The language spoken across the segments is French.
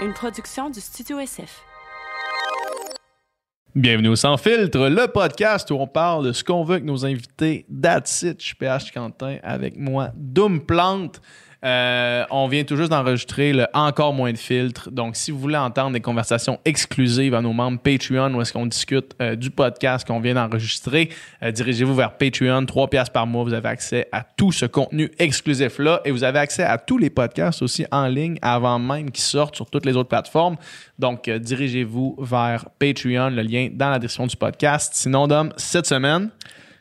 une production du Studio SF. Bienvenue au Sans Filtre, le podcast où on parle de ce qu'on veut avec nos invités. That's je suis PH Quentin avec moi, Doom Plante. Euh, on vient tout juste d'enregistrer le Encore moins de filtres. Donc, si vous voulez entendre des conversations exclusives à nos membres Patreon où est-ce qu'on discute euh, du podcast qu'on vient d'enregistrer, euh, dirigez-vous vers Patreon, 3 piastres par mois. Vous avez accès à tout ce contenu exclusif-là et vous avez accès à tous les podcasts aussi en ligne avant même qu'ils sortent sur toutes les autres plateformes. Donc, dirigez-vous vers Patreon, le lien dans la description du podcast. Sinon, Dom, cette semaine...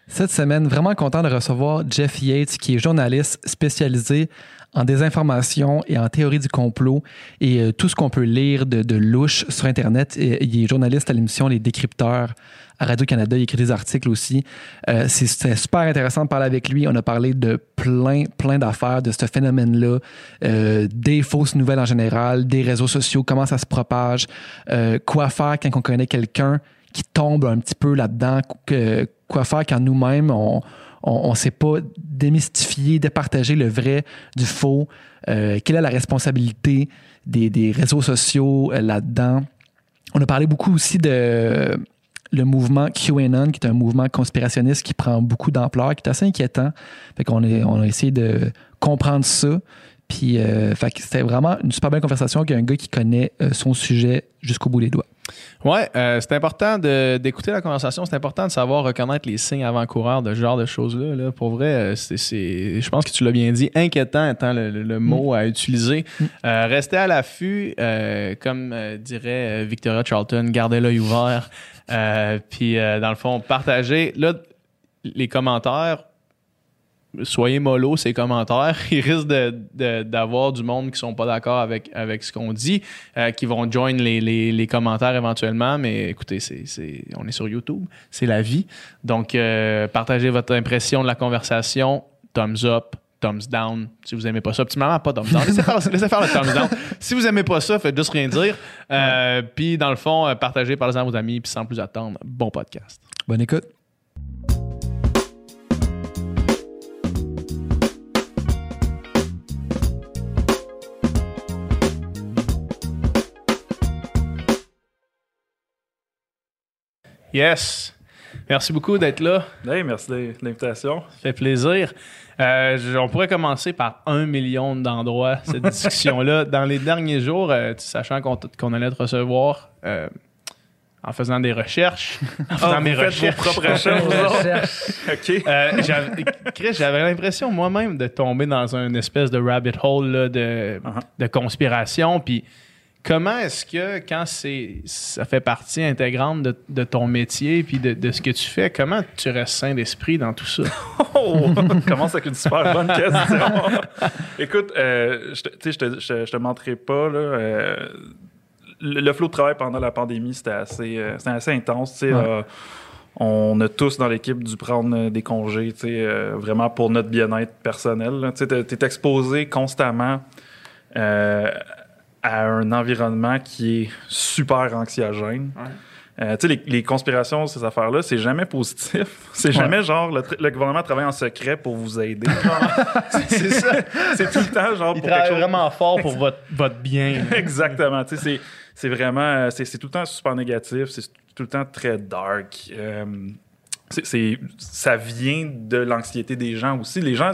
Cette semaine, vraiment content de recevoir Jeff Yates, qui est journaliste spécialisé en désinformation et en théorie du complot et euh, tout ce qu'on peut lire de, louche sur Internet. Et, il est journaliste à l'émission Les Décrypteurs à Radio-Canada. Il écrit des articles aussi. Euh, c'est super intéressant de parler avec lui. On a parlé de plein, plein d'affaires, de ce phénomène-là, euh, des fausses nouvelles en général, des réseaux sociaux, comment ça se propage, quoi faire quand on connaît quelqu'un qui tombe un petit peu là-dedans, quoi faire quand nous-mêmes, on on ne sait pas démystifier, départager le vrai du faux. Euh, quelle est la responsabilité des, réseaux sociaux euh, là-dedans? On a parlé beaucoup aussi de le mouvement QAnon, qui est un mouvement conspirationniste qui prend beaucoup d'ampleur, qui est assez inquiétant. Qu'on on a essayé de comprendre ça. Puis, euh, c'était vraiment une super belle conversation avec un gars qui connaît son sujet jusqu'au bout des doigts. Oui, euh, c'est important d'écouter la conversation. C'est important de savoir reconnaître les signes avant-coureurs de ce genre de choses-là. Pour vrai, euh, c'est, je pense que tu l'as bien dit, inquiétant étant le, mot à utiliser. Mm. Euh, restez à l'affût, comme dirait Victoria Charlton, gardez l'œil ouvert. Puis, dans le fond, partagez. Là, les commentaires, soyez mollo ces commentaires. Il risque d'avoir du monde qui sont pas d'accord avec, avec ce qu'on dit, euh, qui vont join les, commentaires éventuellement. Mais écoutez, c'est, on est sur YouTube, c'est la vie. Donc, euh, partagez votre impression de la conversation. Thumbs up, thumbs down. Si vous aimez pas ça, optimalement, pas thumbs down. Laissez faire, le thumbs down. Si vous aimez pas ça, faites juste rien dire. Euh, puis, dans le fond, partagez, parlez-en à vos amis. Puis, sans plus attendre, bon podcast. Bonne écoute. Yes. Merci beaucoup d'être là. merci de l'invitation. Ça fait plaisir. Euh, on pourrait commencer par un million d'endroits, cette discussion-là. Dans les derniers jours, euh, sachant qu'on allait te recevoir euh, en faisant des recherches, en faisant ah, mes recherches. Vos propres recherches. OK. Chris, j'avais l'impression moi-même de tomber dans une espèce de rabbit hole de, uh-huh. de conspiration. Puis Comment est-ce que, quand c'est ça fait partie intégrante de, ton métier puis de, ce que tu fais, comment tu restes sain d'esprit dans tout ça? oh, commence avec une super bonne question. Écoute, euh, je te, je te, mentirai pas, là, euh, le, flot de travail pendant la pandémie, c'était assez, euh, assez intense. on a tous dans l'équipe dû prendre des congés, vraiment pour notre bien-être personnel. Tu es, exposé constamment à un environnement qui est super anxiogène. Euh, tu sais, les, conspirations, ces affaires-là, c'est jamais positif. C'est jamais genre le, gouvernement travaille en secret pour vous aider. c'est ça. C'est tout le temps genre Il travaille vraiment fort pour votre, votre bien. Exactement. Tu sais, c'est vraiment. C'est tout le temps super négatif. C'est tout le temps très dark. Euh, c'est ça vient de l'anxiété des gens aussi. Les gens,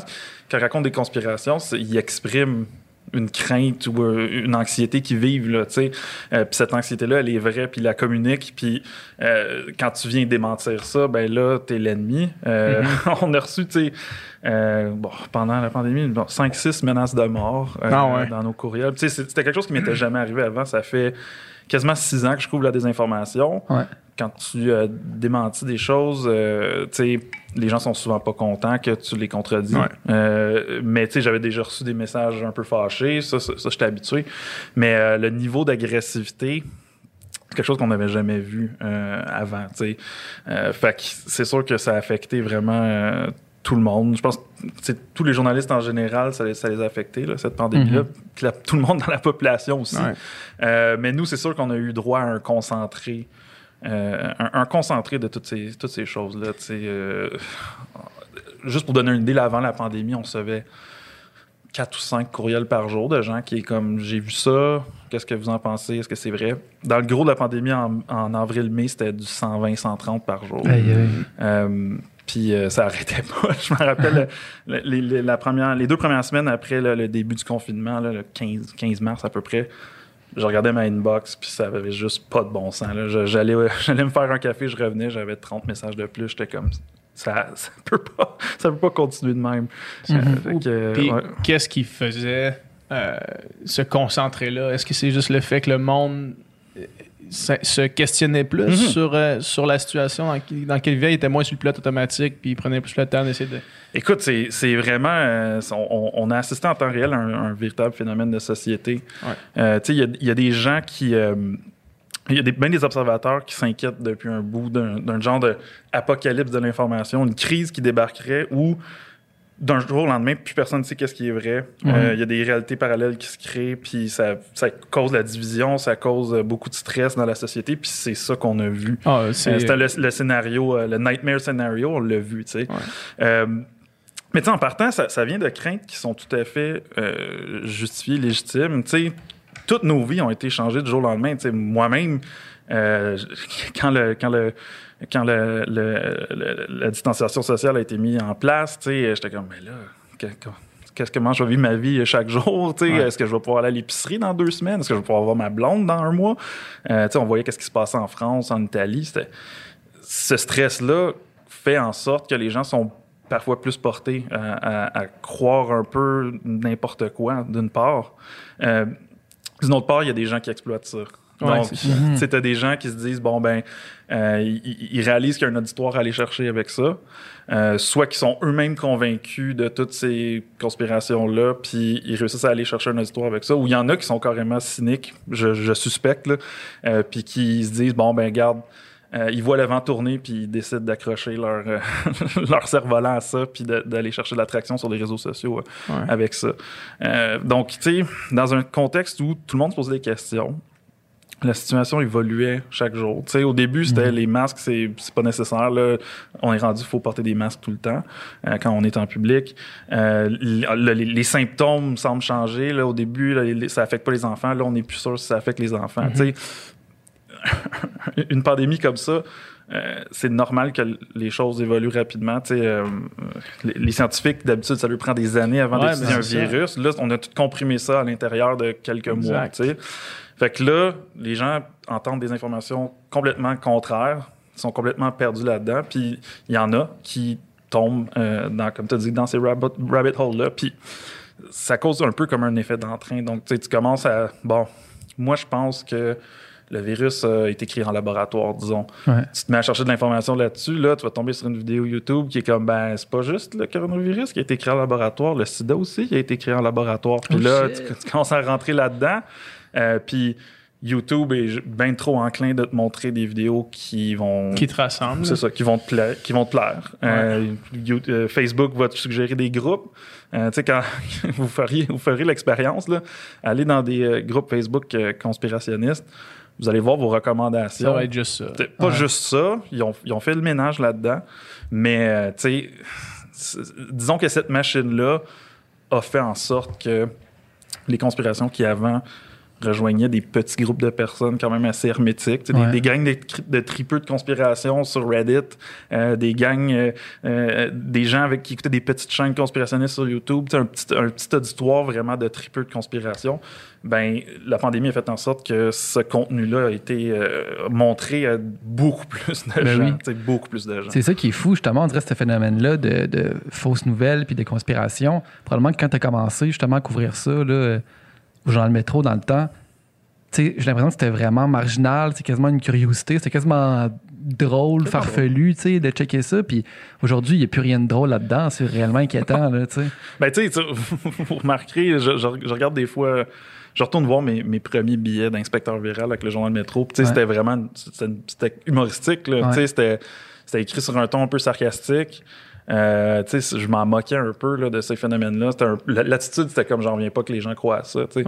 qui racontent des conspirations, ils expriment une crainte ou euh, une anxiété qui vivent là, tu sais. Euh, puis cette anxiété-là, elle est vraie, puis la communique. Puis euh, quand tu viens démentir ça, ben là, t'es l'ennemi. Mm-hmm. on a reçu, tu sais, bon, pendant la pandémie, bon, 5-6 menaces de mort ah dans nos courriels. Tu sais, c'était quelque chose qui m'était jamais arrivé avant. Ça fait quasiment six ans que je couvre la désinformation. Ouais quand tu euh, démentis des choses, euh, les gens sont souvent pas contents que tu les contredis. Euh, mais j'avais déjà reçu des messages un peu fâchés, ça, ça, j'étais habitué. Mais euh, le niveau d'agressivité, c'est quelque chose qu'on n'avait jamais vu avant. fait c'est sûr que ça a affecté vraiment tout le monde. Je pense que tous les journalistes en général, ça les, ça les a affectés, cette pandémie-là. Mm-hmm. tout le monde dans la population aussi. mais nous, c'est sûr qu'on a eu droit à un concentré euh, un, concentré de toutes ces, toutes ces choses-là. Euh, juste pour donner une idée, avant la pandémie, on recevait quatre ou cinq courriels par jour de gens qui est comme j'ai vu ça, Qu'est-ce que vous en pensez? Est-ce que c'est vrai? Dans le gros de la pandémie, en, en avril-mai, c'était du 120-130 par jour. Aïe, aïe. Euh, puis euh, ça arrêtait pas. Je me rappelle le- les, les- la première, les deux premières semaines après le, le début du confinement, là, le 15, 15 mars à peu près, je regardais ma inbox, puis ça avait juste pas de bon sens. là. Je- J'allais, j'allais me faire un café, je revenais, j'avais 30 messages de plus. J'étais comme, ça, ça peut pas, ça peut pas continuer de même. Euh, euh, ouais. qu'est-ce qui faisait euh, se concentrer là? Est-ce que c'est juste le fait que le monde euh, se questionnait plus Mhm. sur, euh, sur la situation dans, qui- dans laquelle il vivait? Il était moins sur le pilote automatique, puis il prenait plus le temps d'essayer de. Écoute, c'est vraiment. euh, on, on a assisté en temps réel à un, un véritable phénomène de société. Ouais. Euh, il y a- il y, a des gens qui. euh, il y a des, bien des observateurs qui s'inquiètent depuis un bout d'un genre de apocalypse de l'information, une crise qui débarquerait où d'un jour au lendemain, plus personne ne sait qu'est-ce qui est vrai. Euh, Il y a des réalités parallèles qui se créent, puis ça, ça cause la division, ça cause euh, beaucoup de stress dans la société, puis c'est ça qu'on a vu. Ah, Euh. C'était le, le scénario, le nightmare scénario, on l'a vu, tu sais. Ouais. Euh, mais tu sais, en partant, ça, ça vient de craintes qui sont tout à fait justifiées, légitimes. Tu sais, toutes nos vies ont été changées du jour au lendemain. Tu sais, moi-même, quand le quand le quand le, le- le- la distanciation sociale a été mise en place, tu sais, j'étais comme, mais là, que- que- qu'est-ce comment je vais vivre ma vie chaque jour? tu sais? Ouais. Est-ce que je vais pouvoir aller à l'épicerie dans deux semaines? Est-ce que je vais pouvoir voir ma blonde dans un mois? Euh, tu sais, on voyait qu'est-ce qui se passait en France, en Italie. C'était ce stress-là fait en sorte que les gens sont parfois plus portés à croire un peu n'importe quoi, d'une part. Euh, d'une autre part, il y a des gens qui exploitent ça. Ouais, Donc, tu t'as des gens qui se disent, bon, ben, euh, ils, ils réalisent qu'il y a un auditoire à aller chercher avec ça. Euh, soit qu'ils sont eux-mêmes convaincus de toutes ces conspirations-là, puis ils réussissent à aller chercher un auditoire avec ça. Ou il y en a qui sont carrément cyniques, je, je suspecte, là, euh, puis qui se disent, bon, ben, garde, euh, ils voient le vent tourner, puis ils décident d'accrocher leur, euh, leur cerf-volant à ça, puis d'aller chercher de l'attraction sur les réseaux sociaux euh, Ouais. avec ça. Donc, tu sais, dans un contexte où tout le monde se posait des questions, la situation évoluait chaque jour. Tu sais, au début, c'était les masques, c'est c'est pas nécessaire. Là. On est rendu, il faut porter des masques tout le temps euh, quand on est en public. Euh, le- les, les symptômes semblent changer. Là, au début, là, les- ça affecte pas les enfants. Là, on n'est plus sûr si ça affecte les enfants. Tu sais, une pandémie comme ça, euh, c'est normal que les choses évoluent rapidement. Tu sais, euh, les, les scientifiques, d'habitude, ça leur prend des années avant Ouais, d'étudier un ça. virus. Là, on a tout comprimé ça à l'intérieur de quelques mois. Exact. sais. Fait que là, les gens entendent des informations complètement contraires, sont complètement perdus là-dedans. Puis il y en a qui tombent, euh, dans, comme tu dit, dans ces rabbit, rabbit holes-là. Puis ça cause un peu comme un effet d'entrain. Donc, tu commences à. Bon, moi, je pense que le virus a été créé en laboratoire, disons. Ouais. Tu te mets à chercher de l'information là-dessus, là, tu vas tomber sur une vidéo YouTube qui est comme, ben, c'est pas juste le coronavirus qui a été créé en laboratoire, le sida aussi qui a été créé en laboratoire. Puis Oh, là, tu commences à rentrer là-dedans. Euh, puis YouTube est bien trop enclin de te montrer des vidéos qui vont. Qui te rassemble. C'est ça, qui vont te plaire. Qui vont te plaire. Euh, euh, Facebook va te suggérer des groupes. Euh, tu sais, quand vous feriez, vous ferez l'expérience, là, allez dans des euh, groupes Facebook conspirationnistes, vous allez voir vos recommandations. Ça va être juste ça. Pas Ouais. juste ça, ils ont, ils ont fait le ménage là-dedans, mais tu sais, disons que cette machine-là a fait en sorte que les conspirations qui avant rejoignaient des petits groupes de personnes quand même assez hermétiques, Ouais. des, des gangs de, tri- de tripeux de conspiration sur Reddit, euh, des gangs, euh, euh, des gens avec qui écoutaient des petites chaînes conspirationnistes sur YouTube, un petit, un petit auditoire vraiment de tripeux de conspiration. Ben, la pandémie a fait en sorte que ce contenu-là a été euh, montré à beaucoup plus de Ben gens, oui. beaucoup plus de gens. C'est ça qui est fou, justement, on dirait ce phénomène-là de, de fausses nouvelles puis de conspirations. Probablement que quand tu as commencé justement à couvrir ça, là, ou dans le métro dans le temps, j'ai l'impression que c'était vraiment marginal, c'est quasiment une curiosité, c'était quasiment drôle, farfelu, tu sais, de checker ça. Puis aujourd'hui, il n'y a plus rien de drôle là-dedans, c'est réellement inquiétant, là, tu sais. Ben, tu sais, vous remarquerez, je, je- je regarde des fois, je retourne voir mes, mes premiers billets d'inspecteur viral avec le journal Métro. Puis, tu sais, Ouais. c'était vraiment, c'était humoristique, là. Ouais. Tu sais, c'était c'était écrit sur un ton un peu sarcastique. Euh, tu sais, je m'en moquais un peu là, de ces phénomènes-là. C'était un- la- L'attitude, c'était comme j'en reviens pas que les gens croient à ça. Ouais.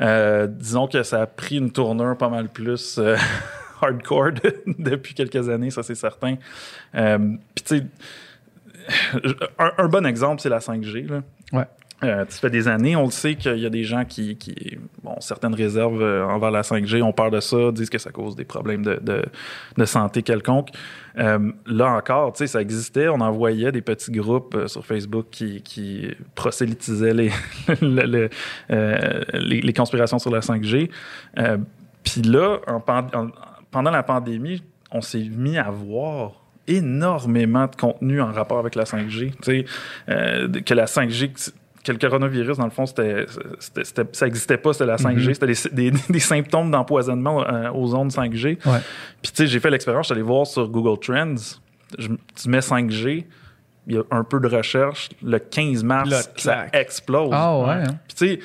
Euh, disons que ça a pris une tournure pas mal plus euh, hardcore de- depuis quelques années, ça c'est certain. Euh, Puis tu sais, un, un bon exemple, c'est la 5G. Là. Ouais. Euh, ça fait des années, on le sait qu'il y a des gens qui, qui certaines réserves euh, envers la 5G, ont peur de ça, disent que ça cause des problèmes de, de, de santé quelconque. Euh, là encore, tu sais, ça existait, on envoyait des petits groupes sur Facebook qui, qui prosélytisaient les, le- le- les, les conspirations sur la 5G. Euh, Puis là, pendant la pandémie, on s'est mis à voir énormément de contenu en rapport avec la 5G. Tu sais, que la 5G, que le coronavirus, dans le fond, c'était, c'était- c'était- ça n'existait pas, c'était la 5G. C'était des, des- des symptômes d'empoisonnement euh, aux ondes 5G. Ouais. Puis, tu sais, j'ai fait l'expérience, je suis allé voir sur Google Trends. Je- tu mets 5G, il y a un peu de recherche. Le 15 mars, ça explose. Ah ouais. hein. Puis, tu sais,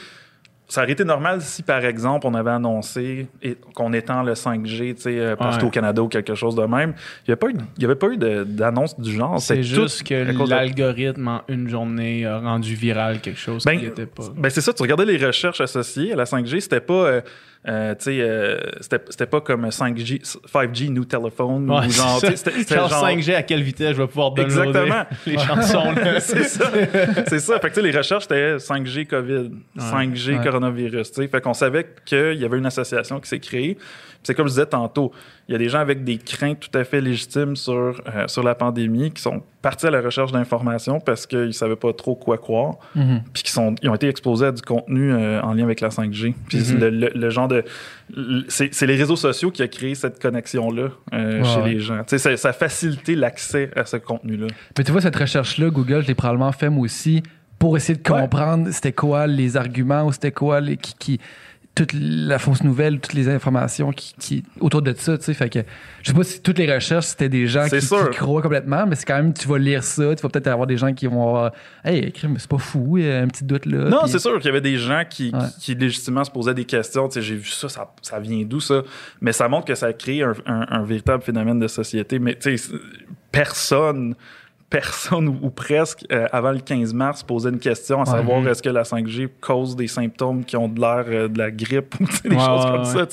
ça aurait été normal si, par exemple, on avait annoncé qu'on étend le 5G tu sais, euh, partout Ouais. au Canada ou quelque chose de même. Il n'y avait pas eu d'annonce du genre. C'est juste que de- l'algorithme, en une journée, a rendu viral quelque chose Ben, qui n'était pas. Ben c'est ça, tu regardais les recherches associées à la 5G, c'était pas, euh, euh, tu sais, euh, c'était pas comme 5G, 5G New Telephone Ouais, ou genre, c'était c'était genre, genre 5G, à quelle vitesse je vais pouvoir downloader Exactement. les chansons. c'est ça. C'est ça. Fait que, les recherches, c'était 5G COVID, 5G Ouais. coronavirus. tu sais. Fait qu'on savait qu'il y avait une association qui s'est créée. C'est comme je disais tantôt, il y a des gens avec des craintes tout à fait légitimes sur, euh, sur la pandémie qui sont partis à la recherche d'informations parce qu'ils savaient pas trop quoi croire. Mhm. Puis qui sont, ils ont été exposés à du contenu euh, en lien avec la 5G. Puis Mhm. le, le- le genre de... C'est les réseaux sociaux qui a créé cette connexion-là euh, Ouais, chez ouais. les gens. Ça, ça a facilité l'accès à ce contenu-là. Mais tu vois, cette recherche-là, Google, je l'ai probablement fait moi aussi pour essayer de Ouais. comprendre c'était quoi les arguments ou c'était quoi les, qui, qui- toute la fausse nouvelle, toutes les informations qui, qui- autour de ça, tu sais. Fait que je sais pas si toutes les recherches c'était des gens qui, croient complètement, mais c'est quand même, tu vas lire ça, tu vas peut-être avoir des gens qui vont avoir, hey, c'est pas fou, il y a un petit doute là. Non, c'est sûr qu'il y avait des gens qui, Ouais. qui, qui légitimement se posaient des questions. Tu sais, j'ai vu ça, ça, ça vient d'où ça? Mais ça montre que ça a créé un, un- un véritable phénomène de société. Mais tu sais, personne, personne ou, ou presque, euh, avant le 15 mars, posait une question à savoir est-ce que la 5G cause des symptômes qui ont de l'air euh, de la grippe ou des Ouais, choses ouais, comme ça.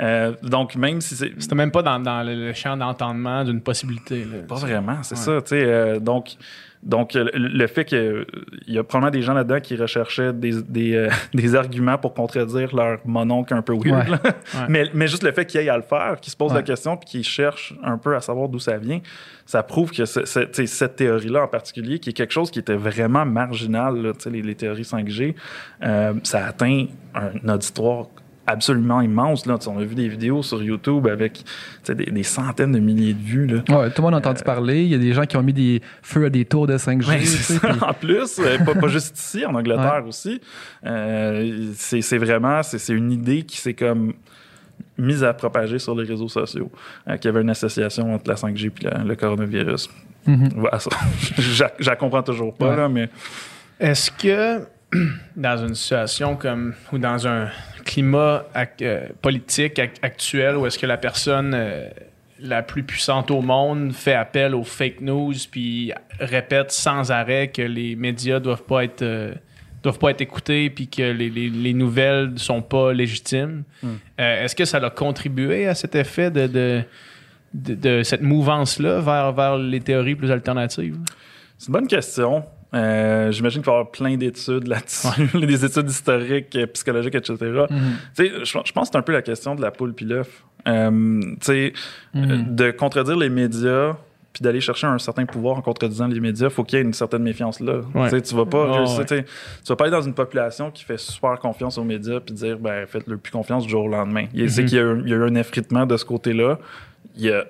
Euh, donc, même si c'est. C'était même pas dans, dans le, champ d'entendement d'une possibilité. là. Pas vraiment, c'est ça. euh, donc, donc le, fait qu'il y a probablement des gens là-dedans qui recherchaient des, des, euh, des arguments pour contredire leur mononcle un peu weird. Ouais. Mais, mais juste le fait qu'ils aillent à le faire, qu'ils se posent Ouais. la question puis qu'ils cherchent un peu à savoir d'où ça vient, ça prouve que cette théorie-là en particulier, qui est quelque chose qui était vraiment marginal, là, les, les théories 5G, euh, ça atteint un auditoire absolument immense. Là. On a vu des vidéos sur YouTube avec des, des centaines de milliers de vues. Là. Ouais, tout le monde a entendu parler. Il y a des gens qui ont mis des feux à des tours de 5G. Ouais, tu c'est sais, ça. puis- En plus, euh, pas, pas juste ici, en Angleterre aussi. Euh, c'est vraiment, c'est une idée qui s'est comme mise à propager sur les réseaux sociaux, euh, qu'il y avait une association entre la 5G et le coronavirus. Voilà, la- je la comprends toujours pas, Ouais. là, mais Est-ce que dans une situation comme ou dans un climat ac- euh, politique ac- actuel où est-ce que la personne euh, la plus puissante au monde fait appel aux fake news puis répète sans arrêt que les médias doivent pas être euh, doivent pas être écoutés puis que les, les- les nouvelles sont pas légitimes. Hmm. Euh, est-ce que ça a contribué à cet effet de, de, de- de cette mouvance-là vers, vers les théories plus alternatives? c'est une bonne question. Euh, J'imagine qu'il va y avoir plein d'études là-dessus, des études historiques, euh, psychologiques, etc. Mhm. Je, pense que c'est un peu la question de la poule puis l'œuf. Euh, Mhm. de contredire les médias puis d'aller chercher un certain pouvoir en contredisant les médias, faut qu'il y ait une certaine méfiance là. Ouais. Tu vas pas Ouais, réussir- ouais. tu sais, tu vas pas aller dans une population qui fait super confiance aux médias puis dire ben faites-leur plus confiance du jour au lendemain. A- C'est Mhm. qu'il y a, eu- il y a eu un effritement de ce côté-là. Il y a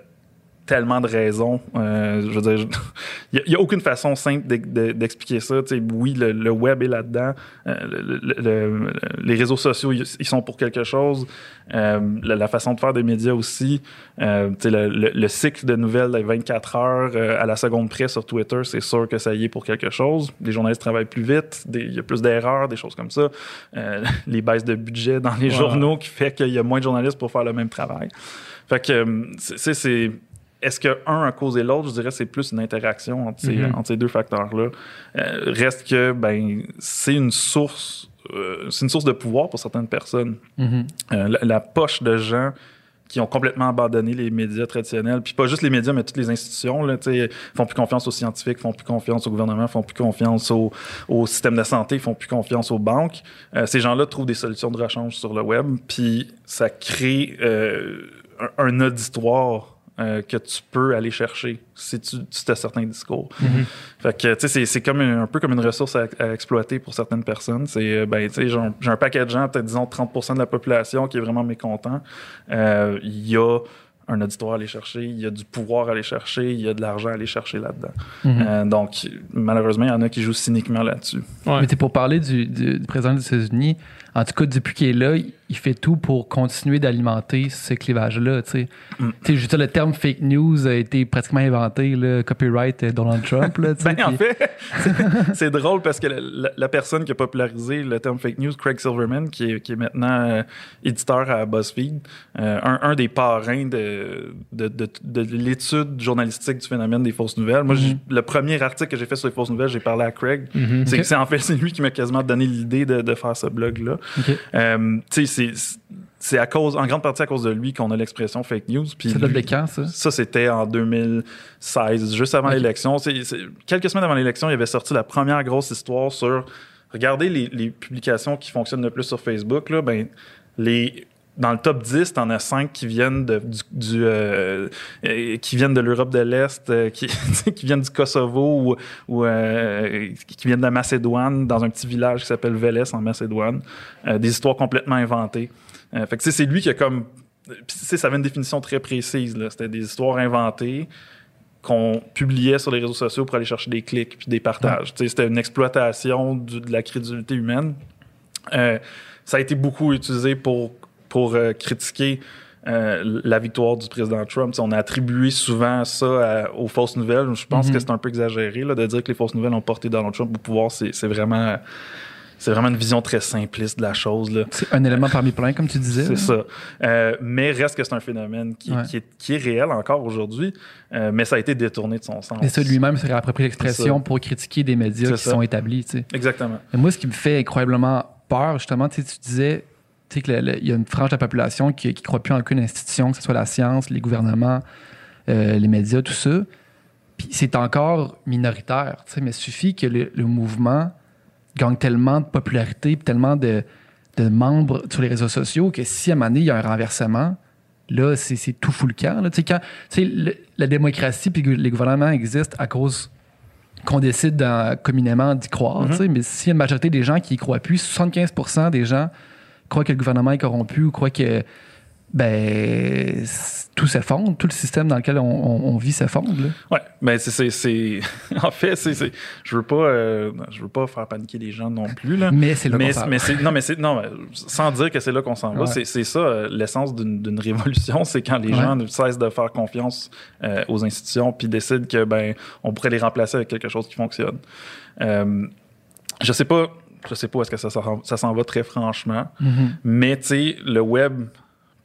tellement de raisons. Euh, je veux dire, il n'y a, aucune façon simple d'ex- de- d'expliquer ça. Tu sais, oui, le, le web est là-dedans. Euh, le- le- le- les réseaux sociaux, ils sont pour quelque chose. Euh, la, la façon de faire des médias aussi. Euh, tu sais, le, le- le cycle de nouvelles des 24 heures euh, à la seconde près sur Twitter, c'est sûr que ça y est pour quelque chose. Les journalistes travaillent plus vite. Il y a plus d'erreurs, des choses comme ça. Euh, les baisses de budget dans les journaux qui fait qu'il y a moins de journalistes pour faire le même travail. Fait que c'est- est-ce que un a causé l'autre? Je dirais que c'est plus une interaction entre ces, Mhm. entre ces deux facteurs-là. Euh, reste que ben c'est une source, euh, c'est une source de pouvoir pour certaines personnes. Mhm. Euh, la, la poche de gens qui ont complètement abandonné les médias traditionnels. Puis pas juste les médias, mais toutes les institutions. Là, font plus confiance aux scientifiques, font plus confiance au gouvernement, font plus confiance au, au système de santé, font plus confiance aux banques. Euh, ces gens-là trouvent des solutions de rechange sur le web, puis ça crée euh, un, un auditoire euh, que tu peux aller chercher si tu, as certains discours. Mm-hmm. Fait que, tu sais, c'est comme un, peu comme une ressource à, exploiter pour certaines personnes. C'est, euh, ben, tu sais, j'ai un paquet de gens, peut-être disons 30 de la population qui est vraiment mécontent. Euh, il y a un auditoire à aller chercher, il y a du pouvoir à aller chercher, il y a de l'argent à aller chercher là-dedans. Mm-hmm. donc, malheureusement, il y en a qui jouent cyniquement là-dessus. Mais pour parler du, du, du président des États-Unis, en tout cas, depuis qu'il est là, il fait tout pour continuer d'alimenter ce clivage-là. Tu sais, dire, le terme fake news a été pratiquement inventé, le copyright Donald Trump. Là, ben, En fait, c'est drôle parce que la, personne qui a popularisé le terme fake news, Craig Silverman, qui est, qui est maintenant euh, éditeur à BuzzFeed, euh, un, un, des parrains de, de, de, de l'étude journalistique du phénomène des fausses nouvelles. Moi, mm-hmm. le premier article que j'ai fait sur les fausses nouvelles, j'ai parlé à Craig. Mm-hmm. C'est en fait c'est lui qui m'a quasiment donné l'idée de, de, faire ce blog-là. Euh, tu sais, c'est à cause, en grande partie à cause de lui qu'on a l'expression fake news. Ça date de quand, ça? Ça, c'était en 2016, juste avant l'élection. quelques semaines avant l'élection, il avait sorti la première grosse histoire sur regardez les, publications qui fonctionnent le plus sur Facebook. Là, ben, les, dans le top 10, t'en as 5 qui viennent de, du, euh, qui viennent de l'Europe de l'Est, euh, qui, qui viennent du Kosovo ou, ou euh, qui viennent de Macédoine, dans un petit village qui s'appelle Vélès en Macédoine. des histoires complètement inventées. fait que c'est lui qui a comme... Ça avait une définition très précise. C'était des histoires inventées qu'on publiait sur les réseaux sociaux pour aller chercher des clics puis des partages. C'était une exploitation de la crédulité humaine. ça a été beaucoup utilisé pour pour euh, critiquer euh, la victoire du président Trump. on a attribué souvent ça aux fausses nouvelles. Je pense que mhm. c'est un peu exagéré là, de dire que les fausses nouvelles ont porté Donald Trump au pouvoir. C'est vraiment c'est vraiment une vision très simpliste de la chose. C'est un élément parmi plein, comme tu disais. C'est ça. Euh, mais reste que c'est un phénomène qui, est, réel encore aujourd'hui, mais ça a été détourné de son sens. Et ça, lui-même s'est approprié l'expression pour critiquer des médias qui sont établis. Exactement. moi, ce qui me fait incroyablement peur, justement, tu disais, tu sais, il y a une frange de la population qui ne croit plus en aucune institution, que ce soit la science, les gouvernements, euh, les médias, tout ça. Puis c'est encore minoritaire, tu sais, mais il suffit que le, mouvement gagne tellement de popularité, tellement de, de, membres sur les réseaux sociaux que si à un moment donné, il y a un renversement, là, c'est tout fou le camp. Là. Tu sais, quand, tu sais, la démocratie puis les gouvernements existent à cause qu'on décide communément d'y croire, mm-hmm. tu sais, mais s'il y a une majorité des gens qui y croient plus, 75 des gens croient que le gouvernement est corrompu ou croient que ben tout s'effondre, tout le système dans lequel on, vit s'effondre. Oui, mais c'est, en fait, c'est, je veux pas, euh, je veux pas faire paniquer les gens non plus là. Mais c'est là qu'on mais, non, mais c'est non, sans dire que c'est là qu'on s'en va, c'est, ça euh, l'essence d'une, révolution, c'est quand les gens ne cessent de faire confiance euh, aux institutions puis décident que ben on pourrait les remplacer avec quelque chose qui fonctionne. je sais pas je sais pas où est-ce que ça, ça s'en va très franchement. Mm-hmm. Mais tu sais, le web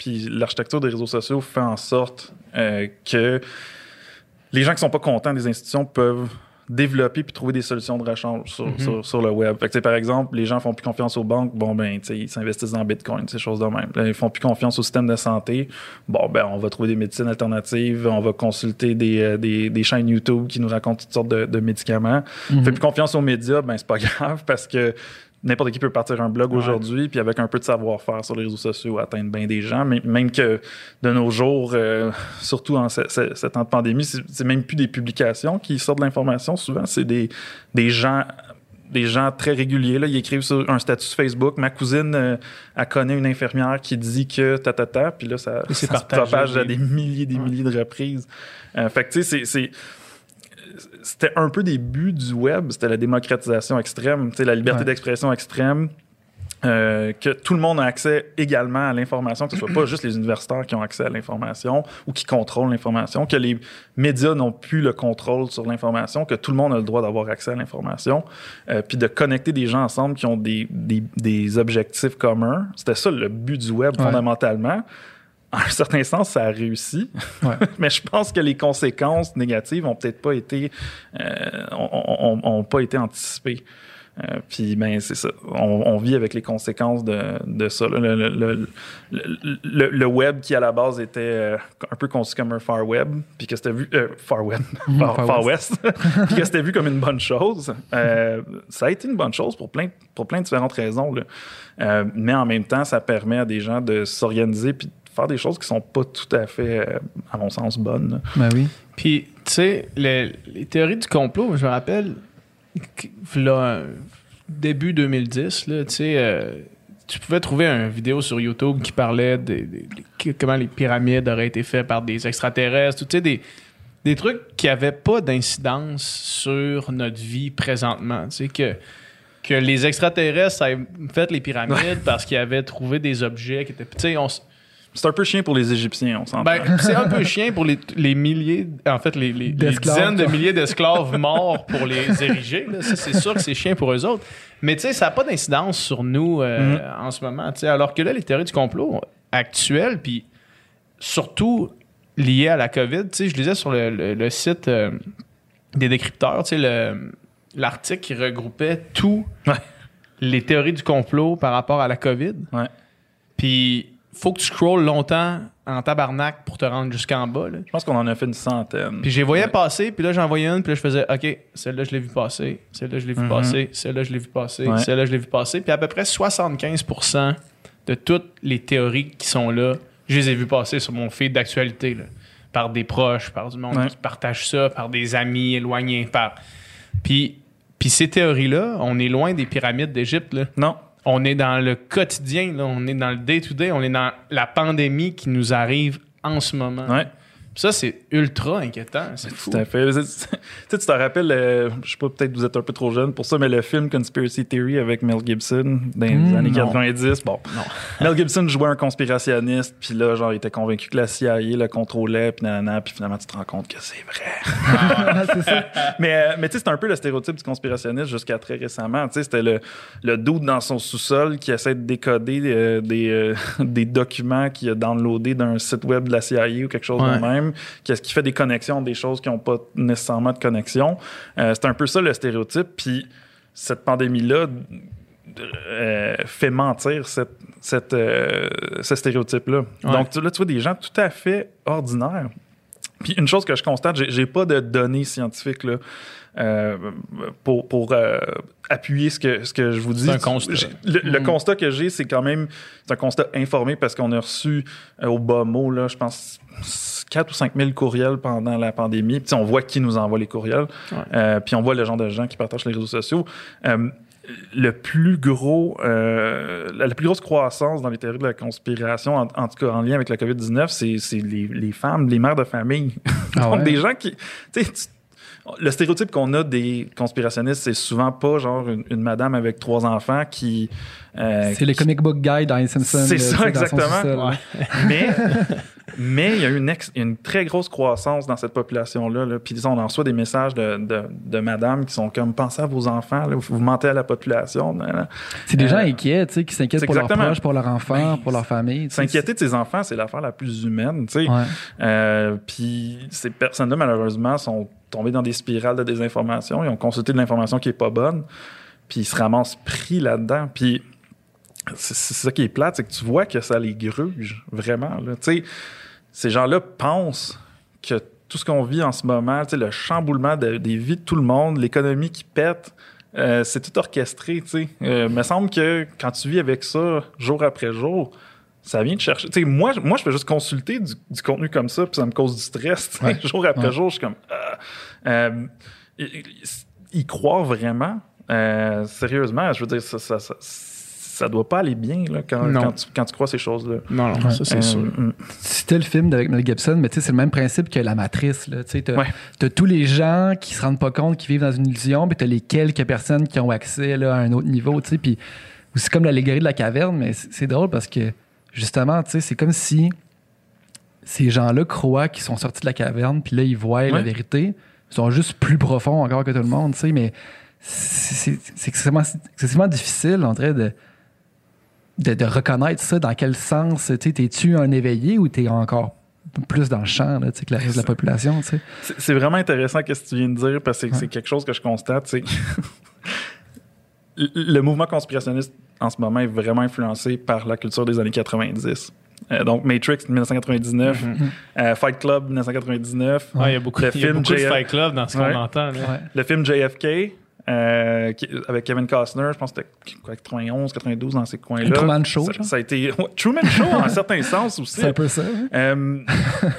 puis l'architecture des réseaux sociaux fait en sorte euh, que les gens qui sont pas contents des institutions peuvent développer puis trouver des solutions de rechange sur, mm-hmm. sur, le web. Fait que, par exemple, les gens font plus confiance aux banques, bon ben, ils s'investissent dans Bitcoin, ces choses de même. ils font plus confiance au système de santé, bon ben, on va trouver des médecines alternatives, on va consulter des, euh, des, des chaînes YouTube qui nous racontent toutes sortes de, de médicaments. Mm Fait plus confiance aux médias, ben c'est pas grave parce que n'importe qui peut partir un blog aujourd'hui, puis avec un peu de savoir-faire sur les réseaux sociaux, atteindre bien des gens. Mais même que de nos jours, euh, surtout en ce, temps de pandémie, c'est même plus des publications qui sortent de l'information. Souvent, c'est des, des gens des gens très réguliers. Là, ils écrivent sur un statut Facebook. Ma cousine, euh, a connaît une infirmière qui dit que ta ta ta, puis là, ça, ça se propage à des milliers des milliers de reprises. Euh, fait que tu sais, c'est c'était un peu des buts du web, c'était la démocratisation extrême, la liberté d'expression extrême. Euh, que tout le monde a accès également à l'information, que ce soit pas juste les universitaires qui ont accès à l'information ou qui contrôlent l'information, que les médias n'ont plus le contrôle sur l'information, que tout le monde a le droit d'avoir accès à l'information, euh, puis de connecter des gens ensemble qui ont des, des, des objectifs communs. C'était ça le but du web fondamentalement en un certain sens, ça a réussi. Mais je pense que les conséquences négatives ont peut-être pas été, euh, ont, pas été anticipées. Euh, puis ben c'est ça. On, on, vit avec les conséquences de, de ça. Le, le, le, le, web qui à la base était euh, un peu conçu comme un far web, puis que c'était vu euh, far web, far, far, west, puis que c'était vu comme une bonne chose. Euh, ça a été une bonne chose pour plein pour plein de différentes raisons. Là. mais en même temps, ça permet à des gens de s'organiser puis faire des choses qui sont pas tout à fait, à mon sens, bonnes. Ben oui. Puis tu sais, les, les théories du complot, je me rappelle là, début 2010, là, tu sais, euh, tu pouvais trouver une vidéo sur YouTube qui parlait de, comment les pyramides auraient été faites par des extraterrestres, tu sais, des, des trucs qui n'avaient pas d'incidence sur notre vie présentement. Tu sais, que, que les extraterrestres avaient fait les pyramides parce qu'ils avaient trouvé des objets qui étaient. Tu sais, on, c'est un peu chien pour les Égyptiens, on s'entend. Ben, c'est un peu chien pour les, les milliers, en fait, les, les, dizaines de milliers d'esclaves morts pour les ériger. C'est sûr que c'est chien pour eux autres. Mais tu sais, ça n'a pas d'incidence sur nous euh, mm-hmm. en ce moment. Alors que là, les théories du complot actuelles, puis surtout liées à la COVID, tu sais, je lisais sur le, site euh, des décrypteurs, tu sais, l'article qui regroupait tous les théories du complot par rapport à la COVID. Ouais. Puis faut que tu scrolles longtemps en tabarnak pour te rendre jusqu'en bas. Là. Je pense qu'on en a fait une centaine. Puis j'ai voyais passer, puis là j'en voyais une, puis là je faisais OK, celle-là je l'ai vu passer, celle-là je l'ai vu mhm. passer, celle-là je l'ai vu passer, celle-là je l'ai vu passer. Puis à peu près 75% de toutes les théories qui sont là, je les ai vues passer sur mon feed d'actualité. Par des proches, par du monde qui partage ça, par des amis éloignés. Par... Puis, puis ces théories-là, on est loin des pyramides d'Égypte. Non on est dans le quotidien, on est dans le day-to-day, on est dans la pandémie qui nous arrive en ce moment. Ça, c'est ultra inquiétant. C'est fou. Tout à fait. tu sais, tu te rappelles, euh, je sais pas, peut-être que vous êtes un peu trop jeune pour ça, mais le film Conspiracy Theory avec Mel Gibson dans les hmm, années 90. Bon, non. Mel Gibson jouait un conspirationniste, puis là, genre, il était convaincu que la CIA le contrôlait, puis nanana, puis finalement, tu te rends compte que c'est vrai. Ah, c'est ça. Mais, euh, mais tu sais, c'est un peu le stéréotype du conspirationniste jusqu'à très récemment. Tu sais, c'était le, le doute dans son sous-sol qui essaie de décoder euh, des, des documents qu'il a downloadés d'un site web de la CIA ou quelque chose de même qu'est-ce qui fait des connexions, des choses qui n'ont pas nécessairement de connexion. Euh, c'est un peu ça le stéréotype. Puis cette pandémie-là euh, fait mentir cette, euh, ce stéréotype-là. Donc là, tu vois des gens tout à fait ordinaires. Puis une chose que je constate, j'ai pas de données scientifiques là, pour, pour appuyer ce que, ce que je vous dis. Un constat. Le, mm. constat que j'ai, c'est quand même un constat informé parce qu'on a reçu au bas mot, là, je pense, 4 ou 5 000 courriels pendant la pandémie. Puis on voit qui nous envoie les courriels. Euh, puis on voit le genre de gens qui partagent les réseaux sociaux. Euh, le plus gros, euh, la, plus grosse croissance dans les théories de la conspiration, en, tout cas en lien avec la COVID-19, c'est les, les, femmes, les mères de famille. Ah Donc des gens qui, tu sais, le stéréotype qu'on a des conspirationnistes, c'est souvent pas genre une, madame avec trois enfants qui. Euh, c'est les comic book guy dans Simpsons. C'est ça, exactement. mais mais il y a eu une, une, très grosse croissance dans cette population-là. Là. Puis on en reçoit des messages de, de, de madame qui sont comme pensez à vos enfants, vous, mentez à la population. C'est des gens euh, inquiets, tu sais, qui s'inquiètent pour leurs proches, pour leurs enfants, pour leur famille. S'inquiéter de ses enfants, c'est l'affaire la plus humaine. Tu sais. Euh, puis ces personnes-là, malheureusement, sont tombées dans des spirales de désinformation. Ils ont consulté de l'information qui est pas bonne. Puis ils se ramassent pris là-dedans. Puis c'est ça qui est plate, c'est que tu vois que ça les gruge, vraiment. Tu sais, ces gens-là pensent que tout ce qu'on vit en ce moment, le chamboulement des vies de tout le monde, l'économie qui pète, euh, c'est tout orchestré. Il euh, me semble que quand tu vis avec ça jour après jour, ça vient de chercher. moi, moi, je peux juste consulter du, contenu comme ça, puis ça me cause du stress. Jour après jour, je suis comme. Ah. Euh, ils, croient vraiment. sérieusement, je veux dire, ça, ça ça doit pas aller bien là, quand, quand, tu, crois ces choses-là. Non, non, ça c'est sûr. Mm. C'était le film avec Mel Gibson, mais c'est le même principe que La Matrice. Tu as, tous les gens qui se rendent pas compte qu'ils vivent dans une illusion, puis tu as les quelques personnes qui ont accès là, à un autre niveau. Puis c'est comme l'allégorie de la caverne, mais c'est drôle parce que justement, c'est comme si ces gens-là croient qu'ils sont sortis de la caverne, puis là, ils voient la vérité. Ils sont juste plus profonds encore que tout le monde, mais c'est extrêmement, difficile, en train de de, reconnaître ça, dans quel sens, tu es-tu un éveillé ou tu es encore plus dans le champ là, que la reste de la population? C'est vraiment intéressant ce que tu viens de dire parce que c'est quelque chose que je constate. le mouvement conspirationniste en ce moment est vraiment influencé par la culture des années 90. Euh, donc Matrix 1999, euh, Fight Club 1999, Ouais, il y a beaucoup, Le il y a film beaucoup de. Fight Club dans ce qu'on entend. là. Ouais. le film JFK euh, qui- avec Kevin Costner, je pense que c'était quoi, 91, 92 dans ces coins-là. Truman Show, Ça, a été ouais, Truman Show en un certain sens aussi. C'est un peu ça. hein? Euh,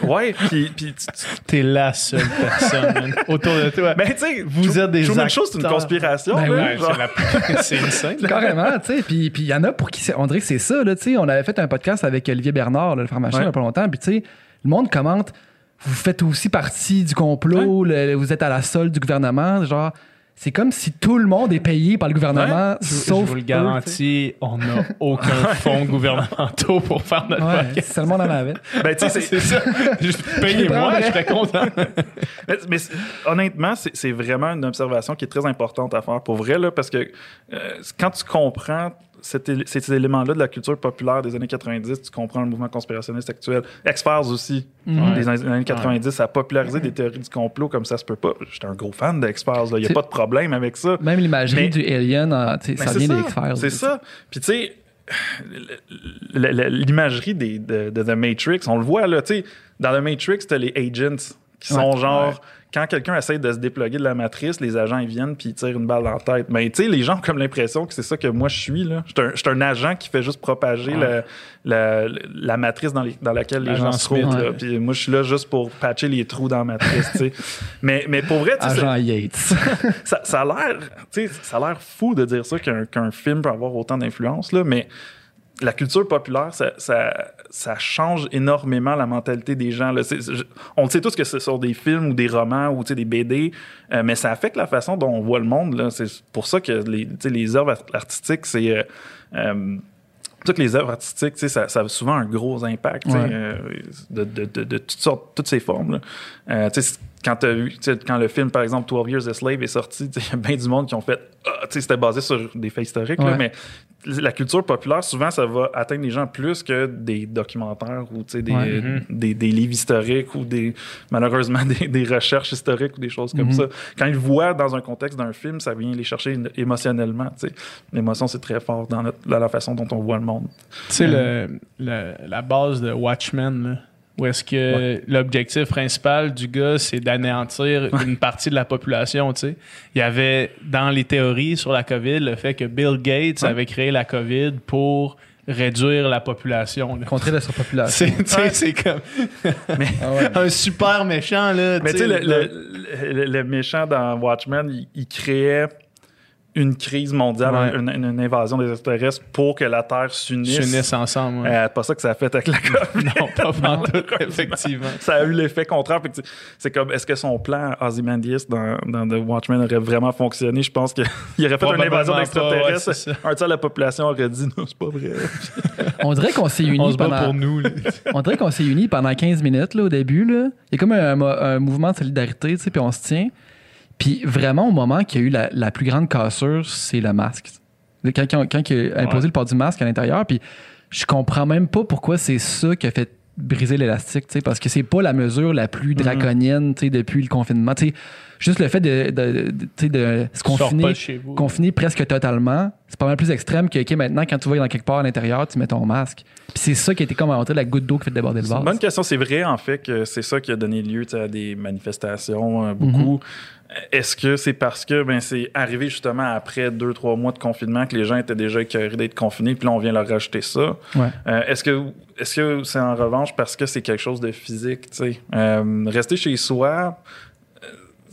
ouais, puis puis tu- tu- T'es la seule personne autour de toi. ben tu sais, Vous êtes des Truman Show, c'est une conspiration. Ben là, Ouais, genre. c'est la- c'est insane. Carrément, tu sais. Puis puis il y en a pour qui c'est- on dirait que c'est ça, là, tu sais. On avait fait un podcast avec Olivier Bernard, là, le pharmacien, Ouais. il y a pas longtemps. Puis tu sais, le monde commente, vous faites aussi partie du complot, le- vous êtes à la solde du gouvernement. Genre, c'est comme si tout le monde est payé par le gouvernement, sauf je vous le garantis, on n'a aucun fonds gouvernementaux pour faire notre Ouais, podcast. seulement on en avait. Ben, tu sais, c'est- ça. Je- Payez-moi, je serais content. Mais, honnêtement, c'est c'est vraiment une observation qui est très importante à faire pour vrai, là, parce que euh, quand tu comprends cet ces éléments-là de la culture populaire des années 90, tu comprends le mouvement conspirationniste actuel. X-Files aussi, Mhm. des années années 90, ça a popularisé des théories du complot comme ça se peut pas. J'étais un gros fan de X-Files, il n'y a pas de problème avec ça. Même l'imagerie du Alien, ça vient X-Files. C'est ça. Puis tu sais, l'imagerie de, de The Matrix, on le voit là, tu sais, dans The Matrix, t'as les agents qui sont Ouais. genre, quand quelqu'un essaie de se déploguer de la matrice, les agents ils viennent puis ils tirent une balle dans la tête. Mais tu sais, les gens ont comme l'impression que c'est ça que moi je suis là. Je suis un, un agent qui fait juste propager le- la, la matrice dans, les- dans laquelle les Agent gens se trouvent. Ouais. Puis moi je suis là juste pour patcher les trous dans la matrice. Mais, mais pour vrai, tu sais, c'est- Agent Yates. ça, ça a l'air, tu sais, ça a l'air fou de dire ça qu'un qu'un film peut avoir autant d'influence là, mais la culture populaire, ça, ça, ça change énormément la mentalité des gens. Là. Je- on le sait tous que ce sont des films ou des romans ou des BD, euh, mais ça affecte la façon dont on voit le monde. C'est pour ça que les, œuvres art- artistiques, c'est. euh, euh, toutes les œuvres artistiques, ça, ça a souvent un gros impact Ouais. de, de, de, de toutes sortes, toutes ces formes. là. Euh, quand, t'as vu, quand le film, par exemple, 12 Years a Slave est sorti, il y a bien du monde qui ont fait Ah, sais, c'était basé sur des faits historiques, là, mais la culture populaire, souvent, ça va atteindre les gens plus que des documentaires ou sais, des, Ouais. Des, des livres historiques ou des, malheureusement des, des recherches historiques ou des choses comme Mhm. ça. Quand ils le voient dans un contexte d'un film, ça vient les chercher émotionnellement. L'émotion, c'est très fort dans, notre- dans la façon dont on voit le monde. Tu sais, le- la base de Watchmen, là, où est-ce que l'objectif principal du gars, c'est d'anéantir une partie de la population, tu sais? Il y avait, dans les théories sur la COVID, le fait que Bill Gates Ouais. avait créé la COVID pour réduire la population. là. Contrer la surpopulation. C'est, tu sais, c'est comme un super méchant, là. Mais tu sais, le, le- le- le- le méchant dans Watchmen, il, il créait une crise mondiale, Ouais. une, une invasion des extraterrestres pour que la Terre s'unisse. s'unissent ensemble. ouais. Euh, pas ça que ça a fait avec la COVID. non, pas pantoute, effectivement. ça a eu l'effet contraire. C'est comme, est-ce que son plan Ozymandias dans, dans The Watchmen aurait vraiment fonctionné? Je pense qu'il aurait fait une invasion pas, d'extraterrestres. ouais, un tiers de la population aurait dit non, c'est pas vrai. On dirait qu'on s'est unis pendant. pour nous. là. On dirait qu'on s'est unis pendant 15 minutes là, au début. Là. Il y a comme un, un mouvement de solidarité, tu sais, puis on se tient. Puis vraiment, au moment qu'il y a eu la, la plus grande cassure, c'est le masque. Quand, quand, quand il a imposé Ouais. le port du masque à l'intérieur, puis je comprends même pas pourquoi c'est ça qui a fait briser l'élastique, tu sais, parce que c'est pas la mesure la plus draconienne, tu sais, depuis le confinement. Juste le fait de, de, de- de se confiner, vous. confiner presque totalement, c'est pas mal plus extrême que, OK, maintenant, quand tu vas dans quelque part à l'intérieur, tu mets ton masque. Puis c'est ça qui a été comme à la goutte d'eau qui fait déborder le vase. bonne question. C'est vrai, en fait, que c'est ça qui a donné lieu à des manifestations, euh, beaucoup. Est-ce que c'est parce que ben, c'est arrivé justement après deux, trois mois de confinement que les gens étaient déjà écœurés d'être confinés, puis là, on vient leur rajouter ça? Ouais. Euh, est-ce que est-ce que c'est en revanche parce que c'est quelque chose de physique, tu sais? Euh, rester chez soi,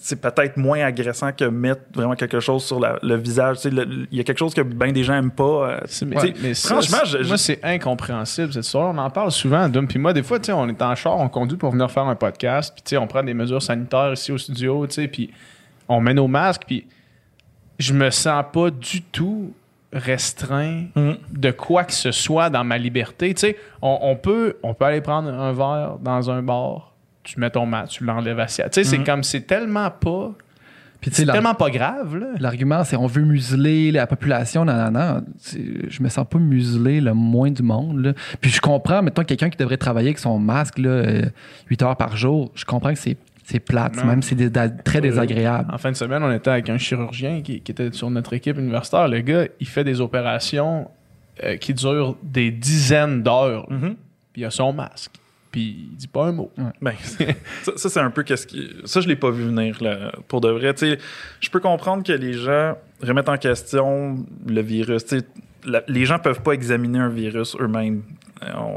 c'est peut-être moins agressant que mettre vraiment quelque chose sur la- le visage. Il y a quelque chose que bien des gens aiment pas. mais, mais franchement, je- moi, c'est incompréhensible cette histoire. On en parle souvent, Dom. Puis moi, des fois, on est en char, on conduit pour venir faire un podcast. Puis on prend des mesures sanitaires ici au studio, puis on met nos masques. Puis je me sens pas du tout restreint Mhm. de quoi que ce soit dans ma liberté. On peut, on peut aller prendre un verre dans un bar. Tu mets ton masque, tu l'enlèves assis. Tu sais, c'est Mhm. comme, c'est tellement pas, c'est tellement pas grave, l'argument, c'est on veut museler la population. Non, non, non. C'est- Je me sens pas muselé le moins du monde. là. Puis je comprends, mettons, quelqu'un qui devrait travailler avec son masque là, euh, 8 heures par jour, je comprends que c'est c'est plate, Non. même c'est très désagréable. En fin de semaine, on était avec un chirurgien qui, qui était sur notre équipe universitaire. Le gars, il fait des opérations euh, qui durent des dizaines d'heures. Mhm. Puis il a son masque. Puis il dit pas un mot. Ben, ça, ça, c'est un peu qu'est-ce qui. Ça, je l'ai pas vu venir, là, pour de vrai. Tu sais, je peux comprendre que les gens remettent en question le virus. Tu sais, la- les gens peuvent pas examiner un virus eux-mêmes.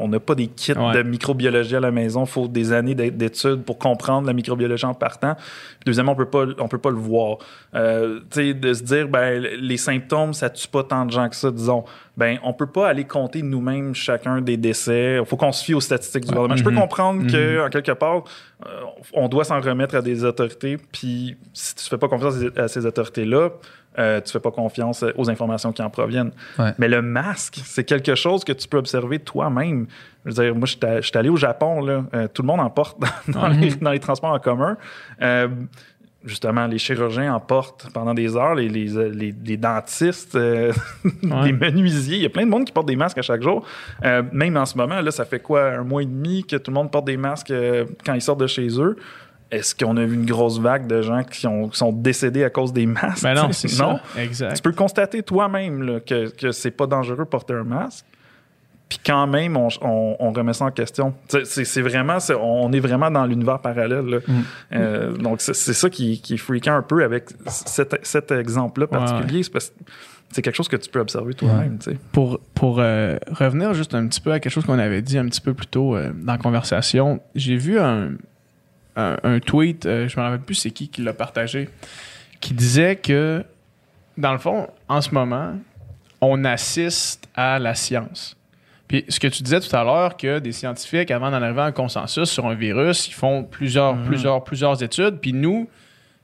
On n'a pas des kits Ouais. de microbiologie à la maison. Il faut des années d'é- d'études pour comprendre la microbiologie en partant. Puis deuxièmement, on peut pas, on peut pas le voir. Euh, tu sais, de se dire, ben, les symptômes, ça tue pas tant de gens que ça, disons. Ben, on peut pas aller compter nous-mêmes chacun des décès. Il faut qu'on se fie aux statistiques du gouvernement. Je peux Mhm. comprendre que, en quelque part, euh, on doit s'en remettre à des autorités. Puis, si tu fais pas confiance à ces autorités-là, euh, tu fais pas confiance aux informations qui en proviennent. Ouais. Mais le masque, c'est quelque chose que tu peux observer toi-même. Je veux dire, moi, je suis- allé au Japon, là, euh, tout le monde en porte dans, les, dans les transports en commun. Euh, justement, les chirurgiens en portent pendant des heures, les, les, les- les dentistes, euh, Ouais. les menuisiers. Il y a plein de monde qui porte des masques à chaque jour. Euh, même en ce moment, là, ça fait quoi, un mois et demi que tout le monde porte des masques euh, quand ils sortent de chez eux? Est-ce qu'on a vu une grosse vague de gens qui, ont- qui sont décédés à cause des masques? Ben non, c'est ça. Exact. Tu peux constater toi-même que, que c'est pas dangereux de porter un masque. Puis quand même, on, on- on remet ça en question. C'est- vraiment, on est vraiment dans l'univers parallèle. là. Mm. Euh, donc c'est ça qui, qui est freakant un peu avec cet, cet exemple-là Ouais, particulier. C'est parce que c'est quelque chose que tu peux observer toi-même. Pour, pour euh, revenir juste un petit peu à quelque chose qu'on avait dit un petit peu plus tôt euh, dans la conversation, j'ai vu un, un, un tweet, euh, je me rappelle plus c'est qui qui l'a partagé, qui disait que, dans le fond, en ce moment, on assiste à la science. Puis ce que tu disais tout à l'heure, que des scientifiques, avant d'en arriver à un consensus sur un virus, ils font plusieurs, plusieurs, plusieurs études. Puis nous,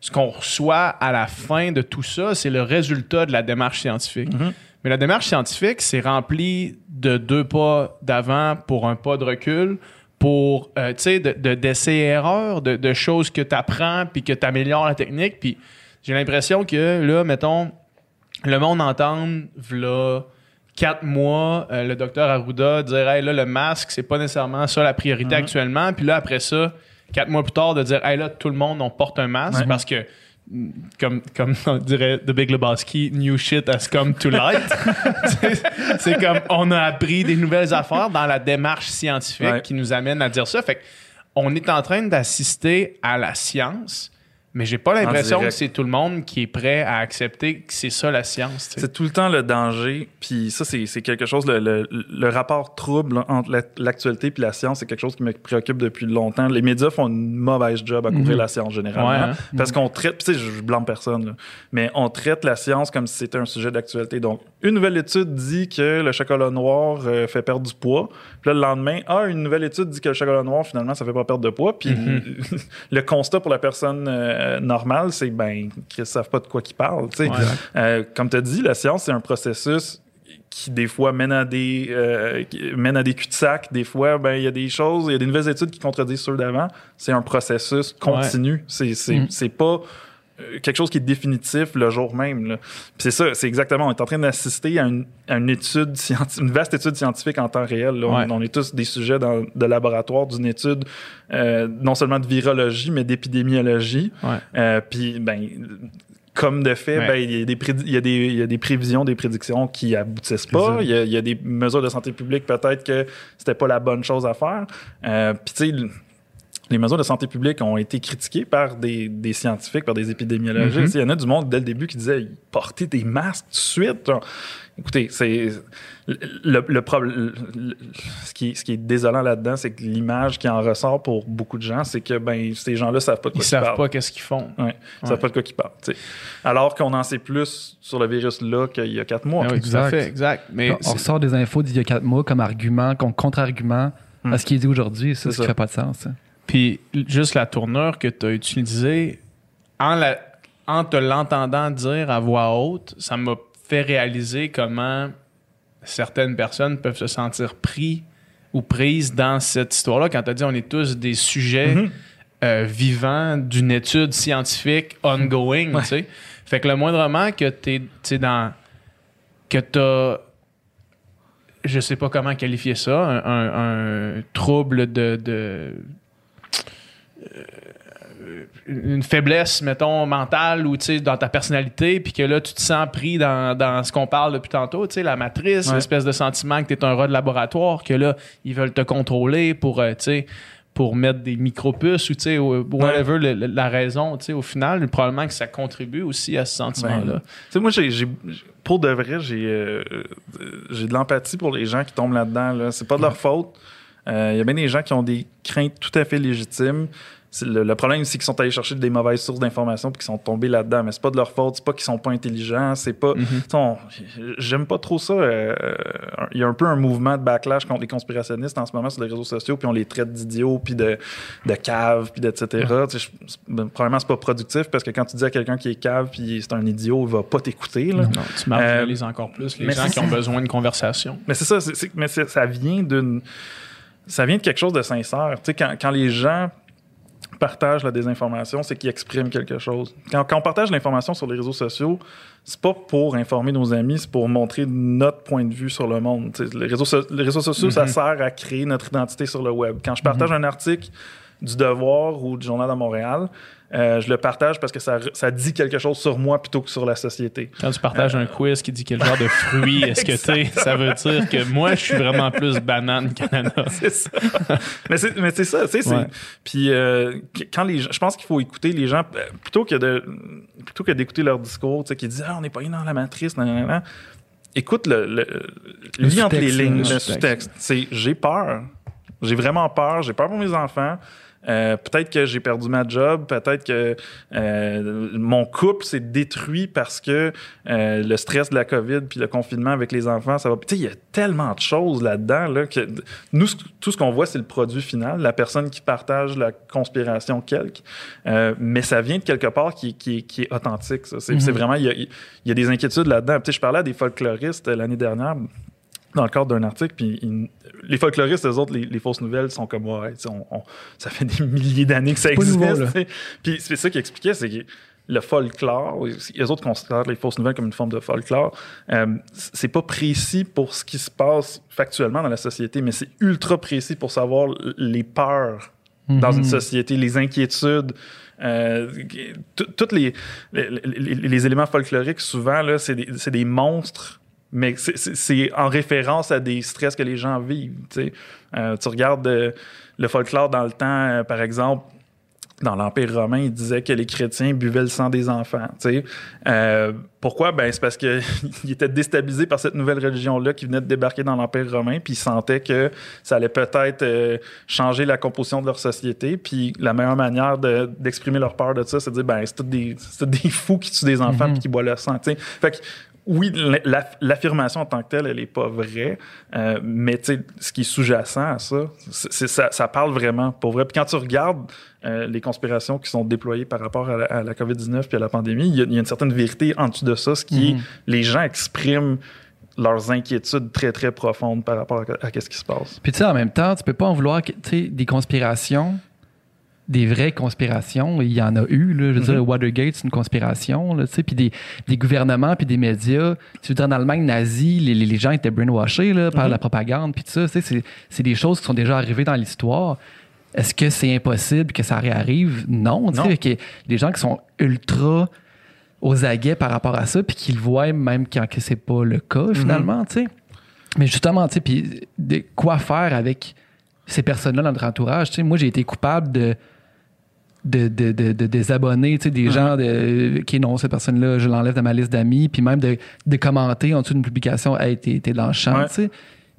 ce qu'on reçoit à la fin de tout ça, c'est le résultat de la démarche scientifique. Mhm. Mais la démarche scientifique, c'est rempli de deux pas d'avant pour un pas de recul, pour, euh, tu sais, de, de- d'essais-erreurs, de, de choses que tu apprends, puis que tu améliores la technique. Puis j'ai l'impression que, là, mettons, le monde entend, là, quatre mois, euh, le docteur Arruda dire, hey, là, le masque, c'est pas nécessairement ça la priorité Mhm. actuellement. Puis là, après ça, quatre mois plus tard, de dire, hey, là, tout le monde, on porte un masque Ouais. parce que mm, comme, comme on dirait The Big Lebowski, new shit has come to light. C'est- comme on a appris des nouvelles affaires dans la démarche scientifique Ouais. qui nous amène à dire ça. Fait on est en train d'assister à la science, mais j'ai pas l'impression que c'est tout le monde qui est prêt à accepter que c'est ça la science. C'est tout le temps le danger. Puis ça, c'est quelque chose, le, le- le rapport trouble entre la- l'actualité et la science, c'est quelque chose qui me préoccupe depuis longtemps. Les médias font une mauvaise job à couvrir Mhm. la science généralement. Ouais, hein. Parce qu'on traite, tu sais, je, je blâme personne, là, mais on traite la science comme si c'était un sujet d'actualité. Donc, une nouvelle étude dit que le chocolat noir euh, fait perdre du poids. Puis là, le lendemain, ah, une nouvelle étude dit que le chocolat noir, finalement, ça fait pas perdre de poids. Puis Mhm. le constat pour la personne euh, normale, c'est, ben, qu'ils savent pas de quoi qu'ils parlent. Ouais. Euh, comme tu as dit, la science, c'est un processus qui, des fois, mène à des, euh, mène à des cul-de-sac. Des fois, ben, il y a des choses, il y a des nouvelles études qui contredisent ceux d'avant. C'est un processus continu. C'est, c'est, Mm. c'est pas quelque chose qui est définitif le jour même. c'est ça, c'est exactement. On est en train d'assister à une, à une étude scientifique, une vaste étude scientifique en temps réel. On- Ouais. On, est tous des sujets dans, de laboratoire d'une étude euh, non seulement de virologie, mais d'épidémiologie. Ouais. Euh, Puis, ben, comme de fait, Ouais. ben, il y, a des il y, a des- il y a des prévisions, des prédictions qui aboutissent pas. Il y, a, il y a des mesures de santé publique, peut-être que c'était pas la bonne chose à faire. Euh, Puis, tu sais, les mesures de santé publique ont été critiquées par des, des scientifiques, par des épidémiologistes. Mhm. Il y en a du monde dès le début qui disait porter des masques tout de suite. Écoutez, c'est le, le problème. Ce qui, est- ce qui est désolant là-dedans, c'est que l'image qui en ressort pour beaucoup de gens, c'est que ben ces gens-là savent pas de quoi Ils ils savent parlent. pas qu'est-ce qu'ils font. Ouais, ils savent Ouais. pas de quoi ils parlent. tu sais. Alors qu'on en sait plus sur le virus là qu'il y a quatre mois. Ah oui, tout à Exact. fait, exact. Mais on ressort des infos d'il y a quatre mois comme argument, comme contre-argument Hmm. à ce qui est dit aujourd'hui. Ça, qui ça. fait pas de sens. ça. Puis juste la tournure que tu as utilisée, en, la- en te l'entendant dire à voix haute, ça m'a fait réaliser comment certaines personnes peuvent se sentir pris ou prises dans cette histoire-là. Quand tu as dit on est tous des sujets Mhm. euh, vivants d'une étude scientifique ongoing, Ouais. tu sais. Fait que le moindrement que tu es dans... que tu as je sais pas comment qualifier ça, un, un- un trouble de, de- une faiblesse, mettons, mentale ou dans ta personnalité, puis que là, tu te sens pris dans, dans ce qu'on parle depuis tantôt, tu sais, la matrice, l'espèce de sentiment que tu es un rat de laboratoire, que là, ils veulent te contrôler pour, tu sais, pour mettre des micro-puces ou, tu sais, whatever la raison, tu sais, au final, probablement que ça contribue aussi à ce sentiment-là. Tu sais, moi, j'ai, pour de vrai, j'ai, j'ai de l'empathie pour les gens qui tombent là-dedans, là. C'est pas de leur faute. Il y a bien des gens qui ont des craintes tout à fait légitimes. Le, problème, c'est qu'ils sont allés chercher des mauvaises sources d'informations puis qu'ils sont tombés là-dedans. Mais c'est pas de leur faute, c'est pas qu'ils sont pas intelligents, c'est pas. Mhm. J'aime pas trop ça. Euh, il y a un peu un mouvement de backlash contre les conspirationnistes en ce moment sur les réseaux sociaux, puis on les traite d'idiots, puis de, de caves, puis d'etc. Ben, probablement, c'est pas productif parce que quand tu dis à quelqu'un qui est cave puis c'est un idiot, il va pas t'écouter. Non, tu marginalises euh, encore plus les gens qui ont besoin de conversation. Mais c'est ça, mais ça vient d'une. Ça vient de quelque chose de sincère. Tu sais, quand, quand les gens partage la désinformation, c'est qu'ils expriment quelque chose. Quand, on partage l'information sur les réseaux sociaux, c'est pas pour informer nos amis, c'est pour montrer notre point de vue sur le monde. les, réseaux, les réseaux sociaux, ça mm-hmm. sert à créer notre identité sur le web. Quand je partage mm-hmm. un article du Devoir ou du Journal de Montréal, euh, je le partage parce que ça, ça, dit quelque chose sur moi plutôt que sur la société. Quand tu partages un quiz qui dit quel genre de fruit est-ce que tu ça veut dire que moi, je suis vraiment plus banane qu'ananas. c'est ça. mais c'est ça, tu sais. Puis euh, quand les je pense qu'il faut écouter les gens euh, plutôt que de plutôt que d'écouter leur discours, tu sais, qui disent ah on n'est pas dans la matrice, Écoute le, le, lis entre les lignes, le sous-texte. C'est j'ai peur. J'ai vraiment peur. J'ai peur pour mes enfants. Euh, peut-être que j'ai perdu ma job, peut-être que euh, mon couple s'est détruit parce que euh, le stress de la COVID puis le confinement avec les enfants, ça va. Tu sais, il y a tellement de choses là-dedans là, que nous, tout ce qu'on voit, c'est le produit final, la personne qui partage la conspiration quelque, mais ça vient de quelque part qui, qui, qui est authentique. C'est mm-hmm. vraiment, il y, a, il y a des inquiétudes là-dedans. Tu sais, je parlais à des folkloristes l'année dernière dans le cadre d'un article, puis les folkloristes, eux autres, les, fausses nouvelles sont comme, ouais, on, ça fait des milliers d'années que ça existe. puis c'est ça qui expliquait, c'est que le folklore, les autres considèrent les fausses nouvelles comme une forme de folklore, euh, c'est pas précis pour ce qui se passe factuellement dans la société, mais c'est ultra précis pour savoir les peurs dans une mhm. société, les inquiétudes. Euh, tous les, les, éléments folkloriques, souvent, c'est des, des monstres mais c'est en référence à des stress que les gens vivent. Euh, tu regardes euh, le folklore dans le temps, euh, par exemple, dans l'Empire romain, il disait que les chrétiens buvaient le sang des enfants. pourquoi? Ben, c'est parce qu'ils étaient déstabilisés par cette nouvelle religion-là qui venait de débarquer dans l'Empire romain, puis ils sentaient que ça allait peut-être changer la composition de leur société. Puis la meilleure manière d'exprimer leur peur de ça, c'est de dire, ben, c'est tous des, des, fous qui tuent des enfants et mm-hmm. qui boivent le sang. Fait que oui, l'affirmation en tant que telle, elle n'est pas vraie, euh, mais ce qui est sous-jacent à ça, ça, ça, parle vraiment pour vrai. Puis quand tu regardes euh, les conspirations qui sont déployées par rapport à la, COVID-19 puis à la pandémie, il y, a, une certaine vérité en dessous de ça, ce qui est, mm-hmm. les gens expriment leurs inquiétudes très, très profondes par rapport à, à, ce qui se passe. Puis tu sais, en même temps, tu peux pas en vouloir, tu sais, des conspirations des vraies conspirations. Il y en a eu. Là, je veux dire, mhm. Watergate, c'est une conspiration. Puis des, des gouvernements, puis des médias. Tu veux en Allemagne nazie, les, les gens étaient brainwashés là, par mhm. la propagande, puis tout ça. C'est, c'est des choses qui sont déjà arrivées dans l'histoire. Est-ce que c'est impossible que ça réarrive? Non. non. Que des gens qui sont ultra aux aguets par rapport à ça, puis qui le voient même quand c'est pas le cas, mhm. finalement. sais Mais justement, puis quoi faire avec ces personnes-là dans notre entourage? Moi, j'ai été coupable de de, de, de, de désabonner, des gens de, qui non, cette personne-là, je l'enlève de ma liste d'amis, puis même de, commenter en dessous d'une publication, hey, t'es, dans le champ, tu sais.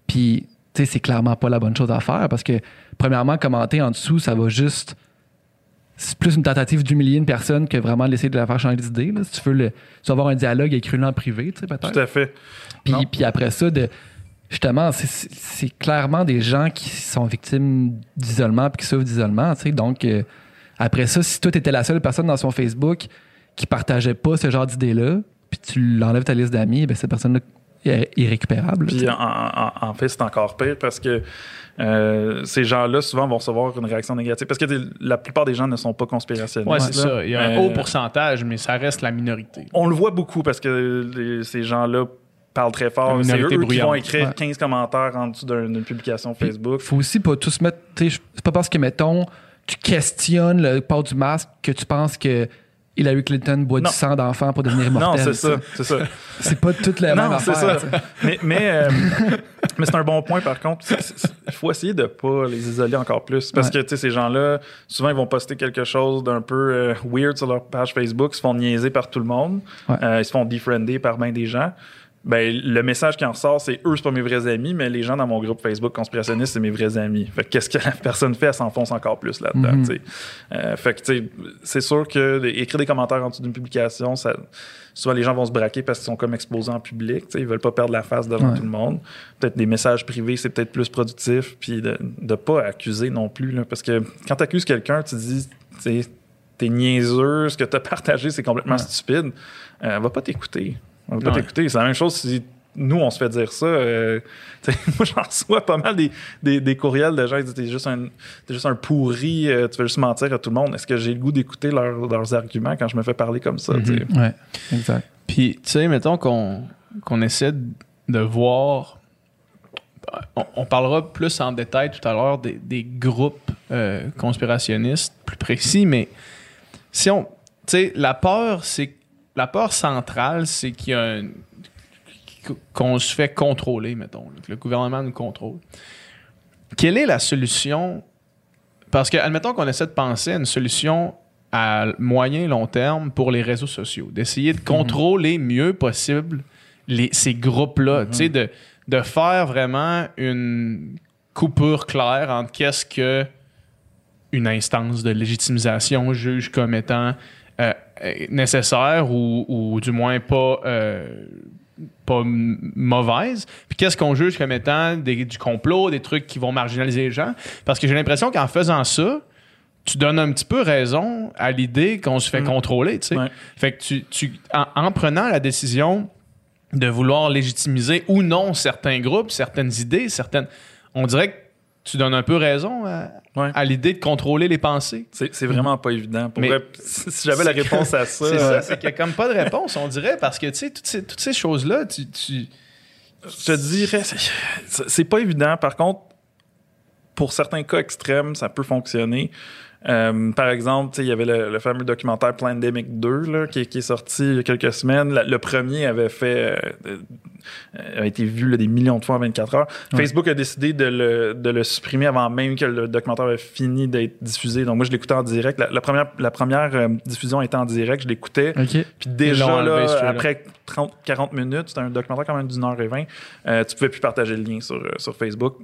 Puis, tu sais, c'est clairement pas la bonne chose à faire parce que, premièrement, commenter en dessous, ça va juste. C'est plus une tentative d'humilier une personne que vraiment d'essayer de la faire changer d'idée. Si tu veux, le, tu avoir un dialogue écrit en privé, tu sais, peut-être. Tout à fait. Puis, puis après ça, de, justement, c'est, c'est clairement des gens qui sont victimes d'isolement puis qui souffrent d'isolement, tu sais. Donc, euh, après ça, si toi, tu étais la seule personne dans son Facebook qui partageait pas ce genre d'idée-là, puis tu l'enlèves ta liste d'amis, ben cette personne-là est irrécupérable. Puis en, fait, c'est encore pire parce que euh, ces gens-là, souvent, vont recevoir une réaction négative. Parce que la plupart des gens ne sont pas conspirationnistes. Oui, c'est ça. Il y a un haut euh, pourcentage, mais ça reste la minorité. On le voit beaucoup parce que ces gens-là parlent très fort. C'est eux qui vont écrire 15 commentaires en dessous d'une publication Facebook. Il faut aussi pas tous mettre... C'est pas parce que, mettons tu questionnes le port du masque, que tu penses que Hillary Clinton boit Non. du sang d'enfant pour devenir Non, immortel. c'est ça, c'est ça. C'est pas toute la même Non, affaire. ça. sais. Mais, mais, euh, mais c'est un bon point, par contre. Il faut essayer de pas les isoler encore plus. Parce Ouais. que, tu sais, ces gens-là, souvent, ils vont poster quelque chose d'un peu euh, weird sur leur page Facebook, ils se font niaiser par tout le monde, Ouais. Euh, ils se font defriender par bien des gens. Ben, le message qui en ressort, c'est eux, c'est pas mes vrais amis, mais les gens dans mon groupe Facebook conspirationniste, c'est mes vrais amis. Fait que qu'est-ce que la personne fait, elle s'enfonce encore plus là-dedans. Mhm. Euh, fait que, tu sais, c'est sûr que écrire des commentaires en dessous d'une publication, ça, souvent les gens vont se braquer parce qu'ils sont comme exposés en public. tu sais, Ils veulent pas perdre la face devant Ouais. tout le monde. Peut-être des messages privés, c'est peut-être plus productif. Puis de, de pas accuser non plus. là, parce que quand tu accuses quelqu'un, tu dis, tu sais, t'es niaiseux, ce que tu as partagé, c'est complètement Ouais. stupide. Euh, elle va pas t'écouter. Va pas Ouais. t'écouter. C'est la même chose si nous, on se fait dire ça. euh, moi, j'en reçois pas mal des, des, des courriels de gens qui disent T'es juste un, t'es juste un pourri, euh, tu veux juste mentir à tout le monde. Est-ce que j'ai le goût d'écouter leurs- leurs arguments quand je me fais parler comme ça? sais? Ouais, exact. Puis, tu sais, mettons qu'on qu'on essaie de voir. On, on parlera plus en détail tout à l'heure des, des groupes euh, conspirationnistes plus précis, mais si on. Tu sais, la peur, c'est. La peur centrale, c'est qu'il y a un- qu'on se fait contrôler, mettons, que le gouvernement nous contrôle. Quelle est la solution? Parce que, admettons qu'on essaie de penser à une solution à moyen et long terme pour les réseaux sociaux, d'essayer de contrôler mieux possible les, ces groupes-là, tu sais, de, de faire vraiment une coupure claire entre qu'est-ce que une instance de légitimisation juge comme étant euh, nécessaire ou, ou du moins pas, euh, pas mauvaise, puis qu'est-ce qu'on juge comme étant des- du complot, des trucs qui vont marginaliser les gens? Parce que j'ai l'impression qu'en faisant ça, tu donnes un petit peu raison à l'idée qu'on se fait Mm. contrôler. Ouais. Fait que tu, tu en, en prenant la décision de vouloir légitimiser ou non certains groupes, certaines idées, certaines. On dirait que tu donnes un peu raison à, Ouais. à l'idée de contrôler les pensées. C'est, vraiment pas évident. Pour Mais- vrai, si j'avais la réponse à ça, C'est euh, ça, c'est qu'il n'y a comme pas de réponse, on dirait, parce que, tu sais, toutes ces, toutes ces choses-là, tu, tu- je te dirais, c'est, c'est pas évident. Par contre, pour certains cas extrêmes, ça peut fonctionner. Euh, par exemple, tu sais, il y avait le, le fameux documentaire Plandemic 2 là, qui, est- qui est sorti il y a quelques semaines. La- le premier avait fait euh, euh, a été vu là, des millions de fois en 24 heures. Facebook a décidé de le, de le supprimer avant même que le documentaire avait fini d'être diffusé. Donc moi, je l'écoutais en direct. La, la première, la première euh, diffusion était en direct. Je l'écoutais. OK. Puis déjà, enlevé, là, celui-là. après 30, 40 minutes, c'était un documentaire quand même d'une heure et vingt, euh, tu pouvais plus partager le lien sur, sur Facebook.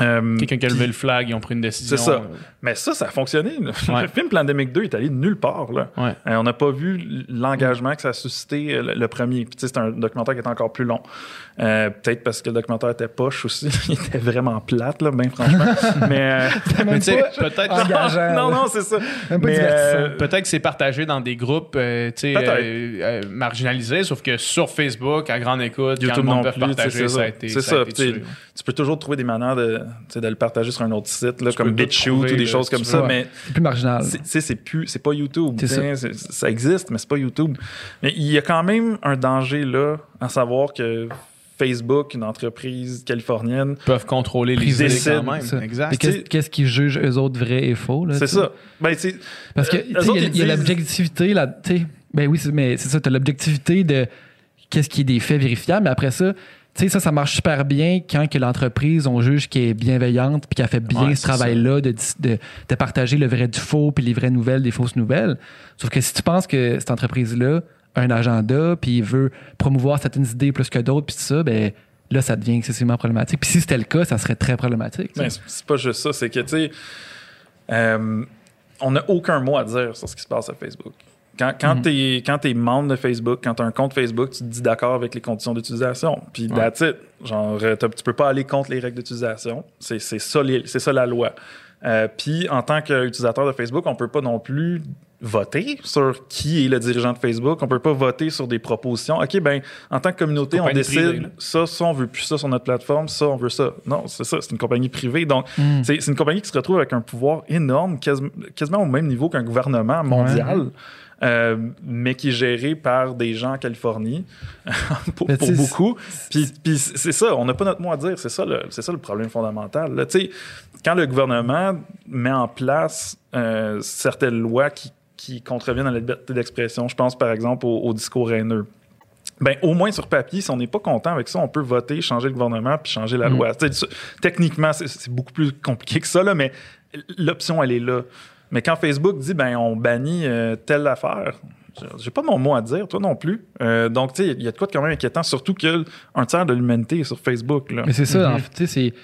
Euh, quelqu'un qui a levé le flag, ils ont pris une décision. C'est ça. euh, Mais ça, ça a fonctionné. Ouais. Le film Plandemic 2 est allé nulle part. Là. Ouais. Euh, on n'a pas vu l'engagement que ça a suscité le, le premier. Puis tu sais, c'est un documentaire qui est encore plus long. Euh, Peut-être parce que le documentaire était poche aussi. Il était vraiment plate, là, ben franchement. Mais euh, Mais tu sais, pas peut-être non, non, c'est ça. Même pas Mais, divertissant. euh, Peut-être que c'est partagé dans des groupes euh, tu sais, Peut-être. euh, euh, marginalisés, sauf que sur Facebook, à grande écoute, quand le YouTube monde peut partager, ça a été, C'est ça tu peux toujours trouver des manières de, tu sais, de le partager sur un autre site, là, comme BitChute ou des choses comme ça, mais C'est plus marginal. c'est- tu sais, c'est plus, c'est pas YouTube. C'est tu sais, c'est- ça existe, mais c'est pas YouTube. Mais il y a quand même un danger là, à savoir que Facebook, une entreprise californienne, peuvent contrôler les Privé. idées Décide, quand même. Ça. Exact. Et qu'est-ce qu'ils jugent eux autres vrai et faux? là, c'est ça. Ben, tu sais, Parce que Euh, il y a- l'objectivité là, tu sais. Ben oui, c'est- mais c'est ça, tu as l'objectivité de qu'est-ce qui est des faits vérifiables, mais après ça, tu sais, ça, ça marche super bien quand que l'entreprise, on juge qu'elle est bienveillante puis qu'elle fait bien Ouais, ce travail-là de, de, de partager le vrai du faux puis les vraies nouvelles des fausses nouvelles. Sauf que si tu penses que cette entreprise-là a un agenda puis veut promouvoir certaines idées plus que d'autres puis tout ça, ben là, ça devient excessivement problématique. Puis si c'était le cas, ça serait très problématique. c'est- c'est pas juste ça. C'est que, tu sais, euh, on n'a aucun mot à dire sur ce qui se passe à Facebook. Quand, quand t'es quand t'es membre de Facebook, quand t'as un compte Facebook, tu te dis d'accord avec les conditions d'utilisation. Puis Ouais. that's it. Genre, euh, tu peux pas aller contre les règles d'utilisation. C'est ça, ça la loi. Euh, puis en tant qu'utilisateur de Facebook, on peut pas non plus voter sur qui est le dirigeant de Facebook. On peut pas voter sur des propositions. OK, ben en tant que communauté, on décide privée, ça, ça, on veut plus ça sur notre plateforme, ça, on veut ça. Non, c'est ça, c'est une compagnie privée. Donc, Mm. c'est une compagnie qui se retrouve avec un pouvoir énorme, quasi- quasiment au même niveau qu'un gouvernement mondial. Euh, mais qui est géré par des gens en Californie, pour, beaucoup. Puis, puis c'est ça, on n'a pas notre mot à dire. C'est ça le, c'est ça le problème fondamental. là. Quand le gouvernement met en place euh, certaines lois qui, qui contreviennent à la liberté d'expression, je pense par exemple au, au discours haineux. Ben, au moins sur papier, si on n'est pas content avec ça, on peut voter, changer le gouvernement puis changer la Mm. loi. Techniquement, c'est- c'est beaucoup plus compliqué que ça, là, mais l'option, elle est là. Mais quand Facebook dit, ben, on bannit euh, telle affaire, j'ai pas mon mot à dire, toi non plus. Euh, donc, tu sais, il y a de quoi de quand même inquiétant, surtout que un tiers de l'humanité est sur Facebook. Là. Mais c'est ça, Mhm. en fait, tu sais, c'est.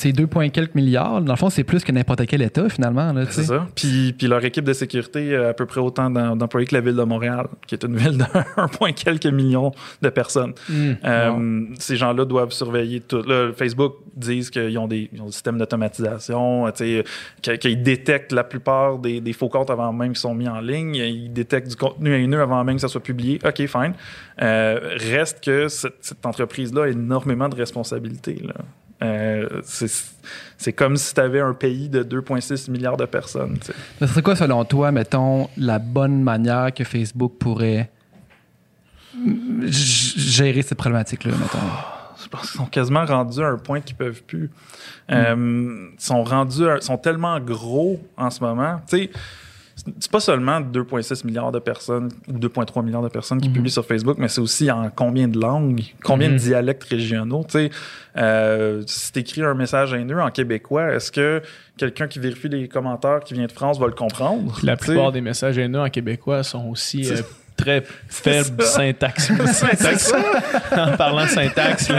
C'est 2, points quelques milliards. Dans le fond, c'est plus que n'importe quel État, finalement. C'est ça. Puis, puis leur équipe de sécurité a à peu près autant d'em- d'employés que la ville de Montréal, qui est une ville de 1, quelques millions de personnes. Hmm. Euh, Ces gens-là doivent surveiller tout. Là, Facebook disent qu'ils ont des, ils ont des systèmes d'automatisation, qu'ils qu'ils détectent la plupart des, des faux comptes avant même qu'ils sont mis en ligne. Ils détectent du contenu haineux avant même que ça soit publié. OK, fine. Euh, reste que cette, cette entreprise-là a énormément de responsabilités. Là. Euh, c'est comme si tu avais un pays de 2,6 milliards de personnes. ce serait quoi, selon toi, mettons, la bonne manière que Facebook pourrait gérer cette problématique-là, mettons? Je pense qu'ils sont quasiment rendus à un point qu'ils peuvent plus. Euh, Ils sont rendus, à- sont tellement gros en ce moment. Tu sais, c'est pas seulement 2,6 milliards de personnes ou 2,3 milliards de personnes qui Mhm. publient sur Facebook, mais c'est aussi en combien de langues, combien Mhm. de dialectes régionaux. Tu sais, euh, si t'écris un message haineux en québécois, est-ce que quelqu'un qui vérifie les commentaires qui vient de France va le comprendre? La plupart des messages haineux en québécois sont aussi très faibles ça. syntaxe. syntaxe. en parlant de syntaxe.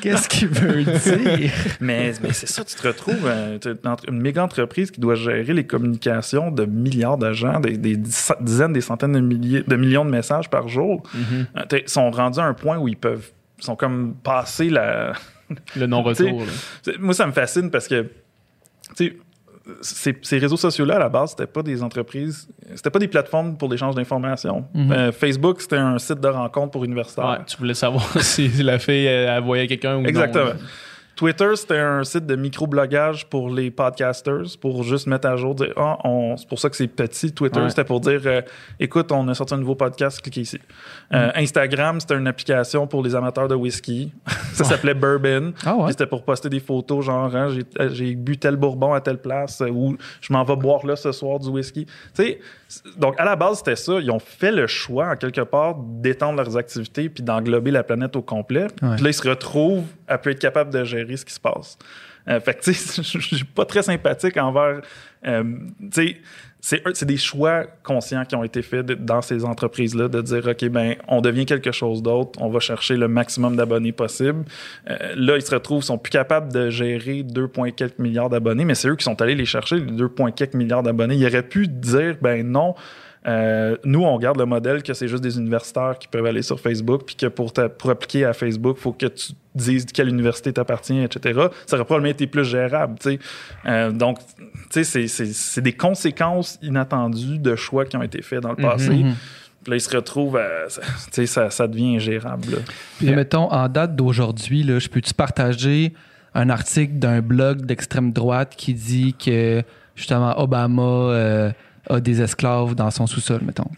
Qu'est-ce qu'il veut dire? Mais, mais c'est ça, tu te retrouves euh, une, entre- une méga entreprise qui doit gérer les communications de milliards de gens, des, dizaines, des centaines de, milliers, de millions de messages par jour. Mhm. Euh, Ils sont rendus à un point où ils peuvent, ils sont comme passés la. Le non-retour. Moi, ça me fascine parce que, tu sais, ces, ces réseaux sociaux-là, à la base, c'était pas des entreprises, c'était pas des plateformes pour l'échange d'informations. Mhm. Euh, Facebook, c'était un site de rencontre pour universitaires. Ouais, tu voulais savoir si la fille elle, elle voyait quelqu'un ou non. Exactement. Twitter, c'était un site de micro-blogage pour les podcasters, pour juste mettre à jour, dire Ah, c'est pour ça que c'est petit. Twitter, Ouais. c'était pour dire euh, écoute, on a sorti un nouveau podcast, cliquez ici. Mm. Euh, Instagram, c'était une application pour les amateurs de whisky. ça s'appelait Bourbon. Ah ouais? C'était pour poster des photos, genre hein, j'ai- euh, j'ai bu tel bourbon à telle place ou je m'en vais boire là ce soir du whisky. Tu sais, c- donc à la base, c'était ça. Ils ont fait le choix, en quelque part, d'étendre leurs activités puis d'englober la planète au complet. Puis là, ils se retrouvent à plus être capables de gérer ce qui se passe. Euh, fait que, tu sais, je suis pas très sympathique envers. euh, tu sais, c'est des choix conscients qui ont été faits dans ces entreprises-là de dire, OK, ben, on devient quelque chose d'autre, on va chercher le maximum d'abonnés possible. Euh, là, ils se retrouvent, sont plus capables de gérer 2,4 milliards d'abonnés, mais c'est eux qui sont allés les chercher, les 2,4 milliards d'abonnés. Ils auraient pu dire, ben non, euh, nous, on garde le modèle que c'est juste des universitaires qui peuvent aller sur Facebook, puis que pour, ta- pour appliquer à Facebook, il faut que tu dises quelle université t'appartient, etc. Ça aurait probablement été plus gérable. Euh, donc, c'est- des conséquences inattendues de choix qui ont été faits dans le passé. Mhm. Puis là, ils se retrouvent à. ça- devient ingérable. là. Puis, mettons, en date d'aujourd'hui, je peux-tu partager un article d'un blog d'extrême droite qui dit que, justement, Obama euh, a des esclaves dans son sous-sol, mettons?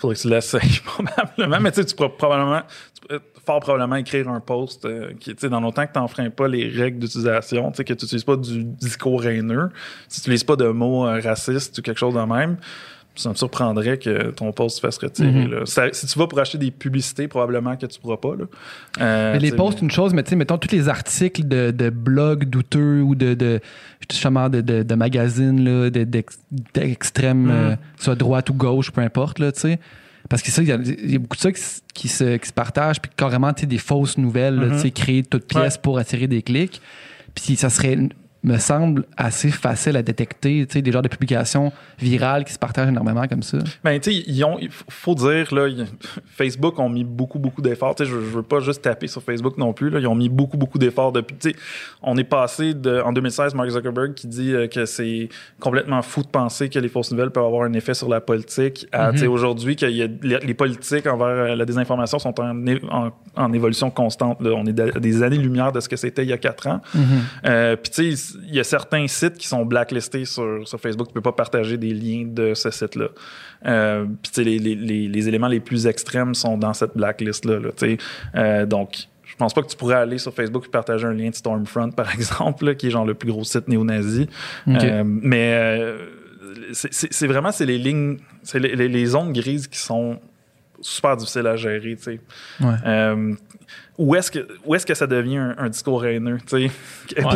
faudrait que tu l'essayes probablement. Mais tu sais, tu pourras probablement, tu fort probablement écrire un post euh, qui, tu sais, dans longtemps que tu n'enfreins pas les règles d'utilisation, tu sais, que tu n'utilises pas du discours haineux, tu n'utilises pas de mots euh, racistes ou quelque chose de même, ça me surprendrait que ton post se fasse retirer. Mhm. là. Ça- si tu vas pour acheter des publicités, probablement que tu ne pourras pas. Là. Euh, Mais les posts, une chose, mais tu sais, mettons tous les articles de, de blogs douteux ou de, de justement de, de, de magazines d'extrême, Mhm. euh, soit droite ou gauche, peu importe, tu sais. Parce que ça, il y, a- il y a beaucoup de ça qui, se, qui se partagent, puis carrément, tu sais, des fausses nouvelles, Mhm. tu sais, créées de toutes pièces pour attirer des clics. Puis ça serait, me semble, assez facile à détecter, tu sais, des genres de publications virales qui se partagent énormément comme ça. Ben, tu sais, ils ont, il faut dire, là, Facebook ont mis beaucoup, beaucoup d'efforts. Tu sais, je, je veux pas juste taper sur Facebook non plus, là. Ils ont mis beaucoup, beaucoup d'efforts depuis. Tu sais, on est passé de, en 2016, Mark Zuckerberg qui dit euh, que c'est complètement fou de penser que les fausses nouvelles peuvent avoir un effet sur la politique. À, tu sais, aujourd'hui, que les, les politiques envers euh, la désinformation sont en, é- en, en évolution constante, là. On est à des années-lumière de ce que c'était il y a quatre ans. Euh, Puis tu sais, il y a certains sites qui sont blacklistés sur, sur Facebook. Tu peux pas partager des liens de ce site-là. Euh, Puis les, les, les, les éléments les plus extrêmes sont dans cette blacklist-là. Là, euh, donc, je pense pas que tu pourrais aller sur Facebook et partager un lien de Stormfront, par exemple, là, qui est genre le plus gros site néo-nazi. Euh, mais c'est- vraiment c'est les lignes, c'est les, les- les zones grises qui sont super difficiles à gérer. tu sais. Ouais. Où est-ce que où est-ce que ça devient un, un discours haineux? Où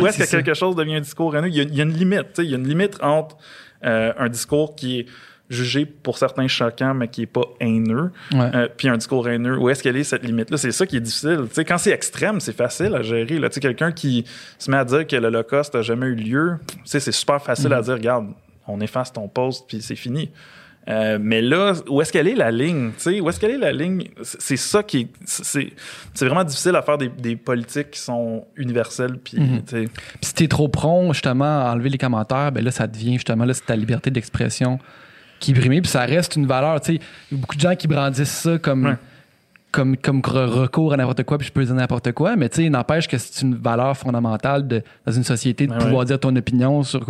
est-ce que ça. quelque chose devient un discours haineux? Il y a, il y a une limite. Il y a une limite entre euh, un discours qui est jugé pour certains choquant, mais qui est pas haineux, Ouais. euh, puis un discours haineux. Où est-ce qu'elle est cette limite-là? C'est ça qui est difficile. Tu sais, quand c'est extrême, c'est facile à gérer. Quelqu'un qui se met à dire que l'Holocauste n'a jamais eu lieu, c'est super facile à dire. Regarde, on efface ton post, puis c'est fini. Euh, mais là, où est-ce qu'elle est la ligne? Où est-ce qu'elle est la ligne? C'est ça qui est. C'est vraiment difficile à faire des, des politiques qui sont universelles. Puis, tu sais, Puis si t'es trop prompt, justement, à enlever les commentaires, ben là, ça devient justement, là, c'est ta liberté d'expression qui est brimée. Puis ça reste une valeur. Tu sais, il y a beaucoup de gens qui brandissent ça comme, Ouais. comme, comme re- recours à n'importe quoi, puis je peux dire n'importe quoi. Mais tu sais, n'empêche que c'est une valeur fondamentale de, dans une société de Ouais, pouvoir ouais. dire ton opinion sur.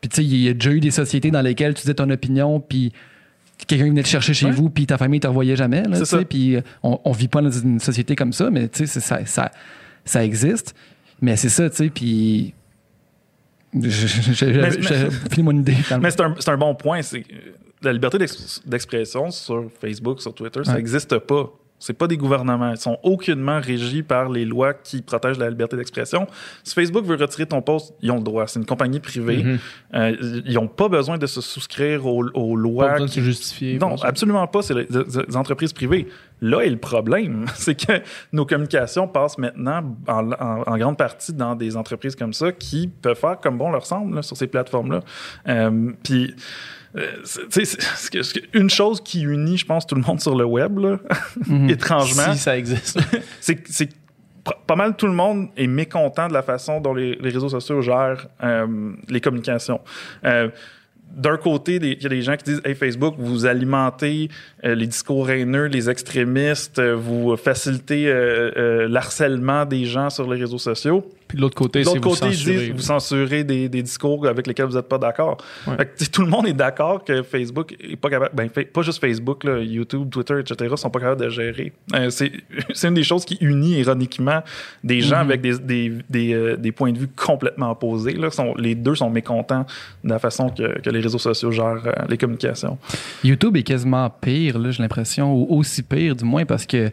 Puis tu sais, il y a déjà eu des sociétés dans lesquelles tu disais ton opinion, puis quelqu'un venait te chercher chez Ouais. vous, puis ta famille te revoyait jamais. Là, ça. Puis euh, on, on vit pas dans une société comme ça, mais tu sais, c'est- ça, ça, ça existe. Mais c'est ça, tu sais, puis. J'ai fini mon idée. Mais c'est un, un bon point. C'est que la liberté d'ex- d'expression sur Facebook, sur Twitter, ça n'existe pas. C'est pas des gouvernements. Ils sont aucunement régis par les lois qui protègent la liberté d'expression. Si Facebook veut retirer ton post, ils ont le droit. C'est une compagnie privée. Mhm. Euh, ils n'ont pas besoin de se souscrire aux, aux Pas lois. besoin de qui- se justifier. Non, absolument pas. C'est les entreprises privées. Là est le problème. C'est que nos communications passent maintenant en, en- en grande partie dans des entreprises comme ça qui peuvent faire comme bon leur semble là, sur ces plateformes-là. Euh, Puis, une chose qui unit, je pense, tout le monde sur le web, là, Mhm. étrangement, Si ça existe. c'est pas mal tout le monde est mécontent de la façon dont les, les réseaux sociaux gèrent euh, les communications. Euh, d'un côté, il y a des gens qui disent Hey, Facebook, vous alimentez euh, les discours haineux, les extrémistes, vous facilitez l'harcèlement des gens sur les réseaux sociaux. Puis de l'autre côté, c'est vous censurer. vous censurez des, des discours avec lesquels vous n'êtes pas d'accord. Ouais. Tout le monde est d'accord que Facebook est pas capable. Ben, pas juste Facebook, là, YouTube, Twitter, etc., sont pas capables de gérer. Euh, c'est une des choses qui unit ironiquement des gens Mhm. avec des, des, des, euh, des points de vue complètement opposés. Là. Sont, les deux sont mécontents de la façon que, que les réseaux sociaux gèrent euh, les communications. YouTube est quasiment pire, j'ai l'impression, ou aussi pire du moins, parce que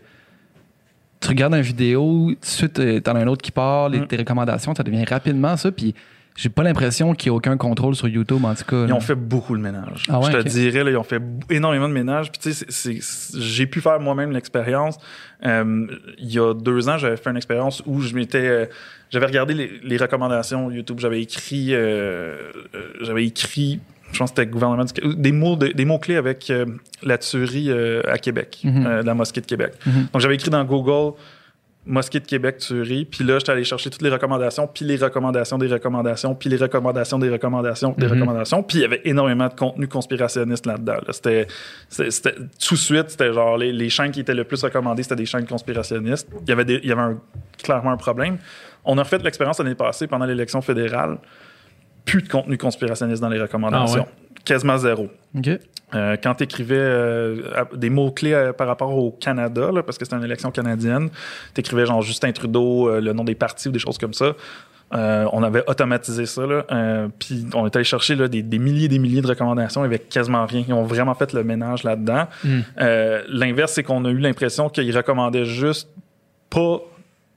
tu regardes une vidéo, tout de suite, euh, t'en as un autre qui parle, et Mm. tes recommandations, ça devient rapidement ça, puis j'ai pas l'impression qu'il y a aucun contrôle sur YouTube, en tout cas. Ils là. ont fait beaucoup le ménage. Ah ouais, je te dirais, là, ils ont fait énormément de ménage. Puis tu sais, j'ai pu faire moi-même l'expérience. Euh, il y a deux ans, j'avais fait une expérience où je m'étais, euh, j'avais regardé les, les recommandations YouTube. J'avais écrit, euh, j'avais écrit, je pense que c'était gouvernement du, des mots, de- des mots clés avec euh, la tuerie euh, à Québec, Mhm. euh, la mosquée de Québec. Mhm. Donc j'avais écrit dans Google. Mosquée de Québec, tuerie. Puis là, j'étais allé chercher toutes les recommandations, puis les recommandations des recommandations, puis les recommandations des recommandations des Mhm. recommandations. Puis il y avait énormément de contenu conspirationniste là-dedans. là. C'était, tout de suite, c'était genre les, les chaînes qui étaient le plus recommandées, c'était des chaînes conspirationnistes. Il y avait, des- il y avait un- clairement un problème. On a refait l'expérience l'année passée pendant l'élection fédérale. Plus de contenu conspirationniste dans les recommandations. Quasiment zéro. Euh, quand tu écrivais des mots-clés euh, par rapport au Canada, là, parce que c'était une élection canadienne, tu écrivais genre Justin Trudeau, euh, le nom des partis ou des choses comme ça. Euh, on avait automatisé ça, là, euh, puis on est allé chercher là, des, des milliers et des milliers de recommandations avec quasiment rien. Ils ont vraiment fait le ménage là-dedans. Mm. Euh, L'inverse, c'est qu'on a eu l'impression qu'ils recommandaient juste pas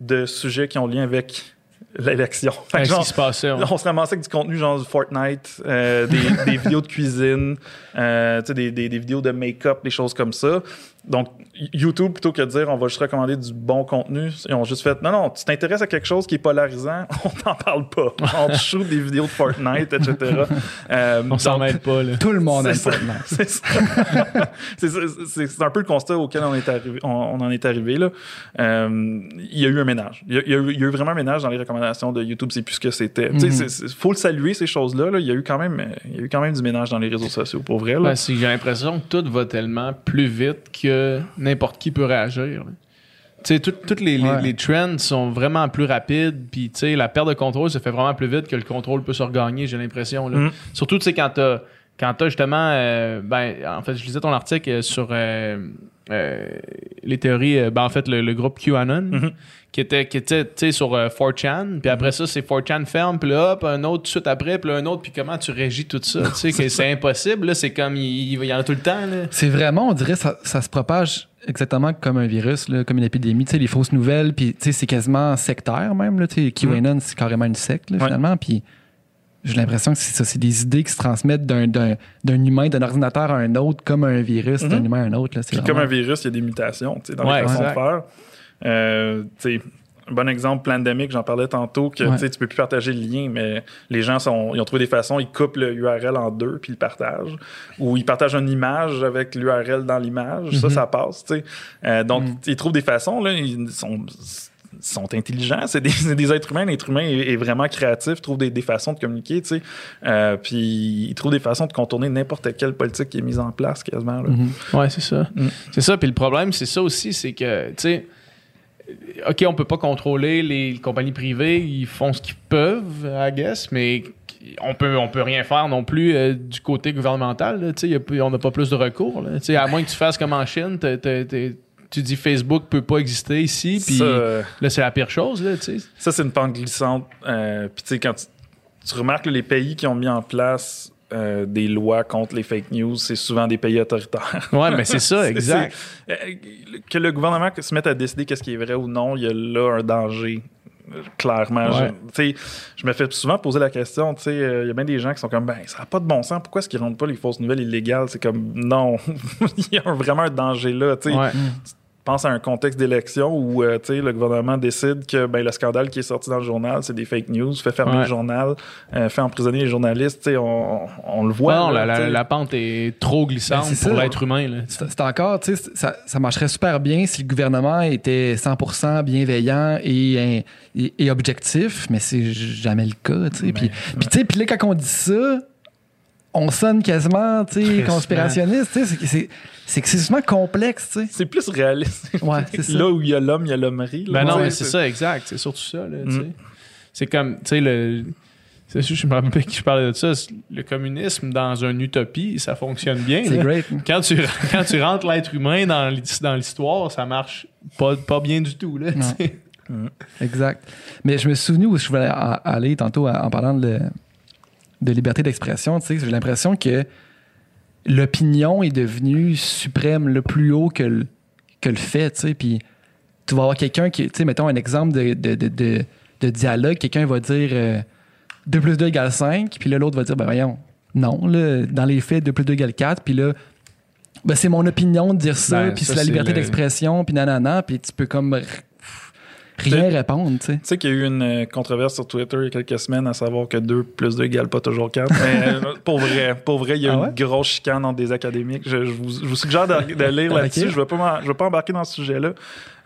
de sujets qui ont lien avec l'élection. Fait que Qu'est-ce genre, qui se passait? ouais? on se ramassait avec du contenu genre du Fortnite, euh, des, des vidéos de cuisine, euh, tu sais, des, des, des vidéos de make-up, des choses comme ça. Donc, YouTube, plutôt que de dire on va juste recommander du bon contenu, ils ont juste fait non, non, tu t'intéresses à quelque chose qui est polarisant, on t'en parle pas. On te shoot des vidéos de Fortnite, etc. Euh, On s'en mêle pas. Là. Tout le monde aime ça. Fortnite. c'est ça. un peu le constat auquel on, est arrivé, on, on en est arrivé. Là. Euh, il y a eu un ménage. Il y a, il y a eu, il y a eu vraiment un ménage dans les recommandations de YouTube. C'est plus ce que c'était. Tu sais, Mhm. c'est- c'est- faut le saluer, ces choses-là. là. Il, y a eu quand même, il y a eu quand même du ménage dans les réseaux sociaux, pour vrai. Ben, j'ai l'impression que tout va tellement plus vite que n'importe qui peut réagir. Tu sais, toutes les, les- Ouais. les trends sont vraiment plus rapides, puis tu sais, la perte de contrôle se fait vraiment plus vite que le contrôle peut se regagner, j'ai l'impression. là. Mm. Surtout, tu sais, quand t'as quand tu as justement. euh, ben, en fait, je lisais ton article sur euh, euh, les théories. euh, ben, en fait, le, le groupe QAnon, Mhm. qui était, qui sur euh, 4chan. Puis après ça, c'est 4chan ferme. Puis là, hop, un autre tout de suite après. Puis là, un autre. Puis comment tu régis tout ça? tu sais, c'est impossible. Là, c'est comme. Il, il y en a tout le temps. C'est vraiment, on dirait, ça, ça se propage exactement comme un virus, là, comme une épidémie. Tu sais, les fausses nouvelles, puis tu sais, c'est quasiment sectaire même. Là, tu sais, QAnon, c'est carrément une secte, là, Ouais. finalement. Puis j'ai l'impression que c'est ça, c'est des idées qui se transmettent d'un, d'un, d'un humain, d'un ordinateur à un autre, comme un virus, d'un Mhm. humain à un autre. Là, c'est Puis comme un virus, il y a des mutations tu sais, dans Ouais, les façons de faire. Euh, un bon exemple, Plandemic, j'en parlais tantôt, que Ouais. tu peux plus partager le lien, mais les gens sont, ils ont trouvé des façons, ils coupent le URL en deux puis ils le partagent. Ou ils partagent une image avec l'URL dans l'image. Ça, Mhm. ça passe. tu sais. Euh, donc, Mhm. ils trouvent des façons, là, ils sont sont intelligents, c'est des, des êtres humains. L'être humain est, est vraiment créatif, trouve des, des façons de communiquer, tu sais. Euh, puis ils trouvent des façons de contourner n'importe quelle politique qui est mise en place quasiment. là. Mhm. Ouais, c'est ça. Mm. C'est ça. Puis le problème, c'est ça aussi, c'est que, tu sais, OK, on peut pas contrôler les compagnies privées, ils font ce qu'ils peuvent, I guess, mais on peut, on peut rien faire non plus euh, du côté gouvernemental. là. Tu sais, y a plus- on n'a pas plus de recours. là. Tu sais, à moins que tu fasses comme en Chine, t'as- tu dis Facebook peut pas exister ici, puis euh, là, c'est la pire chose. Là, tu sais. Ça, c'est une pente glissante. Euh, Puis, tu sais, quand tu, tu remarques que les pays qui ont mis en place euh, des lois contre les fake news, c'est souvent des pays autoritaires. Ouais, mais c'est ça, exact. euh, que le gouvernement se mette à décider qu'est-ce qui est vrai ou non, il y a là un danger. Clairement. Ouais. Je, me fais souvent poser la question, euh, il y a bien des gens qui sont comme, ben, ça n'a pas de bon sens, pourquoi est-ce qu'ils rendent pas les fausses nouvelles illégales? C'est comme, non, il y a vraiment un danger là, Ouais. Pense à un contexte d'élection où euh, tu sais, le gouvernement décide que ben, le scandale qui est sorti dans le journal, c'est des fake news, fait fermer Ouais. le journal, euh, fait emprisonner les journalistes. tu sais, On, on le voit. non, là, la, la- la pente est trop glissante Ben, pour l'être humain. Là. C'est encore, tu sais, ça, ça marcherait super bien si le gouvernement était 100% bienveillant et, et, et objectif, mais c'est jamais le cas, tu sais. Puis, puis, tu sais, puis là, quand on dit ça, on sonne quasiment, tu sais, conspirationniste, tu sais. c'est que C'est c'est excessivement complexe, tu sais. C'est plus réaliste. Ouais, c'est ça. Là où il y a l'homme, il y a l'hommerie. Ben non, sais, mais c'est ça, exact. C'est surtout ça. Là, tu sais. Mm. C'est comme, tu sais, le. C'est sûr, je me rappelle que je parlais de ça. Le communisme dans une utopie, ça fonctionne bien. C'est great. Quand tu, quand tu rentres l'être humain dans l'hi- dans l'histoire, ça marche pas, pas bien du tout. Là, sais. Exact. Mais je me suis souvenu où je voulais aller tantôt en en parlant de, de liberté d'expression. Tu sais, j'ai l'impression que l'opinion est devenue suprême, le plus haut que le, que le fait. Tu sais, puis tu vas avoir quelqu'un qui, tu sais, mettons un exemple de, de, de, de- dialogue, quelqu'un va dire euh, 2 plus 2 égale 5, puis là, l'autre va dire, ben voyons, non, là, dans les faits, 2 plus 2 égale 4, puis là, ben, c'est mon opinion de dire ça, Ben, puis c'est la liberté le- d'expression, puis nanana, puis tu peux comme rien répondre, tu sais. Qu'il y a eu une euh, controverse sur Twitter il y a quelques semaines à savoir que 2 plus 2 égale pas toujours 4. Mais euh, pour vrai, pour vrai, il y a Ah eu ouais? une grosse chicane entre des académiques. Je, je vous, je vous suggère de, de lire là-dessus. Ok. Je ne vais, vais pas embarquer dans ce sujet-là.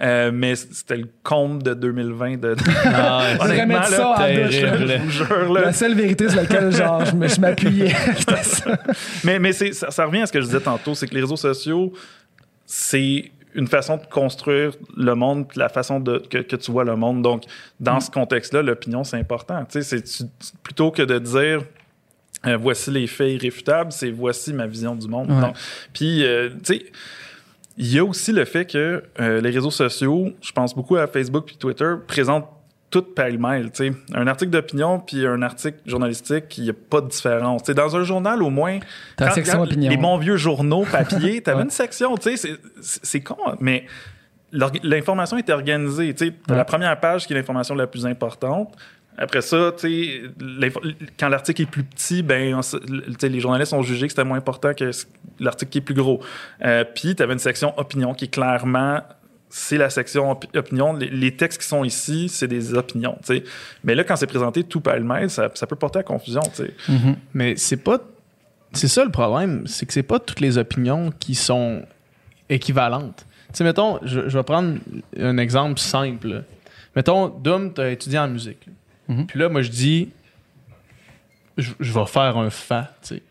Euh, mais c'était le comble de 2020. De, Ah, mettre ça en terrible, douche, là. là. je vous jure. Là. La seule vérité sur laquelle genre, je je m'appuyais. C'était ça. Mais, mais ça revient à ce que je disais tantôt, c'est que les réseaux sociaux, c'est une façon de construire le monde, la façon de, que, que tu vois le monde. Donc, dans ce contexte-là, l'opinion, c'est important. Tu sais, c'est tu- plutôt que de dire euh, voici les faits irréfutables, c'est voici ma vision du monde. Ouais. Donc, puis, euh, tu sais, il y a aussi le fait que euh, les réseaux sociaux, je pense beaucoup à Facebook puis Twitter, présentent tout pêle-mêle. tu sais. Un article d'opinion puis un article journalistique, il n'y a pas de différence. Tu sais, dans un journal, au moins, T'as la quand section tu opinion. Les bons vieux journaux papier, t'avais Ouais. une section, tu sais, c'est- c'est con, mais l'information était organisée, tu Ouais. la première page qui est l'information la plus importante. Après ça, tu quand l'article est plus petit, ben, on tu les journalistes ont jugé que c'était moins important que l'article qui est plus gros. Euh, Puis, tu avais une section opinion qui est clairement, c'est la section opi- opinion. Les, les textes qui sont ici, c'est des opinions, tu sais. Mais là, quand c'est présenté tout pêle-mêle, ça, ça peut porter à confusion, tu sais. Mhm. Mais c'est pas. C'est ça le problème, c'est que c'est pas toutes les opinions qui sont équivalentes. Tu sais, mettons, je, je vais prendre un exemple simple. Mettons, Dom, t'as étudié en musique. Mhm. Puis là, moi, je dis, je, je vais faire un fa, tu sais.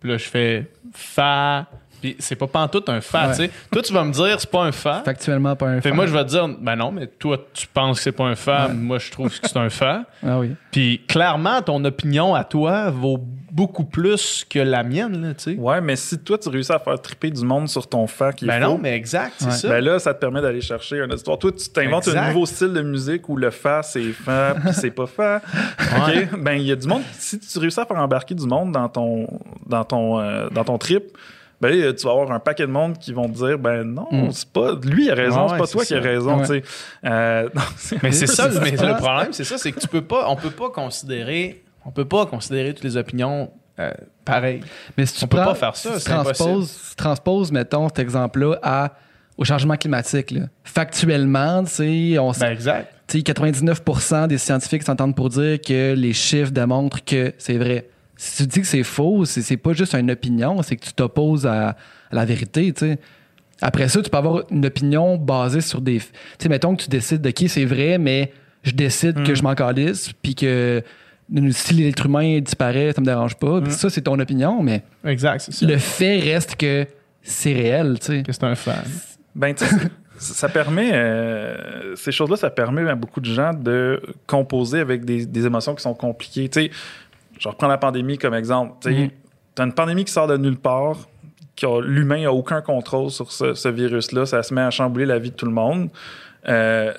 Puis là, je fais fa, Puis c'est pas pantoute un fait. Ouais. tu sais. Toi, tu vas me dire, c'est pas un fait. Factuellement, pas un Fait fait. moi, je vais te dire, ben non, mais toi, tu penses que c'est pas un fait. Moi, je trouve que c'est un fait. Ah oui. Puis clairement, ton opinion à toi vaut beaucoup plus que la mienne, là, tu sais. Ouais, mais si toi, tu réussis à faire triper du monde sur ton fait qui est Ben faux, non, mais exact, c'est Ouais. ça. ben là, ça te permet d'aller chercher une histoire. Toi, tu t'inventes Exact. un nouveau style de musique où le fa, c'est fa, puis c'est pas fa. Ouais. OK? Ben, il y a du monde. Si tu réussis à faire embarquer du monde dans ton, dans ton, euh, dans ton trip, ben là, tu vas avoir un paquet de monde qui vont te dire, ben non, Mm. c'est pas. Lui, a raison, Ouais, c'est pas toi qui as raison, Ouais. tu sais. Euh, non, Mais c'est ça, mais le problème, c'est ça, c'est que tu peux pas, on peut pas considérer, on peut pas considérer toutes les opinions euh, pareilles. Mais si tu On peut prends- pas faire ça, si transposes, transposes, mettons, cet exemple-là à, au changement climatique. là. Factuellement, tu sais, on Ben exact. tu sais, 99% des scientifiques s'entendent pour dire que les chiffres démontrent que c'est vrai. Si tu dis que c'est faux, c'est c'est pas juste une opinion, c'est que tu t'opposes à, à la vérité, tu sais. Après ça, tu peux avoir une opinion basée sur des... Tu sais, mettons que tu décides de qui c'est vrai, mais je décide que je m'en calisse, puis que si l'être humain disparaît, ça me dérange pas. Mm. Puis ça, c'est ton opinion, mais Exact, c'est ça. le fait reste que c'est réel, tu sais. Que c'est un fan. Ben, tu ça permet, euh, ces choses-là, ça permet à beaucoup de gens de composer avec des, des émotions qui sont compliquées. Tu sais, je reprends la pandémie comme exemple. Tu Mhm. as une pandémie qui sort de nulle part, l'humain n'a aucun contrôle sur ce, ce virus-là, ça se met à chambouler la vie de tout le monde. Euh,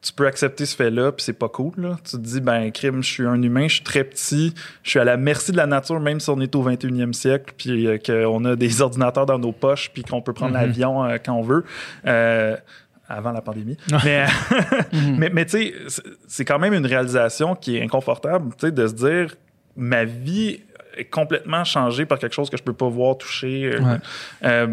tu peux accepter ce fait-là, puis c'est pas cool. Là. Tu te dis, ben, crime, je suis un humain, je suis très petit, je suis à la merci de la nature, même si on est au 21e siècle, puis euh, qu'on a des ordinateurs dans nos poches, puis qu'on peut prendre Mhm. l'avion euh, quand on veut. Euh, avant la pandémie. mais mais, mais tu sais, c'est- c'est quand même une réalisation qui est inconfortable, tu sais, de se dire, ma vie est complètement changée par quelque chose que je peux pas voir, toucher. euh, Ouais. euh,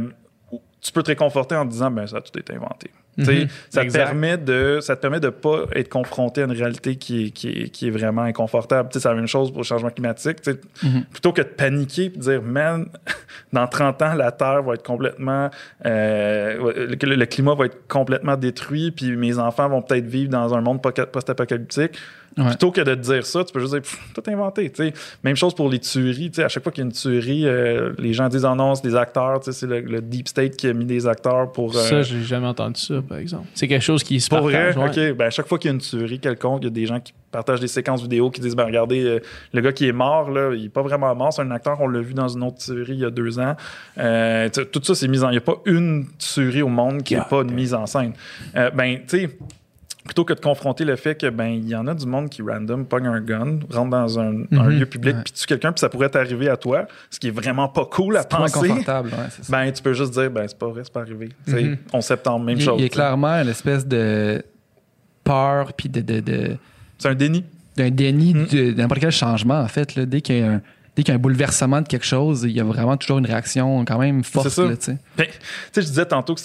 tu peux te réconforter en te disant, ben, ça a tout été inventé. Mhm. ça, te permet de, ça te permet de pas être confronté à une réalité qui est, qui est, qui est vraiment inconfortable. C'est la même chose pour le changement climatique. Mhm. Plutôt que de paniquer et de dire, man, dans 30 ans, la Terre va être complètement. euh, le, le climat va être complètement détruit, puis mes enfants vont peut-être vivre dans un monde poca- post-apocalyptique. Ouais. Plutôt que de te dire ça, tu peux juste dire, Pff, tout inventé. Même chose pour les tueries. À chaque fois qu'il y a une tuerie, euh, les gens disent, oh non, c'est des acteurs. tu sais, C'est le, le Deep State qui a mis des acteurs pour. euh, Ça, j'ai jamais entendu ça, par exemple. C'est quelque chose qui se pour vrai, partage. ouais. ok. Ben, à chaque fois qu'il y a une tuerie quelconque, il y a des gens qui partagent des séquences vidéo qui disent ben regardez, euh, le gars qui est mort, là, il est pas vraiment mort, c'est un acteur, on l'a vu dans une autre tuerie il y a deux ans. Euh, tout ça, c'est mis en. Il n'y a pas une tuerie au monde qui n'est pas une mise en scène. Euh, ben, tu sais. Plutôt que de confronter le fait que ben il y en a du monde qui random pogne un gun, rentre dans un, un Mhm. lieu public puis tue quelqu'un puis ça pourrait t'arriver à toi, ce qui est vraiment pas cool à penser. inconfortable, ouais, c'est ça. Ben tu peux juste dire ben c'est pas vrai, c'est pas arrivé. Sais, Mhm. 11 septembre même il, chose. il y a clairement une espèce de peur puis de, de, de- C'est un déni. d'un déni Mm. de, de n'importe quel changement, en fait. Là. Dès qu'il y a un dès qu'il y a un bouleversement de quelque chose, il y a vraiment toujours une réaction quand même forte. C'est ça. là, tu sais. Ben, je disais tantôt que,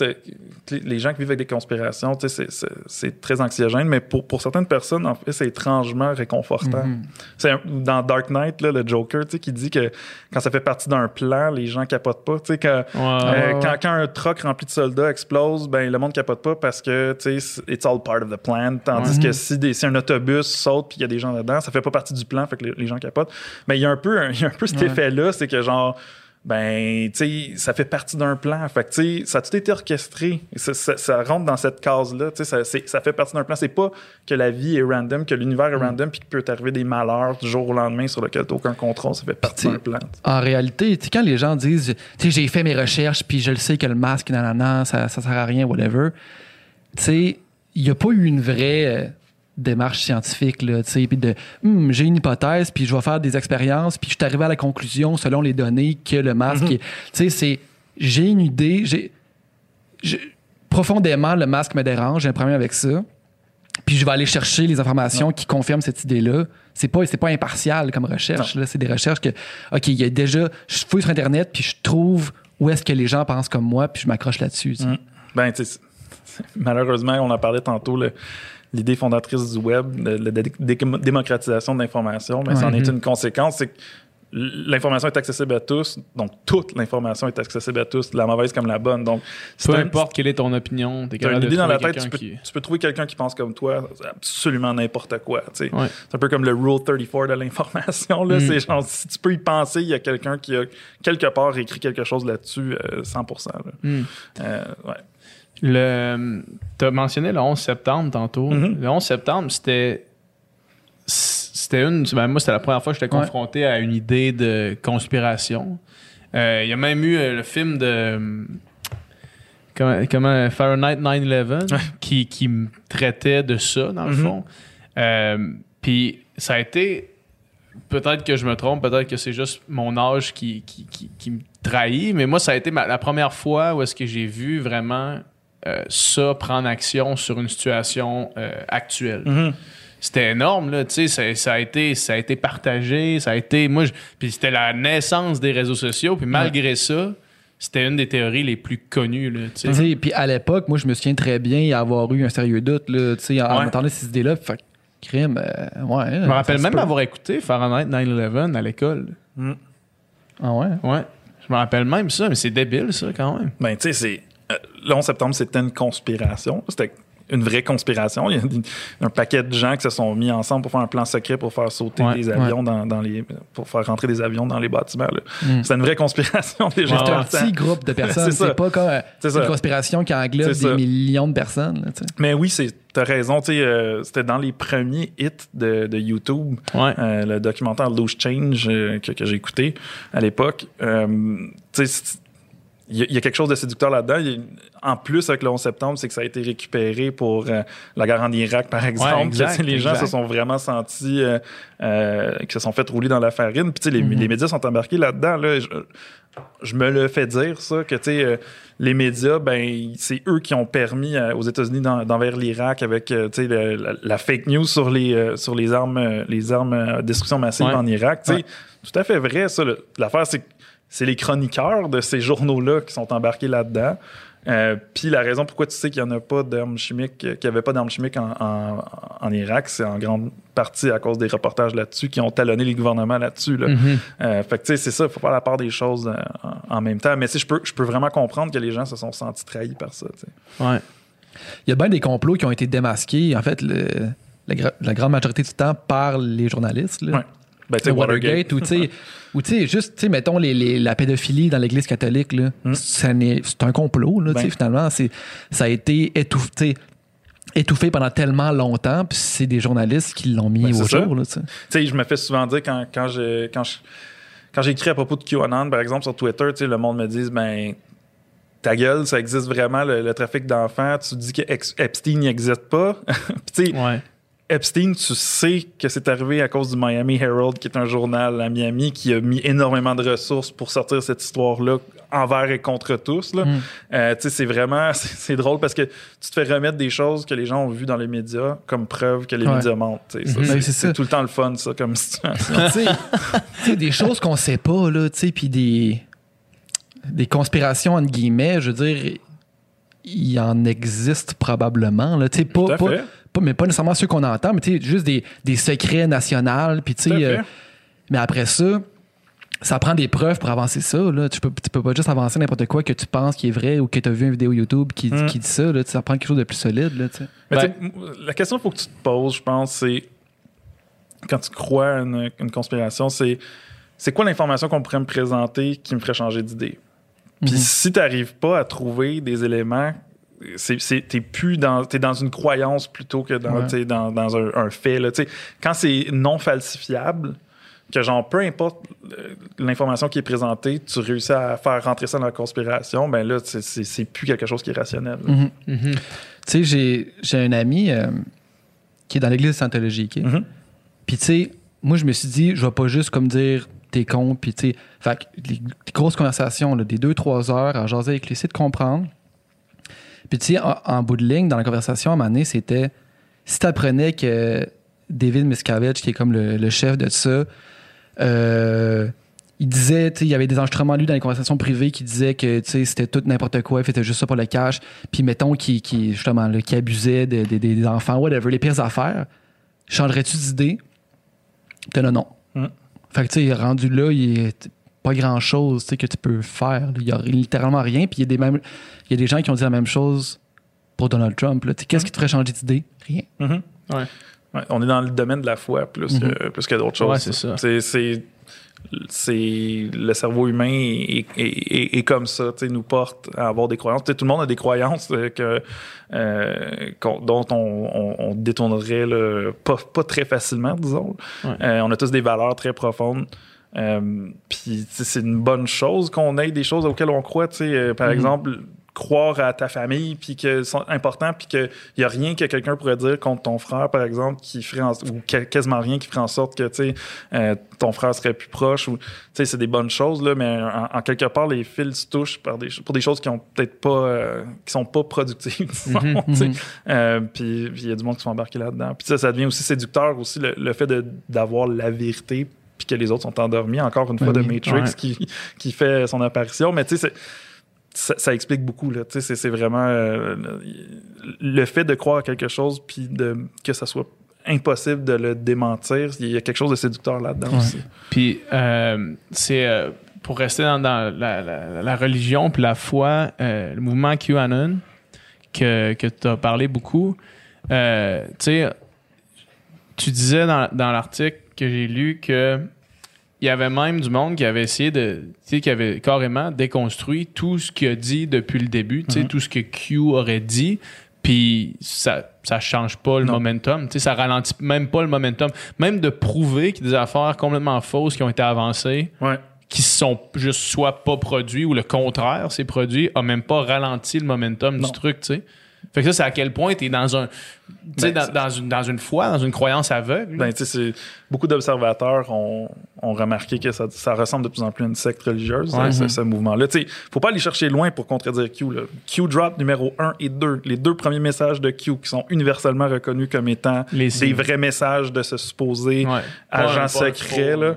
les- gens qui vivent avec des conspirations, tu sais, c'est- très anxiogène, mais pour, pour certaines personnes, en fait, c'est étrangement réconfortant. Mhm. C'est dans Dark Knight, là, le Joker, tu sais, qui dit que quand ça fait partie d'un plan, les gens capotent pas. Tu sais, quand, Ouais. euh, quand, quand un truck rempli de soldats explose, ben le monde capote pas parce que tu sais, it's all part of the plan. Tandis que si, des, si un autobus saute puis il y a des gens dedans, ça fait pas partie du plan, fait que les, les gens capotent. Mais il y a un peu, un- y a un peu cet Ouais. effet-là, c'est que genre ben, tu sais, ça fait partie d'un plan. Fait que, tu sais, ça a tout été orchestré. Ça, ça- ça rentre dans cette case-là. Tu sais, ça, ça fait partie d'un plan. C'est pas que la vie est random, que l'univers est random, puis qu'il peut t'arriver des malheurs du jour au lendemain sur lesquels tu aucun contrôle. Ça fait partie d'un plan. En réalité, tu sais, quand les gens disent, tu sais, j'ai fait mes recherches, puis je le sais que le masque, nanana, ça, ça sert à rien, whatever, tu sais, il n'y a pas eu une vraie euh, démarche scientifique, là, tu sais, puis de, Hum, j'ai une hypothèse, puis je vais faire des expériences, puis je suis arrivé à la conclusion, selon les données, que le masque, est- tu sais, c'est, j'ai une idée, j'ai, profondément, le masque me dérange, j'ai un problème avec ça. Puis je vais aller chercher les informations qui confirment cette idée-là. C'est pas, c'est pas impartial comme recherche. Là. C'est des recherches que, OK, il y a déjà, je fouille sur Internet, puis je trouve où est-ce que les gens pensent comme moi, puis je m'accroche là-dessus. tu sais. Mm. Ben, tu malheureusement, on en parlait tantôt, le- l'idée fondatrice du web, la dé- dé- démocratisation de l'information, mais c'en Ouais. est une conséquence. C'est que l'information est accessible à tous, donc toute l'information est accessible à tous, la mauvaise comme la bonne. Donc, peu importe quelle est ton opinion, tu as une idée dans la tête, tu peux, tu peux trouver quelqu'un qui pense comme toi, absolument n'importe quoi. C'est un peu comme le Rule 34 de l'information. Mm. C'est genre, si tu peux y penser, il y a quelqu'un qui a quelque part écrit quelque chose là-dessus, 100%. Euh, mm. euh, le, tu as mentionné le 11 septembre tantôt. Mm-hmm. Le 11 septembre, c'était c'était une. Ben, moi, c'était la première fois que j'étais confronté à une idée de conspiration. Euh, il y a même eu euh, le film de. Comment, comment Fahrenheit 9-11 qui, qui me traitait de ça, dans le mm-hmm. fond. Euh, puis ça a été. Peut-être que je me trompe, peut-être que c'est juste mon âge qui, qui, qui, me trahit, mais moi, ça a été la première fois où est-ce que j'ai vu vraiment ça prendre action sur une situation actuelle. Mm-hmm c'était énorme là tu sais ça, a été ça a été partagé ça a été moi puis c'était la naissance des réseaux sociaux puis malgré ça c'était une des théories les plus connues là tu sais. Puis à l'époque moi je me souviens très bien y avoir eu un sérieux doute là tu sais en entendant ces idées là fait crime euh, ouais je me rappelle même avoir écouté Fahrenheit 9/11 à l'école. Mm. ah ouais? Ouais. Je me rappelle même ça mais c'est débile ça quand même. Ben tu sais c'est euh, le 11 septembre c'était une conspiration c'était une vraie conspiration. Il y a un paquet de gens qui se sont mis ensemble pour faire un plan secret pour faire sauter des avions dans, les. pour faire rentrer des avions dans les bâtiments. Mm. C'est une vraie conspiration des gens. C'est un petit groupe de personnes. c'est pas comme une conspiration qui englobe des millions de personnes. Mais oui, c'est. T'as raison, euh, c'était dans les premiers hits de, YouTube, euh, le documentaire Loose Change euh, que, j'ai écouté à l'époque. tu sais, il y, a quelque chose de séducteur là-dedans. En plus, avec le 11 septembre, c'est que ça a été récupéré pour euh, la guerre en Irak, par exemple. les gens se sont vraiment sentis, euh, euh, qui se sont fait rouler dans la farine. Puis les, mm-hmm. les, médias sont embarqués là-dedans. Là. Je, me le fais dire, ça, que les médias, ben, c'est eux qui ont permis aux États-Unis d'envers l'Irak avec la, la, fake news sur les, sur les armes, les armes de destruction massive en Irak. Tout à fait vrai, ça. L'affaire, c'est que c'est les chroniqueurs de ces journaux-là qui sont embarqués là-dedans. Euh, puis la raison pourquoi tu sais qu'il n'y en a pas d'armes chimiques, qu'il n'y avait pas d'armes chimiques en, Irak, c'est en grande partie à cause des reportages là-dessus qui ont talonné les gouvernements là-dessus. Là. Mm-hmm. Euh, fait que tu sais, c'est ça, il faut faire la part des choses euh, en, même temps. Mais sais, je peux, je peux vraiment comprendre que les gens se sont sentis trahis par ça. Ouais. Il y a bien des complots qui ont été démasqués, en fait, la, grande majorité du temps par les journalistes. Là. Ben, Watergate, ou tu sais, juste, tu sais, mettons les, la pédophilie dans l'Église catholique, là, hmm. c'est un complot, là, ben. finalement. Ça a été étouffé, étouffé pendant tellement longtemps, puis c'est des journalistes qui l'ont mis ben, au jour. Tu sais, je me fais souvent dire quand, quand je. Quand quand j'écris à propos de QAnon, par exemple, sur Twitter, le monde me dit ben ta gueule, ça existe vraiment le, trafic d'enfants. Tu dis que Epstein n'existe pas. tu sais, Epstein, tu sais que c'est arrivé à cause du Miami Herald, qui est un journal à Miami qui a mis énormément de ressources pour sortir cette histoire-là envers et contre tous. Là. Mm. Euh, c'est vraiment c'est drôle parce que tu te fais remettre des choses que les gens ont vues dans les médias comme preuve que les médias mentent. Mm-hmm. C'est tout le temps le fun, ça, comme situation. des choses qu'on sait pas, là, puis des, des conspirations, entre guillemets, je veux dire, il en existe probablement. Là, pas, pas, mais pas nécessairement ceux qu'on entend, mais juste des, des secrets nationaux. Puis, euh, mais après ça, ça prend des preuves pour avancer ça. Là. Tu, peux, tu peux pas juste avancer n'importe quoi que tu penses qui est vrai ou que tu as vu une vidéo YouTube qui, hmm. qui dit ça. Là. Ça prend quelque chose de plus solide. Là, ben, la question qu'il faut que tu te poses, je pense, c'est quand tu crois à une, une conspiration, c'est c'est quoi l'information qu'on pourrait me présenter qui me ferait changer d'idée? Puis mhm. si tu n'arrives pas à trouver des éléments t'es plus dans t'es dans une croyance plutôt que dans, dans, dans un, fait là, quand c'est non falsifiable que genre peu importe euh, l'information qui est présentée tu réussis à faire rentrer ça dans la conspiration ben là c'est plus quelque chose qui est rationnel mm-hmm. Mm-hmm. tu sais j'ai un ami euh, qui est dans l'église de Scientologie mm-hmm. puis tu sais moi je me suis dit je vais pas juste comme dire t'es con puis tu sais les, grosses conversations là, des deux trois heures à jaser avec lui c'est de comprendre puis tu sais, en, bout de ligne, dans la conversation à un moment donné, c'était si tu apprenais que David Miscavige, qui est comme le, chef de ça, euh, il disait, il y avait des enregistrements lui dans les conversations privées qui disaient que c'était tout n'importe quoi, il faisait juste ça pour le cash. Puis mettons qui, qui justement qui abusait des enfants, whatever, les pires affaires. Changerais-tu d'idée? non, non. Hum. Fait que, tu sais, rendu là, il a pas grand-chose tu sais, que tu peux faire. Il y a littéralement rien. Puis il y, a des mêmes, il y a des gens qui ont dit la même chose pour Donald Trump. Qu'est-ce qui te ferait changer d'idée? Rien. Mhm. Ouais. Ouais, on est dans le domaine de la foi plus, que, plus que d'autres choses. Ouais, c'est ça. C'est, le cerveau humain est, est- est- est comme ça, nous porte à avoir des croyances. Tout le monde a des croyances euh, que, euh, dont on, on- on détournerait pas, pas très facilement, disons. Euh, on a tous des valeurs très profondes. Euh, Puis c'est une bonne chose qu'on ait des choses auxquelles on croit. tu sais. Euh, par Mhm. exemple, croire à ta famille, puis que c'est important, puis qu'il n'y a rien que quelqu'un pourrait dire contre ton frère, par exemple, qui ferait en- ou que- quasiment rien qui ferait en sorte que tu sais, euh, ton frère serait plus proche. Ou, tu sais, c'est des bonnes choses, là, mais en, en quelque part, les fils se touchent par des, pour des choses qui ont peut-être pas, euh, qui sont pas productives. mhm. Euh, puis il y a du monde qui sont embarqués là-dedans. Puis ça, ça devient aussi séducteur aussi, le, le fait d'avoir la vérité que les autres sont endormis. Encore une fois, Ben de oui. Matrix Ouais. qui, qui fait son apparition. Mais tu sais, ça, ça explique beaucoup. Là. Tu sais, C'est, vraiment euh, le fait de croire à quelque chose puis de, que ça soit impossible de le démentir. Il y a quelque chose de séducteur là-dedans Ouais. aussi. Puis, euh, c'est euh, pour rester dans, dans la, la- la religion puis la foi, le mouvement QAnon, que, que tu as parlé beaucoup, tu disais dans, dans l'article que j'ai lu que il y avait même du monde qui avait essayé de, tu sais, qui avait carrément déconstruit tout ce qu'il a dit depuis le début, tu sais, Mhm. tout ce que Q aurait dit, puis ça, ça change pas le Non. momentum, tu sais, ça ralentit même pas le momentum, même de prouver qu'il y a des affaires complètement fausses qui ont été avancées, Ouais. qui sont juste soit pas produits ou le contraire, c'est produit, a même pas ralenti le momentum Non. du truc, tu sais. Fait que ça, c'est à quel point tu es dans un. Ben, dans, une, dans une foi, dans une croyance aveugle. Ben, beaucoup d'observateurs ont, ont remarqué que ça, ça ressemble de plus en plus à une secte religieuse, Ouais. ce, ce mouvement-là. Sais, faut pas aller chercher loin pour contredire Q. Là. Q drop numéro 1 et 2, les deux premiers messages de Q qui sont universellement reconnus comme étant Les des vrais messages de supposer Ouais. agent secret, là.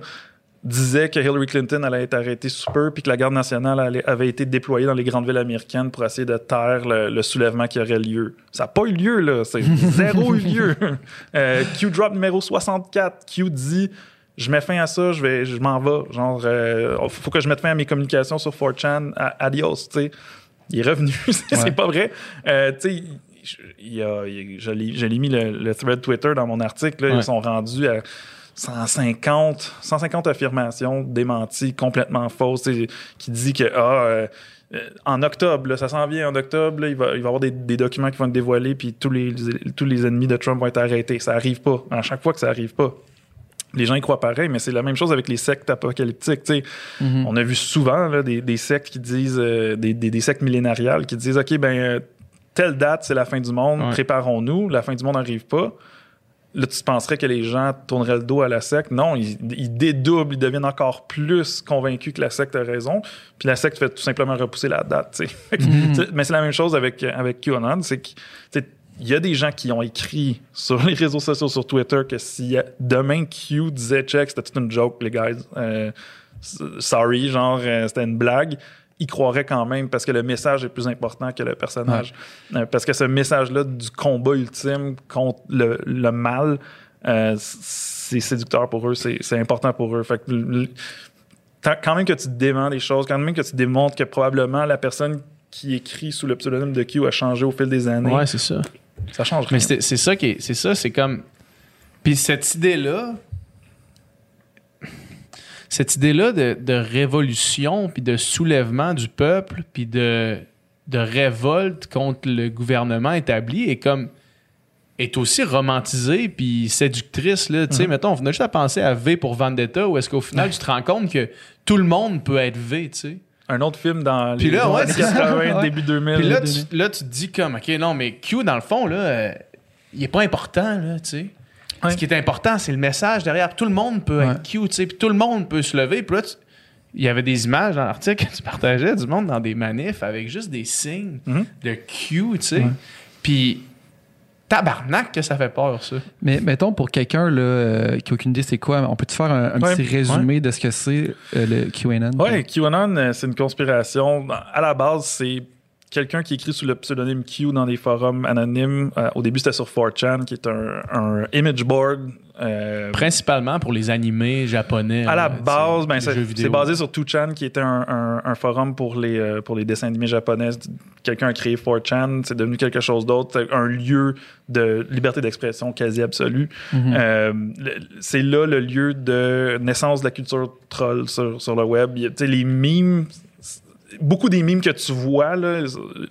Disait que Hillary Clinton allait être arrêtée sous peu, puis que la garde nationale allait- avait été déployée dans les grandes villes américaines pour essayer de taire le, le soulèvement qui aurait lieu. Ça n'a pas eu lieu, là. C'est zéro eu lieu. Euh, Q drop numéro 64. Q dit je mets fin à ça, je vais, je m'en vais. Genre, euh, faut que je mette fin à mes communications sur 4chan. A- Adios, tu sais. Il est revenu, c'est Ouais. pas vrai. Euh, tu sais, je- je l'ai je l'ai mis le, le thread Twitter dans mon article. là, Ouais. Ils sont rendus à 150, 150 affirmations démenties, complètement fausses, qui dit que ah, euh, euh, en octobre, là, ça s'en vient en octobre, là, il, va, il va y avoir des, des documents qui vont être dévoilés, puis tous les, tous les ennemis de Trump vont être arrêtés. Ça arrive pas. À chaque fois que ça arrive pas. Les gens y croient pareil, mais c'est la même chose avec les sectes apocalyptiques. Mhm. On a vu souvent là, des, des sectes qui disent, euh, des, des- des sectes millénariales qui disent, OK, ben, euh, telle date, c'est la fin du monde, Ouais. préparons-nous, la fin du monde n'arrive pas. Là, tu penserais que les gens tourneraient le dos à la secte? Non, ils, ils dédoublent, ils deviennent encore plus convaincus que la secte a raison. Puis la secte fait tout simplement repousser la date. Mhm. Mais c'est la même chose avec, avec QAnon. C'est que, tu sais, il y a des gens qui ont écrit sur les réseaux sociaux, sur Twitter, que si euh, demain Q disait check, c'était toute une joke, les guys. Euh, sorry, genre, euh, c'était une blague. Ils croiraient quand même parce que le message est plus important que le personnage. Euh, parce que ce message-là du combat ultime contre le, le mal, euh, c'est séducteur pour eux, c'est important pour eux. Fait que quand même que tu déments des choses, quand même que tu démontres que probablement la personne qui écrit sous le pseudonyme de Q a changé au fil des années, Ouais, c'est ça. ça change Mais rien. c'est ça qui est. C'est ça, c'est comme. Puis cette idée-là. Cette idée-là de, de révolution, puis de soulèvement du peuple, puis de, de révolte contre le gouvernement établi est comme. est aussi romantisée, puis séductrice. Là. Tu sais, mettons, on venait juste à penser à V pour Vendetta, où est-ce qu'au final, tu te rends compte que tout le monde peut être V, tu sais. Un autre film dans les là, ouais, années c'est ça. 80, Ouais. début 2000. Puis là, tu, là, tu te dis comme, OK, non, mais Q, dans le fond, là, euh, il est pas important, là, tu sais. Ouais. Ce qui est important, c'est le message derrière. Tout le monde peut Ouais. être Q, tu sais, puis tout le monde peut se lever. Puis là, tu- il y avait des images dans l'article que tu partageais du monde dans des manifs avec juste des signes Mhm. de Q, tu sais. Ouais. Puis, tabarnak que ça fait peur, ça. Mais mettons, pour quelqu'un là, euh, qui n'a aucune idée c'est quoi, on peut-tu faire un, un Ouais, petit résumé de ce que c'est euh, le QAnon? Ouais, QAnon, euh, c'est une conspiration. À la base, c'est quelqu'un qui écrit sous le pseudonyme Q dans des forums anonymes. Euh, au début, c'était sur 4chan, qui est un, un image board Euh, Principalement pour les animés japonais. à la euh, base, ben, c'est basé sur 2chan, qui était un, un- un forum pour les, euh, pour les dessins animés japonais. Quelqu'un a créé 4chan, c'est devenu quelque chose d'autre, C'est un lieu de liberté d'expression quasi absolue. Mhm. Euh, c'est là le lieu de naissance de la culture troll sur, sur le web. Il les memes, beaucoup des memes que tu vois là,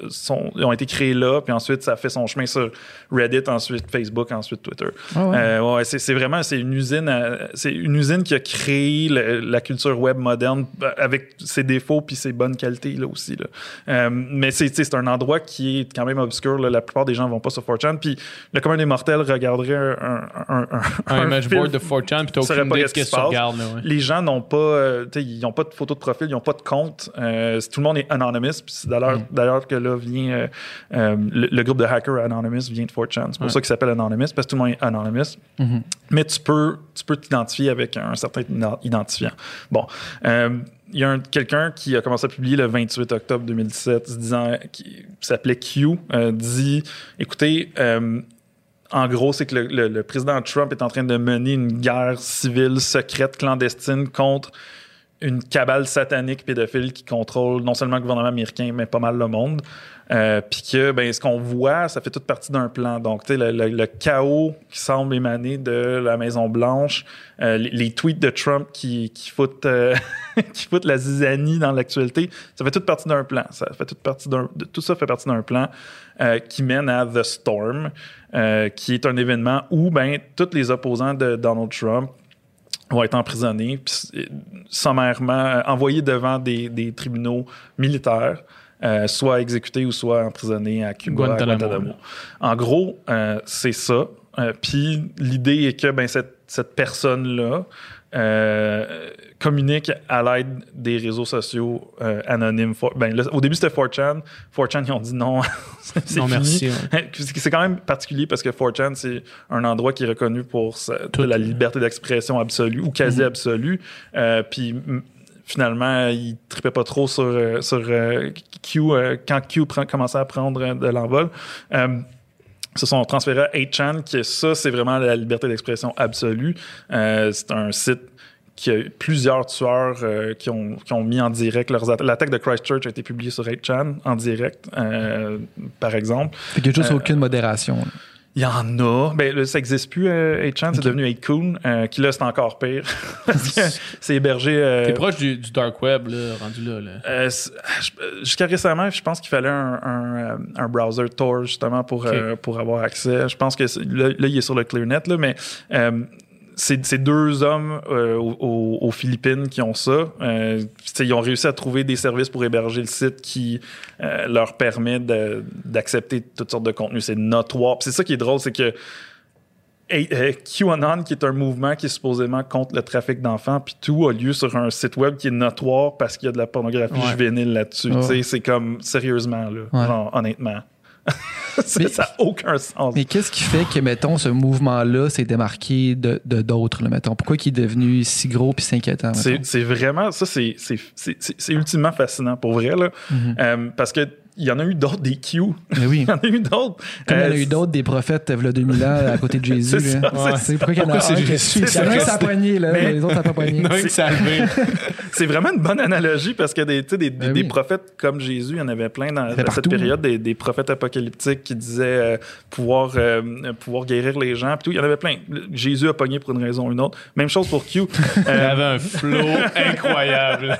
sont, ont été créés là, puis ensuite ça fait son chemin sur Reddit, ensuite Facebook, ensuite Twitter. Ah ouais. Euh, ouais, c'est, vraiment c'est une usine, c'est une usine qui a créé le- la culture web moderne euh, avec ses défauts puis ses bonnes qualités là aussi. Là. Euh, mais c'est, un endroit qui est quand même obscur. là. La plupart des gens vont pas sur 4chan. Puis le commun des mortels regarderait un, un, un, un, image film. board de 4chan, puis t'as aucune idée de ce que se tu regardes. Ouais. Les gens n'ont pas, ils n'ont pas de photo de profil, ils n'ont pas de compte. Euh, tout le monde est anonymous. Puis c'est d'ailleurs, Mm. d'ailleurs que là vient euh, euh, le, le groupe de hackers Anonymous vient de 4chan. C'est pour ça qu'il s'appelle Anonymous parce que tout le monde est anonymous. Mhm. Mais tu peux, tu peux t'identifier avec un certain identifiant. Bon. Euh, il y a un- quelqu'un qui a commencé à publier le 28 octobre 2017, se disant, qui s'appelait Q, euh, dit écoutez, euh, en gros, c'est que le, le- le président Trump est en train de mener une guerre civile secrète, clandestine contre une cabale satanique pédophile qui contrôle non seulement le gouvernement américain, mais pas mal le monde. Euh, Puis que ben, ce qu'on voit, ça fait toute partie d'un plan. Donc, tu sais, le, chaos qui semble émaner de la Maison-Blanche, euh, les, tweets de Trump qui, qui, foutent, euh, qui foutent la zizanie dans l'actualité, ça fait toute partie d'un plan. Ça fait toute partie d'un, tout ça fait partie d'un plan euh, qui mène à The Storm, euh, qui est un événement où ben, tous les opposants de Donald Trump vont être emprisonnés, puis sommairement euh, envoyés devant des, des tribunaux militaires, euh, soit exécutés ou soit emprisonnés à Cuba, à Guantanamo. Guantanamo. En gros, euh, c'est ça. Euh, puis l'idée est que ben, cette, cette personne-là euh, communique à l'aide des réseaux sociaux euh, anonymes. For- ben, là, au début, c'était 4chan. 4chan, ils ont dit non, c'est Non, fini. merci. ouais. C'est quand même particulier parce que 4chan, c'est un endroit qui est reconnu pour sa- la liberté d'expression absolue ou quasi absolue. Euh, puis finalement, il tripait pas trop sur, euh, sur euh, Q quand Q prend- commençait à prendre de l'envol. Se sont transférés à 8chan, qui est ça, c'est vraiment la liberté d'expression absolue. Euh, c'est un site qui a eu plusieurs tueurs euh, qui, ont, qui ont mis en direct leurs attaques. L'attaque de Christchurch a été publiée sur 8chan en direct, euh, par exemple. Fait qu'il n'y a juste Euh, aucune modération. là. Il y en a. Ben, là, ça n'existe plus, euh, 8chan. C'est devenu 8kun, euh, qui là, c'est encore pire. Parce que c'est hébergé. euh, T'es proche du, du dark web, là, rendu là. euh, Jusqu'à récemment, je pense qu'il fallait un, un, un browser Tor justement pour, euh, pour avoir accès. Je pense que c'est- là, là, il est sur le ClearNet, là, mais euh, c'est deux hommes euh, aux, Philippines qui ont ça. Euh, ils ont réussi à trouver des services pour héberger le site qui euh, leur permet d'accepter toutes sortes de contenus. C'est notoire. C'est ça qui est drôle, c'est que QAnon, qui est un mouvement qui est supposément contre le trafic d'enfants, puis tout a lieu sur un site web qui est notoire parce qu'il y a de la pornographie Ouais. juvénile là-dessus. Ouais. C'est comme, sérieusement, là, Ouais. genre, honnêtement. ça n'a aucun sens. Mais qu'est-ce qui fait que, mettons, ce mouvement-là s'est démarqué de d'autres, mettons? Pourquoi il est devenu si gros puis si inquiétant? C'est vraiment, ça, c'est ultimement fascinant pour vrai, là. Mhm. Euh, parce que il y en a eu d'autres, des Q. Mais oui. Il y en a eu d'autres. Comme il y en a Euh, eu d'autres des prophètes, euh, v'là 2000 ans, à côté de Jésus. C'est Ouais. C'est pourquoi il y en a Pourquoi un c'est Jésus? Il y en a un, qui ça a poigné, là, Mais- les autres, ça pas poigné. Non, il s'est levé. C'est vraiment une bonne analogie parce que des, tu sais, des, des, Ben des oui. prophètes comme Jésus, il y en avait plein dans, dans cette période, des, des prophètes apocalyptiques qui disaient euh, pouvoir, euh, pouvoir guérir les gens. Puis tout, il y en avait plein. Jésus a pogné pour une raison ou une autre. Même chose pour Q. Il Euh, avait un flow incroyable.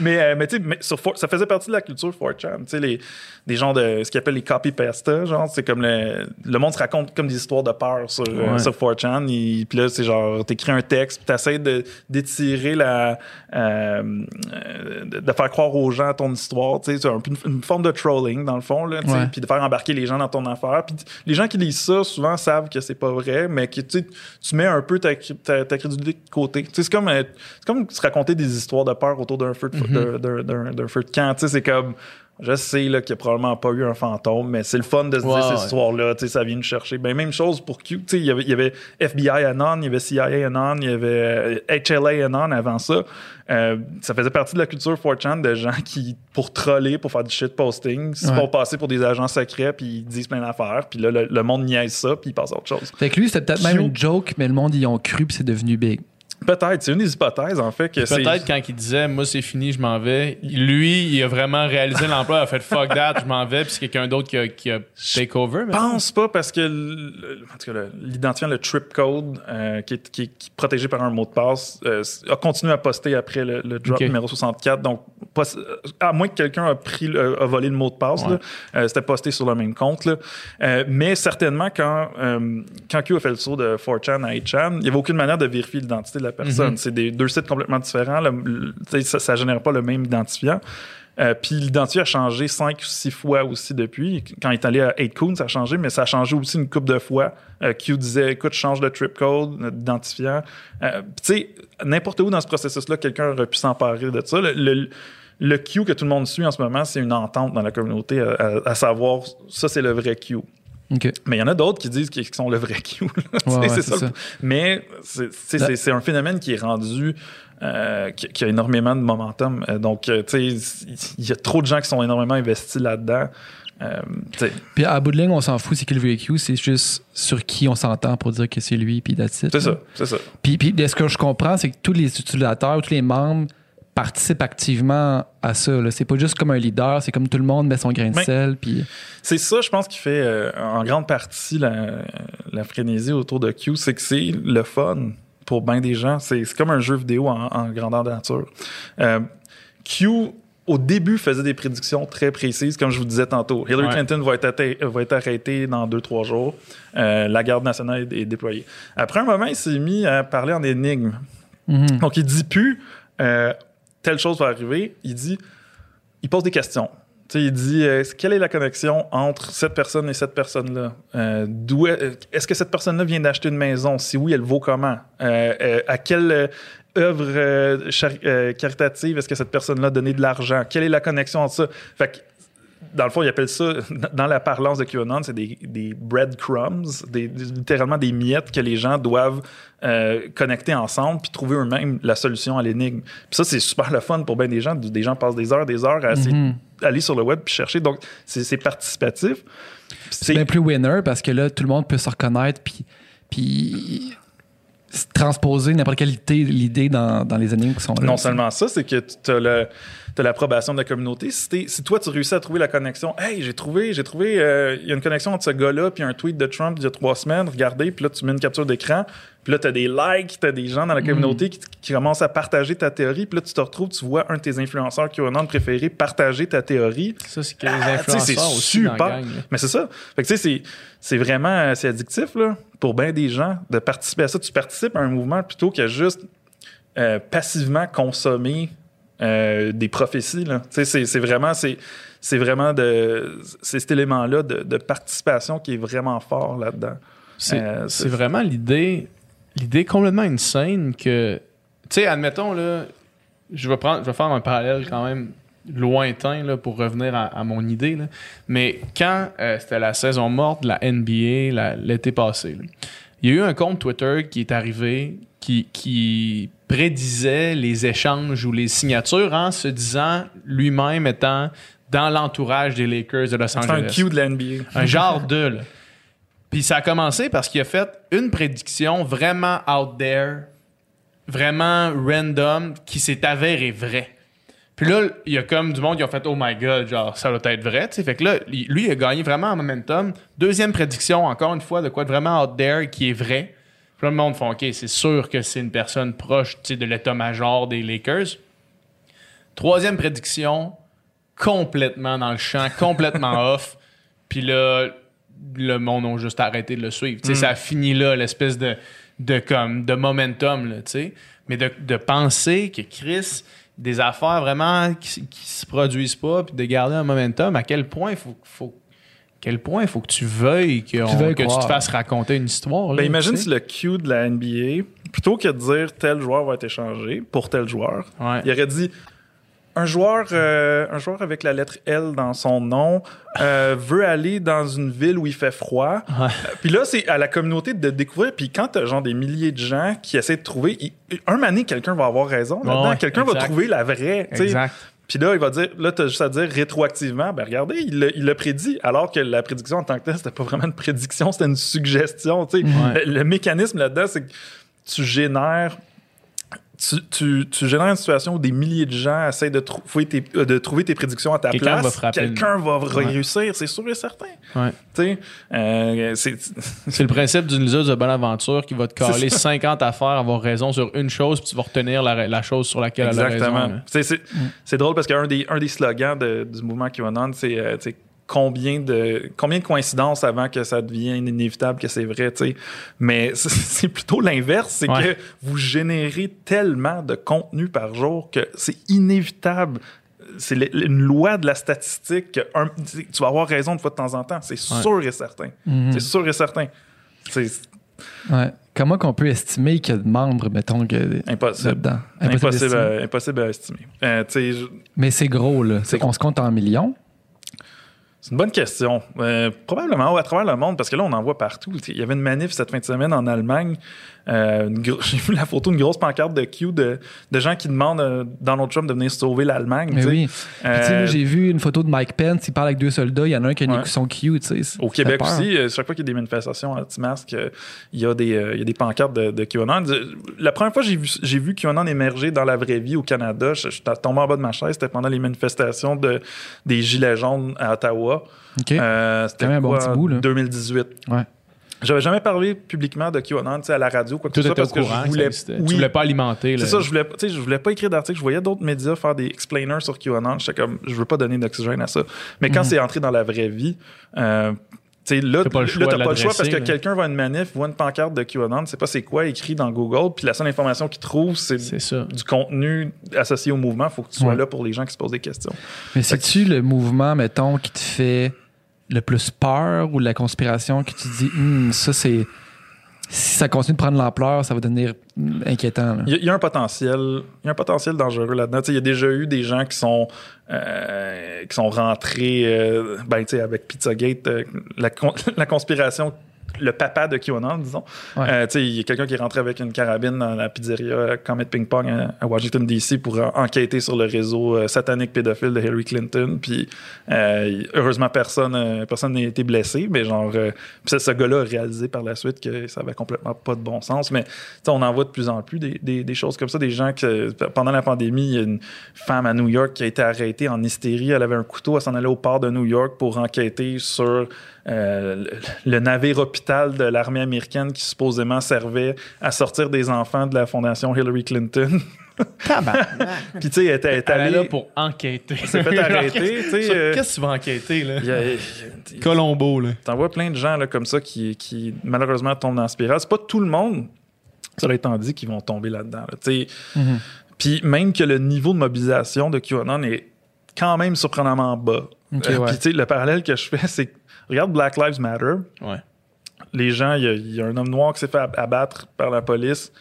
mais euh, mais tu sais, sur For- ça faisait partie de la culture 4chan. Tu sais, les, des gens de ce qu'ils appellent les copy-pasta, genre, c'est comme le, le monde se raconte comme des histoires de peur sur, euh, Ouais. sur 4chan. Et, puis là, c'est genre, t'écris un texte, puis t'essaies de, d'étirer la. euh, euh, de, faire croire aux gens ton histoire. Tu sais, c'est un une, une forme de trolling, dans le fond, là, tu sais, Ouais. puis de faire embarquer les gens dans ton affaire. Puis les gens qui lisent ça, souvent savent que c'est pas vrai, mais que tu sais, tu mets un peu ta, ta, ta crédulité de côté. Tu sais, c'est comme, euh, c'est comme se raconter des histoires de peur autour d'un feu de, Mhm. d'un- d'un feu de camp. Tu sais, c'est comme. Je sais là, qu'il n'y a probablement pas eu un fantôme, mais c'est le fun de se dire ouais. Tu sais, ça vient nous chercher. Ben, même chose pour Q. Tu sais, il y avait- il y avait FBI Anon, il y avait CIA Anon, il y avait euh, HLA Anon avant ça. Euh, ça faisait partie de la culture 4chan de gens qui, pour troller, pour faire du shit posting, se Ouais. font passer pour des agents secrets, puis ils disent plein d'affaires, puis là, le, le monde niaise ça, puis il passe à autre chose. Fait que lui, c'était peut-être même une joke, mais le monde y ont cru puis c'est devenu big. Peut-être, c'est une des hypothèses, en fait, que c'est. Peut-être quand il disait moi c'est fini, je m'en vais, lui il a vraiment réalisé l'emploi, il a fait fuck that, je m'en vais, puis c'est quelqu'un d'autre qui a, qui a take over. Je pense pas parce que le- en tout cas, le- l'identifiant, le trip code, euh, qui, est, qui est- qui est protégé par un mot de passe, euh, a continué à poster après le, le drop numéro 64. Donc, pas- à moins que quelqu'un a pris, a volé le mot de passe, Ouais. là, euh, c'était posté sur le même compte. là. Euh, mais certainement, quand, euh, quand Q a fait le saut de 4chan à 8chan, il n'y avait aucune manière de vérifier l'identité de la personne. Mhm. C'est des, deux sites complètement différents. Le- le- ça, ça génère pas le même identifiant. Euh, puis l'identifiant a changé cinq ou six fois aussi depuis. Quand il est allé à 8 ça a changé, mais ça a changé aussi une couple de fois. Euh, Q disait, écoute, change de trip code, notre identifiant. Euh, tu sais, n'importe où dans ce processus-là, quelqu'un aurait pu s'emparer de ça. Le, le- le Q que tout le monde suit en ce moment, c'est une entente dans la communauté à, à- à savoir, ça c'est le vrai Q. Mais il y en a d'autres qui disent qu'ils sont le vrai Q. ouais, c'est ça. Mais c'est- un phénomène qui est rendu, euh, qui, qui a énormément de momentum. Euh, donc, euh, tu sais, il y a trop de gens qui sont énormément investis là-dedans. Euh, Puis à bout de ligne, on s'en fout, c'est qui le VQ, c'est juste sur qui on s'entend pour dire que c'est lui, puis that's c'est ça, c'est ça. Puis, puis ce que je comprends, c'est que tous les utilisateurs, tous les membres participent activement à ça. C'est pas juste comme un leader, c'est comme tout le monde met son grain de sel. Puis C'est ça, je pense, qui fait euh, en grande partie la, la frénésie autour de Q, c'est que c'est le fun pour bien des gens. C'est c'est comme un jeu vidéo en, en grandeur nature. Euh, Q, au début, faisait des prédictions très précises, comme je vous disais tantôt. Hillary Ouais. Clinton va être, va être arrêtée dans deux, trois jours. Euh, la garde nationale est, est déployée. Après un moment, il s'est mis à parler en énigmes. Mhm. Donc, il dit plus euh, telle chose va arriver. Il dit, il pose des questions. Il dit, euh, quelle est la connexion entre cette personne et cette personne-là? Euh, euh, est-ce que cette personne-là vient d'acheter une maison? Si oui, elle vaut comment? À quelle œuvre caritative est-ce que cette personne-là a donné de l'argent? Quelle est la connexion entre ça? Dans le fond, il appelle ça, dans la parlance de QAnon, c'est des, des breadcrumbs, des, littéralement des miettes que les gens doivent euh, connecter ensemble puis trouver eux-mêmes la solution à l'énigme. Puis ça, c'est super le fun pour bien des gens. Des gens passent des heures, des heures à Mhm. d'aller sur le web puis chercher. Donc, c'est participatif. C'est bien plus winner parce que là, tout le monde peut se reconnaître puis, puis transposer n'importe quelle idée, l'idée dans, dans les énigmes qui sont là. Non seulement ça, c'est que tu as le t'as l'approbation de la communauté. Si, toi, tu réussis à trouver la connexion, hey, j'ai trouvé, j'ai trouvé, euh, il y a une connexion entre ce gars-là puis un tweet de Trump il y a trois semaines, regardez, puis là, tu mets une capture d'écran, puis là, tu as des likes, tu as des gens dans la communauté qui, qui commencent à partager ta théorie, puis là, tu te retrouves, tu vois un de tes influenceurs QAnon préférés partager ta théorie. Ça, c'est que les Ah, tu c'est influenceurs dans super. la gang. là. Mais c'est ça. Fait que tu sais, c'est, c'est vraiment euh, c'est addictif là, pour bien des gens de participer à ça. Tu participes à un mouvement plutôt que juste euh, passivement consommer euh, des prophéties. C'est, vraiment, c'est, c'est vraiment de, c'est cet élément-là de, de participation qui est vraiment fort là-dedans. C'est Euh, c'est vraiment l'idée, l'idée complètement insane que, tu sais, admettons là, je vais prendre, je vais faire un parallèle quand même lointain là, pour revenir à, à mon idée. là. Mais quand euh, c'était la saison morte de la NBA l'été passé, là, il y a eu un compte Twitter qui est arrivé qui, qui prédisait les échanges ou les signatures en se disant lui-même étant dans l'entourage des Lakers de Los C'est un Angeles. cue de la NBA. Un genre de. là. Puis ça a commencé parce qu'il a fait une prédiction vraiment out there, vraiment random, qui s'est avérée vraie. Puis là, il y a comme du monde qui ont fait Oh my god, genre ça doit être vrai. tu sais. Fait que là, lui, il a gagné vraiment en momentum. Deuxième prédiction, encore une fois, de quoi de vraiment out there qui est vrai. Puis là, le monde fait OK, c'est sûr que c'est une personne proche de l'état-major des Lakers. Troisième prédiction, complètement dans le champ, complètement off. Puis là, le monde a juste arrêté de le suivre. Sais, Ça a fini là, l'espèce de, de, comme, de momentum. Là. Mais de, de penser que Chris, des affaires vraiment qui, qui se produisent pas, puis de garder un momentum, à quel point il faut, faut, quel point il faut que tu veuilles, que, on- veuilles que tu te fasses raconter une histoire. là, Ben, imagine si le cue de la NBA, plutôt que de dire tel joueur va être échangé pour tel joueur, Ouais. il aurait dit un joueur, euh, un joueur avec la lettre L dans son nom euh, veut aller dans une ville où il fait froid. Euh, Puis là, c'est à la communauté de découvrir. Puis quand t'as genre des milliers de gens qui essaient de trouver, il- un mané, quelqu'un va avoir raison. là-dedans. Ouais, quelqu'un va trouver la vraie. Exact. Puis là, il va dire, là, t'as juste à dire rétroactivement, ben regardez, il l'a prédit, alors que la prédiction en tant que telle, c'était pas vraiment une prédiction, c'était une suggestion. tu sais. Ouais. Le, le mécanisme là-dedans, c'est que tu génères. Tu, tu- tu génères une situation où des milliers de gens essayent de, trouver tes, euh, de trouver tes prédictions à ta Quelqu'un place. va Quelqu'un va Ouais. réussir, c'est sûr et certain. Ouais. Euh, c'est C'est le principe d'une liseuse de bonne aventure qui va te ça. 50 affaires, avoir raison sur une chose, puis tu vas retenir la, la chose sur laquelle elle a Exactement. raison. là. C'est, c'est, c'est drôle parce qu'un des, un des slogans de- du mouvement QAnon, c'est euh, combien de, combien de coïncidences avant que ça devienne inévitable que c'est vrai. tu sais. Mais c'est, plutôt l'inverse, c'est Ouais. que vous générez tellement de contenu par jour que c'est inévitable. C'est une loi de la statistique que un- tu vas avoir raison de fois de temps en temps. C'est sûr et certain. C'est sûr et certain. Ouais. Comment qu'on peut estimer qu'il y a de membres, mettons, que, impossible. Impossible, à, impossible à estimer. Euh, je- Mais c'est gros, là. C'est on se compte en millions. C'est une bonne question. Euh, probablement à travers le monde, parce que là, on en voit partout. Il y avait une manif cette fin de semaine en Allemagne. Euh, J'ai vu la photo, une grosse pancarte de Q de, de gens qui demandent à Donald Trump de venir sauver l'Allemagne. Mais oui. Puis, tu sais, Euh, j'ai vu une photo de Mike Pence, il parle avec deux soldats, il y en a un qui a une Ouais. écusson Q, tu sais. Au Québec aussi, euh, chaque fois qu'il y a des manifestations anti-masques, euh, il y, a des, euh, il y a des pancartes de, de QAnon. Euh, La première fois que j'ai vu, vu QAnon émerger dans la vraie vie au Canada, je, je suis tombé en bas de ma chaise, c'était pendant les manifestations de, des Gilets jaunes à Ottawa. Euh, c'était Quand même un bon quoi, petit bout, là. 2018. Ouais. J'avais jamais parlé publiquement de QAnon à la radio, quoi que Tout ce soit, était au parce que je voulais, ça existait. oui, Tu voulais pas alimenter. c'est ça, je voulais, je voulais pas écrire d'articles. Je voyais d'autres médias faire des explainers sur QAnon. J'étais comme, je veux pas donner d'oxygène à ça. Mais quand Mhm. c'est entré dans la vraie vie, euh, tu sais, là, T'as pas le là, choix t'as de pas le choix parce que quelqu'un à une manif, voit une pancarte de QAnon, c'est pas c'est quoi écrit dans Google, puis la seule information qu'il trouve, c'est du contenu associé au mouvement. Faut que tu sois Ouais. là pour les gens qui se posent des questions. Mais c'est-tu le mouvement, mettons, qui te fait le plus peur ou la conspiration qui te dit, Hum, ça, c'est. Si ça continue de prendre l'ampleur, ça va devenir inquiétant. Il y, a- un potentiel, il y a un potentiel dangereux là-dedans. Il y a déjà eu des gens qui sont euh, qui sont rentrés, euh, ben, avec Pizzagate, euh, la, con- la conspiration, le papa de QAnon, disons. Ouais. Euh, il y a quelqu'un qui est rentré avec une carabine dans la pizzeria Comet Ping Pong à, à Washington DC pour en- enquêter sur le réseau euh, satanique pédophile de Hillary Clinton. Puis euh, heureusement personne personne n'a été blessé, mais genre ce, gars-là a réalisé par la suite que ça avait complètement pas de bon sens. Mais tu sais, on en voit de plus en plus des, des- des choses comme ça, des gens que pendant la pandémie, il y a une femme à New York qui a été arrêtée en hystérie. Elle avait un couteau, elle s'en allait au port de New York pour enquêter sur euh, le, navire hôpital de l'armée américaine qui supposément servait à sortir des enfants de la fondation Hillary Clinton. Puis tu sais, elle était, elle Elle allée- là pour enquêter. s'est fait arrêter, euh, Qu'est-ce que tu vas enquêter, là? il y a- il y a- Colombo, là. T'en vois plein de gens là, comme ça qui, qui malheureusement tombent dans la spirale. C'est pas tout le monde, cela étant dit, qui vont tomber là-dedans. là. Tu sais, Mhm. Puis même que le niveau de mobilisation de QAnon est quand même surprenamment bas. Euh, ouais. Puis tu sais, le parallèle que je fais, c'est que, regarde Black Lives Matter. Ouais. Les gens, il y, a- il y a un homme noir qui s'est fait ab- abattre par la police.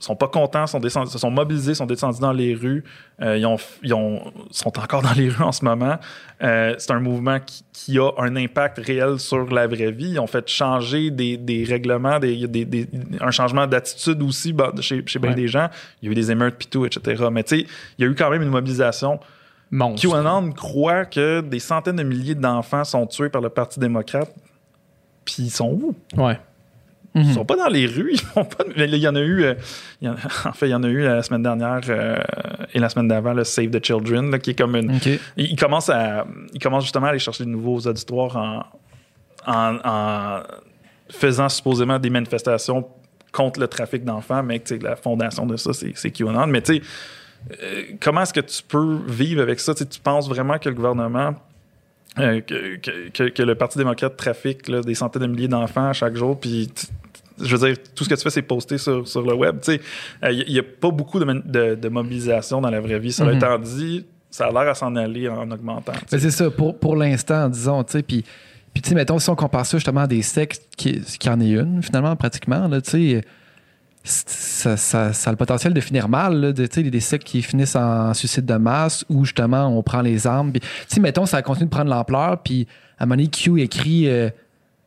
Ils sont pas contents, sont descendus, se sont mobilisés, sont descendus dans les rues. Euh, ils, ont, ils ont- sont encore dans les rues en ce moment. Euh, c'est un mouvement qui, qui a un impact réel sur la vraie vie. Ils ont fait changer des, des règlements, des, des- des- un changement d'attitude aussi bah, chez, chez bien Ouais. des gens. Il y a eu des émeutes pis tout, etc. Mais tu sais, il y a eu quand même une mobilisation. Monstre. QAnon croit que des centaines de milliers d'enfants sont tués par le Parti démocrate. Puis ils sont où? Ouais. Ils Mhm. sont pas dans les rues. Ils font pas. Il y en a eu. euh, il y en, en fait, il y en a eu la semaine dernière euh, et la semaine d'avant, le Save the Children, là, qui est comme une. OK. Il, il commence à. Il commence justement à aller chercher de nouveaux auditoires en, en, en faisant supposément des manifestations contre le trafic d'enfants, mais la fondation de ça, c'est c'est QAnon. Mais tu sais, euh, comment est-ce que tu peux vivre avec ça? Tu penses vraiment que le gouvernement euh, que, que- le Parti démocrate trafique là, des centaines de milliers d'enfants chaque jour, puis je veux dire, tout ce que tu fais, c'est poster sur, sur le web. Tu sais, il n'y a pas beaucoup de, de- de mobilisation dans la vraie vie. Ça Mhm. étant dit, ça a l'air à s'en aller en augmentant. c'est ça, pour, pour l'instant, disons, tu sais, puis, puis tu sais, mettons, si on compare ça justement à des sectes, qui, qui en est une, finalement, pratiquement, là, tu sais, ça, ça, ça a le potentiel de finir mal. Là, de, des sectes qui finissent en suicide de masse où justement on prend les armes. Sais, mettons, ça continue de prendre l'ampleur. Puis à un moment donné, Q écrit euh,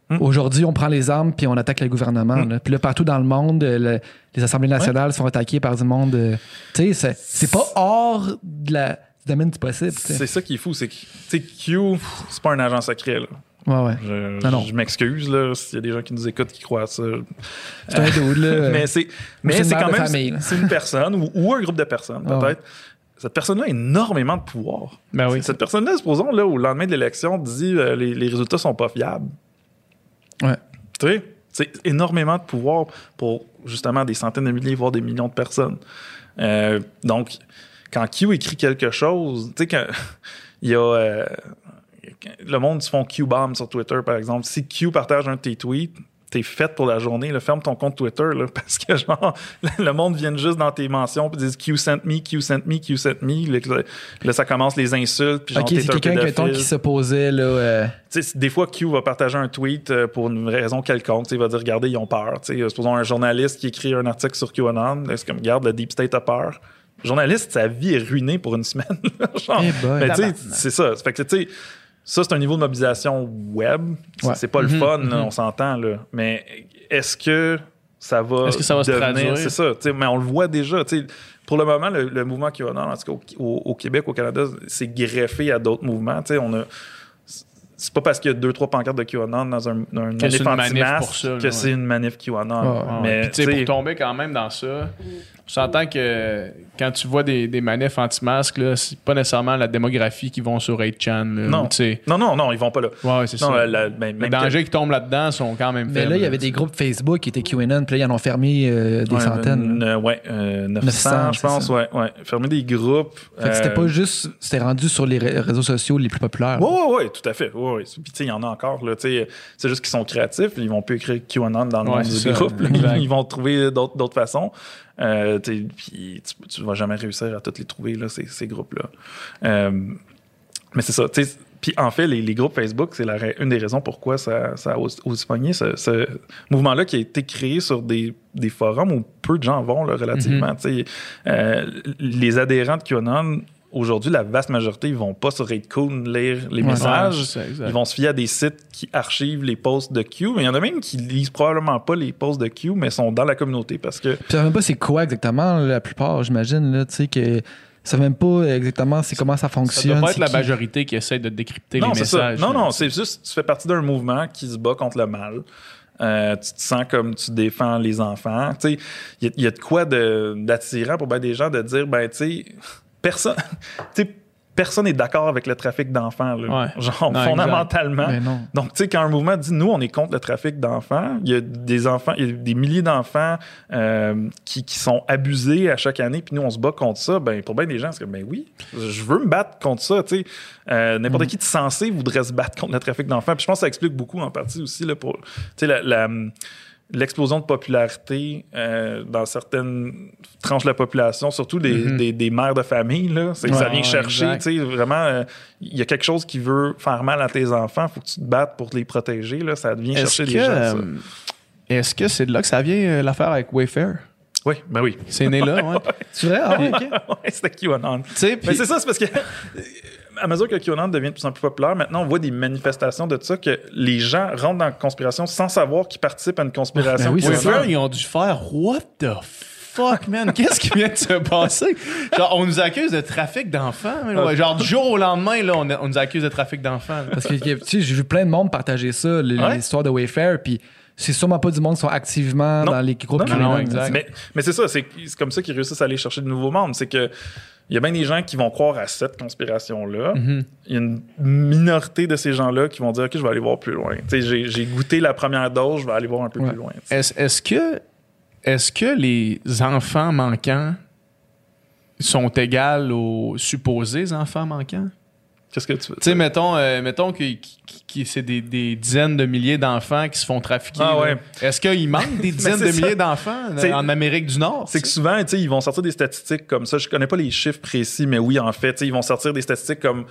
Hmm. Aujourd'hui, on prend les armes puis on attaque le gouvernement. Hmm. là. Puis là, partout dans le monde, euh, le- les assemblées nationales sont attaquées par du monde. euh, tu sais, c'est- pas hors de la, du domaine du possible. C'est ça qui est fou, c'est que Q, c'est pas un agent secret. Là. Ouais, ouais. Je, m'excuse là, s'il y a des gens qui nous écoutent qui croient à ça. C'est un dude, là. mais c'est mais c'est quand même famille, c'est une personne ou, ou un groupe de personnes peut-être. Cette personne-là a énormément de pouvoir. Ben oui. Cette personne-là, supposons là au lendemain de l'élection dit euh, les, les résultats sont pas fiables. Ouais. Tu sais, c'est énormément de pouvoir pour justement des centaines de milliers, voire des millions de personnes. Euh, donc, quand Q écrit quelque chose, tu sais, quand il y a. euh, le monde se font Q-bomb sur Twitter, par exemple. Si Q partage un de tes tweets, t'es fait pour la journée. Là, ferme ton compte Twitter là, parce que genre le monde vient juste dans tes mentions puis disent Q sent me, Q sent me, Q sent me. Là, là, ça commence les insultes. Puis genre, Ok, c'est un quelqu'un qui s'opposait là. euh, Tu sais, des fois, Q va partager un tweet euh, pour une raison quelconque. Il va dire Regardez, ils ont peur. Tu sais, Supposons un journaliste qui écrit un article sur QAnon. C'est comme Regarde, le Deep State a peur. Le journaliste, sa vie est ruinée pour une semaine. Genre, Eh boy. mais tu sais, c'est ça. Fait que, tu sais, ça, c'est un niveau de mobilisation web. C'est- Ouais. C'est pas le Mhm, fun, là, mhm. on s'entend. là. Mais est-ce que ça va. Est-ce que ça va se devenir- traduire? C'est ça. tu sais, Mais on le voit déjà. Pour le moment, le, le mouvement QAnon, en tout cas au, au- au Québec, au Canada, c'est greffé à d'autres mouvements. On a c'est pas parce qu'il y a deux, trois pancartes de QAnon dans un, dans un Que c'est une manif anti-masque pour ça, là, que ouais. c'est une manif QAnon. Ouais, Ah ouais. Mais Puis, pour tomber quand même dans ça, s'entend que quand tu vois des, des manifs anti-masques, là, c'est pas nécessairement la démographie qui vont sur 8chan. Là, Non. non, non, non, ils vont pas là. Ouais, c'est Non, ça. la- la- ben, Les dangers qui tombent là-dedans sont quand même Mais faibles. là, il y avait des groupes Facebook qui étaient QAnon, puis là, ils en ont fermé euh, des Ouais, centaines. euh, ouais, euh, 900, 900, je pense. Ouais, ouais. Fermer des groupes. Fait que c'était euh, pas juste. C'était rendu sur les ré- réseaux sociaux les plus populaires. Oui, oui, oui, tout à fait. Ouais, ouais. Puis, tu sais, il y en a encore. Là, tu sais, c'est juste qu'ils sont créatifs. Ils vont plus écrire QAnon dans le Ouais, monde du groupe. Ils vont trouver d'autres d'autres façons. Euh, tu sais, puis tu, tu vas jamais réussir à toutes les trouver, là, ces, ces groupes-là. Euh, mais c'est ça. Puis en fait, les, les groupes Facebook, c'est une des raisons pourquoi ça, ça a aussi pogné. Ce, ce mouvement-là qui a été créé sur des, des forums où peu de gens vont, là, relativement. sais. Euh, les adhérents de QAnon, aujourd'hui, la vaste majorité, ils vont pas sur Raidcoon lire les Ouais, messages. Ouais, ça. Ils vont se fier à des sites qui archivent les posts de Q. Mais il y en a même qui lisent probablement pas les posts de Q, mais sont dans la communauté parce que Puis, savent même pas c'est quoi exactement, la plupart, j'imagine, là, tu sais, que. Ils savent même pas exactement c'est comment ça Ça fonctionne. doit pas être la qui. majorité qui essaie de décrypter non, les c'est ça. messages. Non, non, c'est juste, tu fais partie d'un mouvement qui se bat contre le mal. Euh, tu te sens comme tu défends les enfants. Tu sais, il y, a- il y a de quoi de- d'attirant pour des gens de dire, ben, tu sais, personne, personne n'est d'accord avec le trafic d'enfants, là. Ouais. Genre, Non, fondamentalement. Donc, tu sais, quand un mouvement dit nous, on est contre le trafic d'enfants, il y a des enfants, il y a des milliers d'enfants euh, qui, qui sont abusés à chaque année, puis nous, on se bat contre ça. Ben, pour bien des gens, c'est comme, ben oui, je veux me battre contre ça, tu sais. Euh, N'importe qui de sensé voudrait se battre contre le trafic d'enfants. Puis je pense que ça explique beaucoup en partie aussi, là, pour, tu sais, la. la l'explosion de popularité euh, dans certaines tranches de la population, surtout des, Mhm. des, des mères de famille, là, Ouais, ça vient ouais, chercher, exact. tu sais, vraiment, euh, il y a quelque chose qui veut faire mal à tes enfants, faut que tu te battes pour les protéger, là, ça vient chercher que, les gens, euh, est-ce que c'est de là que ça vient l'affaire avec Wayfair? Oui, ben oui. C'est né là, ouais. C'est vrai? Ah, ouais, ok. Ouais, C'était QAnon. Mais c'est ça, c'est parce que à mesure que QAnon devient de plus en plus populaire, maintenant on voit des manifestations de ça que les gens rentrent dans la conspiration sans savoir qu'ils participent à une conspiration. Ben oui, c'est. Wayfair, ils ont dû faire What the fuck, man? Qu'est-ce qui vient de se passer? Genre, on nous accuse de trafic d'enfants. Ouais, genre, du jour au lendemain, là, on, on nous accuse de trafic d'enfants. Parce que tu sais, j'ai vu plein de monde partager ça, Ouais. l'histoire de Wayfair, puis c'est sûrement pas du monde qui sont activement Non. dans les groupes Non, exact. Mais, mais c'est ça, c'est c'est comme ça qu'ils réussissent à aller chercher de nouveaux membres. C'est que il y a bien des gens qui vont croire à cette conspiration-là. Mhm. Il y a une minorité de ces gens-là qui vont dire OK, je vais aller voir plus loin. Tu sais, J'ai j'ai goûté la première dose, je vais aller voir un peu Ouais. plus loin. Est-ce est-ce que, est que les enfants manquants sont égaux aux supposés enfants manquants? Qu'est-ce que tu veux Tu sais, mettons, euh, mettons que, c'est des, des dizaines de milliers d'enfants qui se font trafiquer. Ah ouais. Est-ce qu'il manque des dizaines de milliers d'enfants euh, en Amérique du Nord? C'est que souvent, tu sais, ils vont sortir des statistiques comme ça. Je connais pas les chiffres précis, mais oui, en fait, tu sais, ils vont sortir des statistiques comme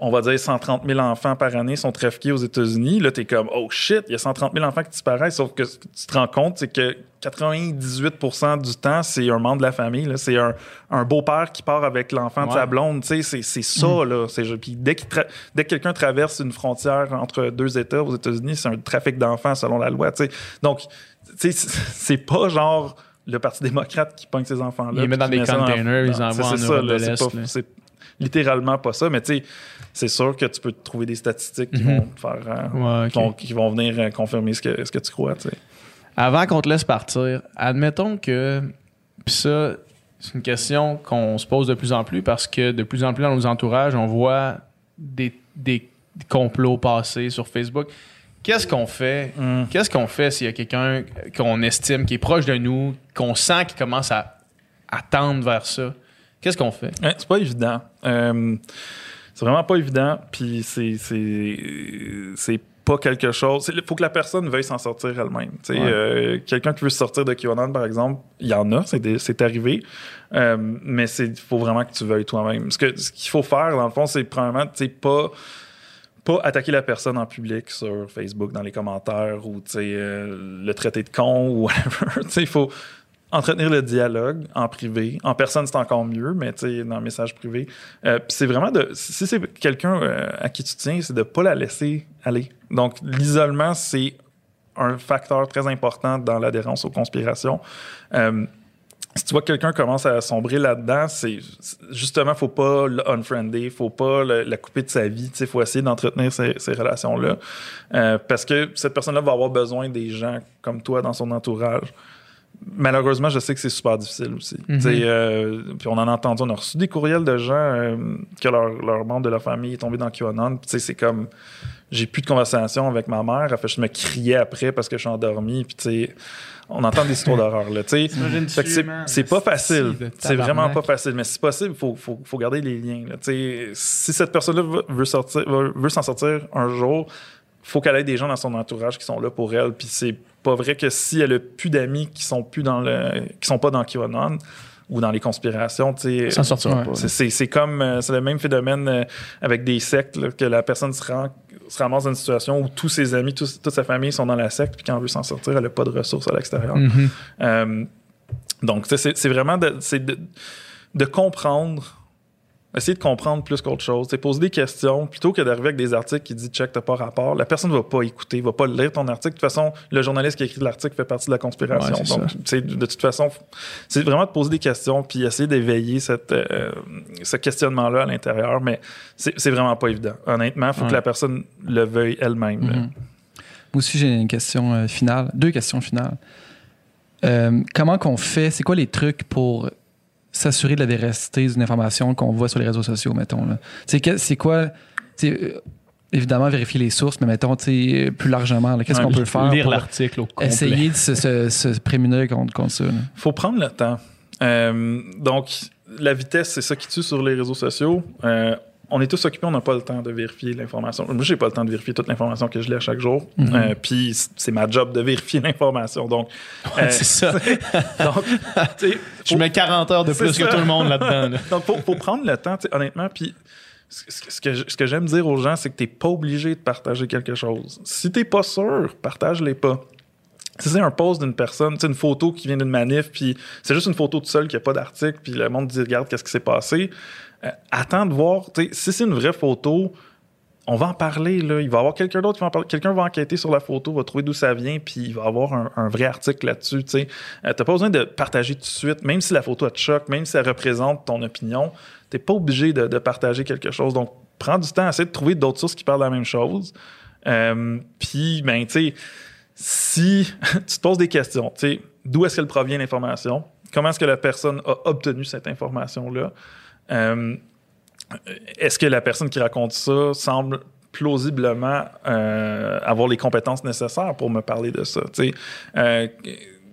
on va dire 130 000 enfants par année sont trafiqués aux États-Unis. Là, t'es comme, oh shit, il y a 130 000 enfants qui disparaissent. Sauf que ce que tu te rends compte, c'est que 98% du temps, c'est un membre de la famille. là. C'est un, un beau-père qui part avec l'enfant de sa Ouais. blonde. C'est, ça, là. C'est, puis dès, dès que quelqu'un traverse une frontière entre deux États aux États-Unis, c'est un trafic d'enfants selon la loi. tu sais. Donc, c'est, pas genre le Parti démocrate qui pogne ces enfants-là. Ils les mettent dans des containers, ils envoient en c'est Europe ça, là. de l'Est, là. c'est littéralement pas ça, mais tu sais, c'est sûr que tu peux trouver des statistiques qui Mhm. vont faire. Ouais, ok. qui vont- qui vont venir euh, confirmer ce que, ce que tu crois. Avant qu'on te laisse partir, admettons que. Puis ça, c'est une question qu'on se pose de plus en plus parce que de plus en plus dans nos entourages, on voit des, des complots passer sur Facebook. Qu'est-ce qu'on fait? Mm. Qu'est-ce qu'on fait s'il y a quelqu'un qu'on estime qui est proche de nous, qu'on sent qui commence à, à tendre vers ça? Qu'est-ce qu'on fait? Ouais, c'est pas évident. Euh, c'est vraiment pas évident. Puis c'est c'est c'est pas quelque chose. Il faut que la personne veuille s'en sortir elle-même. Ouais. euh, Quelqu'un qui veut sortir de QAnon, par exemple, il y en a, c'est des- c'est arrivé. Euh, mais il faut vraiment que tu veuilles toi-même. Ce que- ce qu'il faut faire, dans le fond, c'est premièrement, tu sais, pas pas attaquer la personne en public sur Facebook dans les commentaires ou euh, le traiter de con ou whatever. Il faut entretenir le dialogue en privé. En personne, c'est encore mieux, mais tu dans le message privé. Euh, Puis c'est vraiment de. Si c'est quelqu'un euh, à qui tu tiens, c'est de pas la laisser aller. Donc, l'isolement, c'est un facteur très important dans l'adhérence aux conspirations. Euh, si tu vois que quelqu'un commence à sombrer là-dedans, c'est justement, faut pas l'unfriender, faut pas le- la couper de sa vie. Il faut essayer d'entretenir ces, relations-là. Parce que cette personne-là va avoir besoin des gens comme toi dans son entourage. Malheureusement, je sais que c'est super difficile aussi. Mhm. Euh, puis on en a entendu, on a reçu des courriels de gens euh, que leur, leur membre de la famille est tombé dans QAnon. Puis c'est comme, j'ai plus de conversation avec ma mère. Elle fait juste me crier après parce que je suis endormi. Puis tu sais, on entend des histoires d'horreur là. Tu sais, c'est- pas facile. C'est vraiment pas facile. Mais si possible, il faut, faut, faut garder les liens. Là. Si cette personne-là veut- veut sortir, veut, veut s'en sortir un jour, faut qu'elle ait des gens dans son entourage qui sont là pour elle. Puis c'est pas vrai que si elle a plus d'amis qui sont plus dans le, qui sont pas dans QAnon ou dans les conspirations, Ça sortira Ouais. pas. c'est- comme euh, c'est le même phénomène euh, avec des sectes là, que la personne se, rend, se ramasse dans une situation où tous ses amis, tous- toute sa famille sont dans la secte, puis quand elle veut s'en sortir, elle n'a pas de ressources à l'extérieur. Mhm. Euh, donc, c'est c'est vraiment de, c'est de, de comprendre, essayer de comprendre plus qu'autre chose. C'est poser des questions plutôt que d'arriver avec des articles qui disent check, t'as pas rapport. La personne va pas écouter, va pas lire ton article. De toute façon, le journaliste qui a écrit l'article fait partie de la conspiration. Ouais, c'est Donc, sais, de toute façon, c'est vraiment de poser des questions puis essayer d'éveiller cette, euh, ce questionnement-là à l'intérieur. Mais c'est c'est vraiment pas évident. Honnêtement, il faut Ouais. que la personne le veuille elle-même. Mhm. Moi aussi, j'ai une question euh, finale, deux questions finales. Euh, comment qu'on fait, c'est quoi les trucs pour s'assurer de la véracité d'une information qu'on voit sur les réseaux sociaux, mettons? C'est quoi, euh, évidemment, vérifier les sources, mais mettons, tu sais, plus largement, là, qu'est-ce qu'on peut faire Lire l'article au complet. essayer de se, se- se prémunir contre, contre ça? là? faut prendre le temps. Euh, donc, la vitesse, c'est ça qui tue sur les réseaux sociaux. Euh, on est tous occupés, on n'a pas le temps de vérifier l'information. Moi, j'ai pas le temps de vérifier toute l'information que je lis à chaque jour. Mhm. Euh, Puis, c'est ma job de vérifier l'information. Donc, Ouais, euh, c'est ça. donc Je mets 40 heures de C'est plus ça. que tout le monde là-dedans. là. donc, faut, faut prendre le temps, honnêtement. Puis, ce que, je- ce que j'aime dire aux gens, c'est que t'es pas obligé de partager quelque chose. Si t'es pas sûr, partage-les pas. Si c'est un post d'une personne, sais, une photo qui vient d'une manif, puis c'est juste une photo tout seul qui a pas d'article, puis le monde dit regarde qu'est-ce qui s'est passé. Euh, attends de voir, si c'est une vraie photo, on va en parler là. Il va y avoir quelqu'un d'autre qui va en parler. Quelqu'un va enquêter sur la photo, va trouver d'où ça vient, puis il va avoir un, vrai article là-dessus. Tu sais, Euh, t'as pas besoin de partager tout de suite, même si la photo te choque, même si elle représente ton opinion. T'es pas obligé de, partager quelque chose. Donc, prends du temps, essaie de trouver d'autres sources qui parlent de la même chose. Euh, puis, ben, tu sais, si tu te poses des questions, d'où est-ce qu'elle provient l'information? Comment est-ce que la personne a obtenu cette information-là? Euh, est-ce que la personne qui raconte ça semble plausiblement euh, avoir les compétences nécessaires pour me parler de ça? Euh,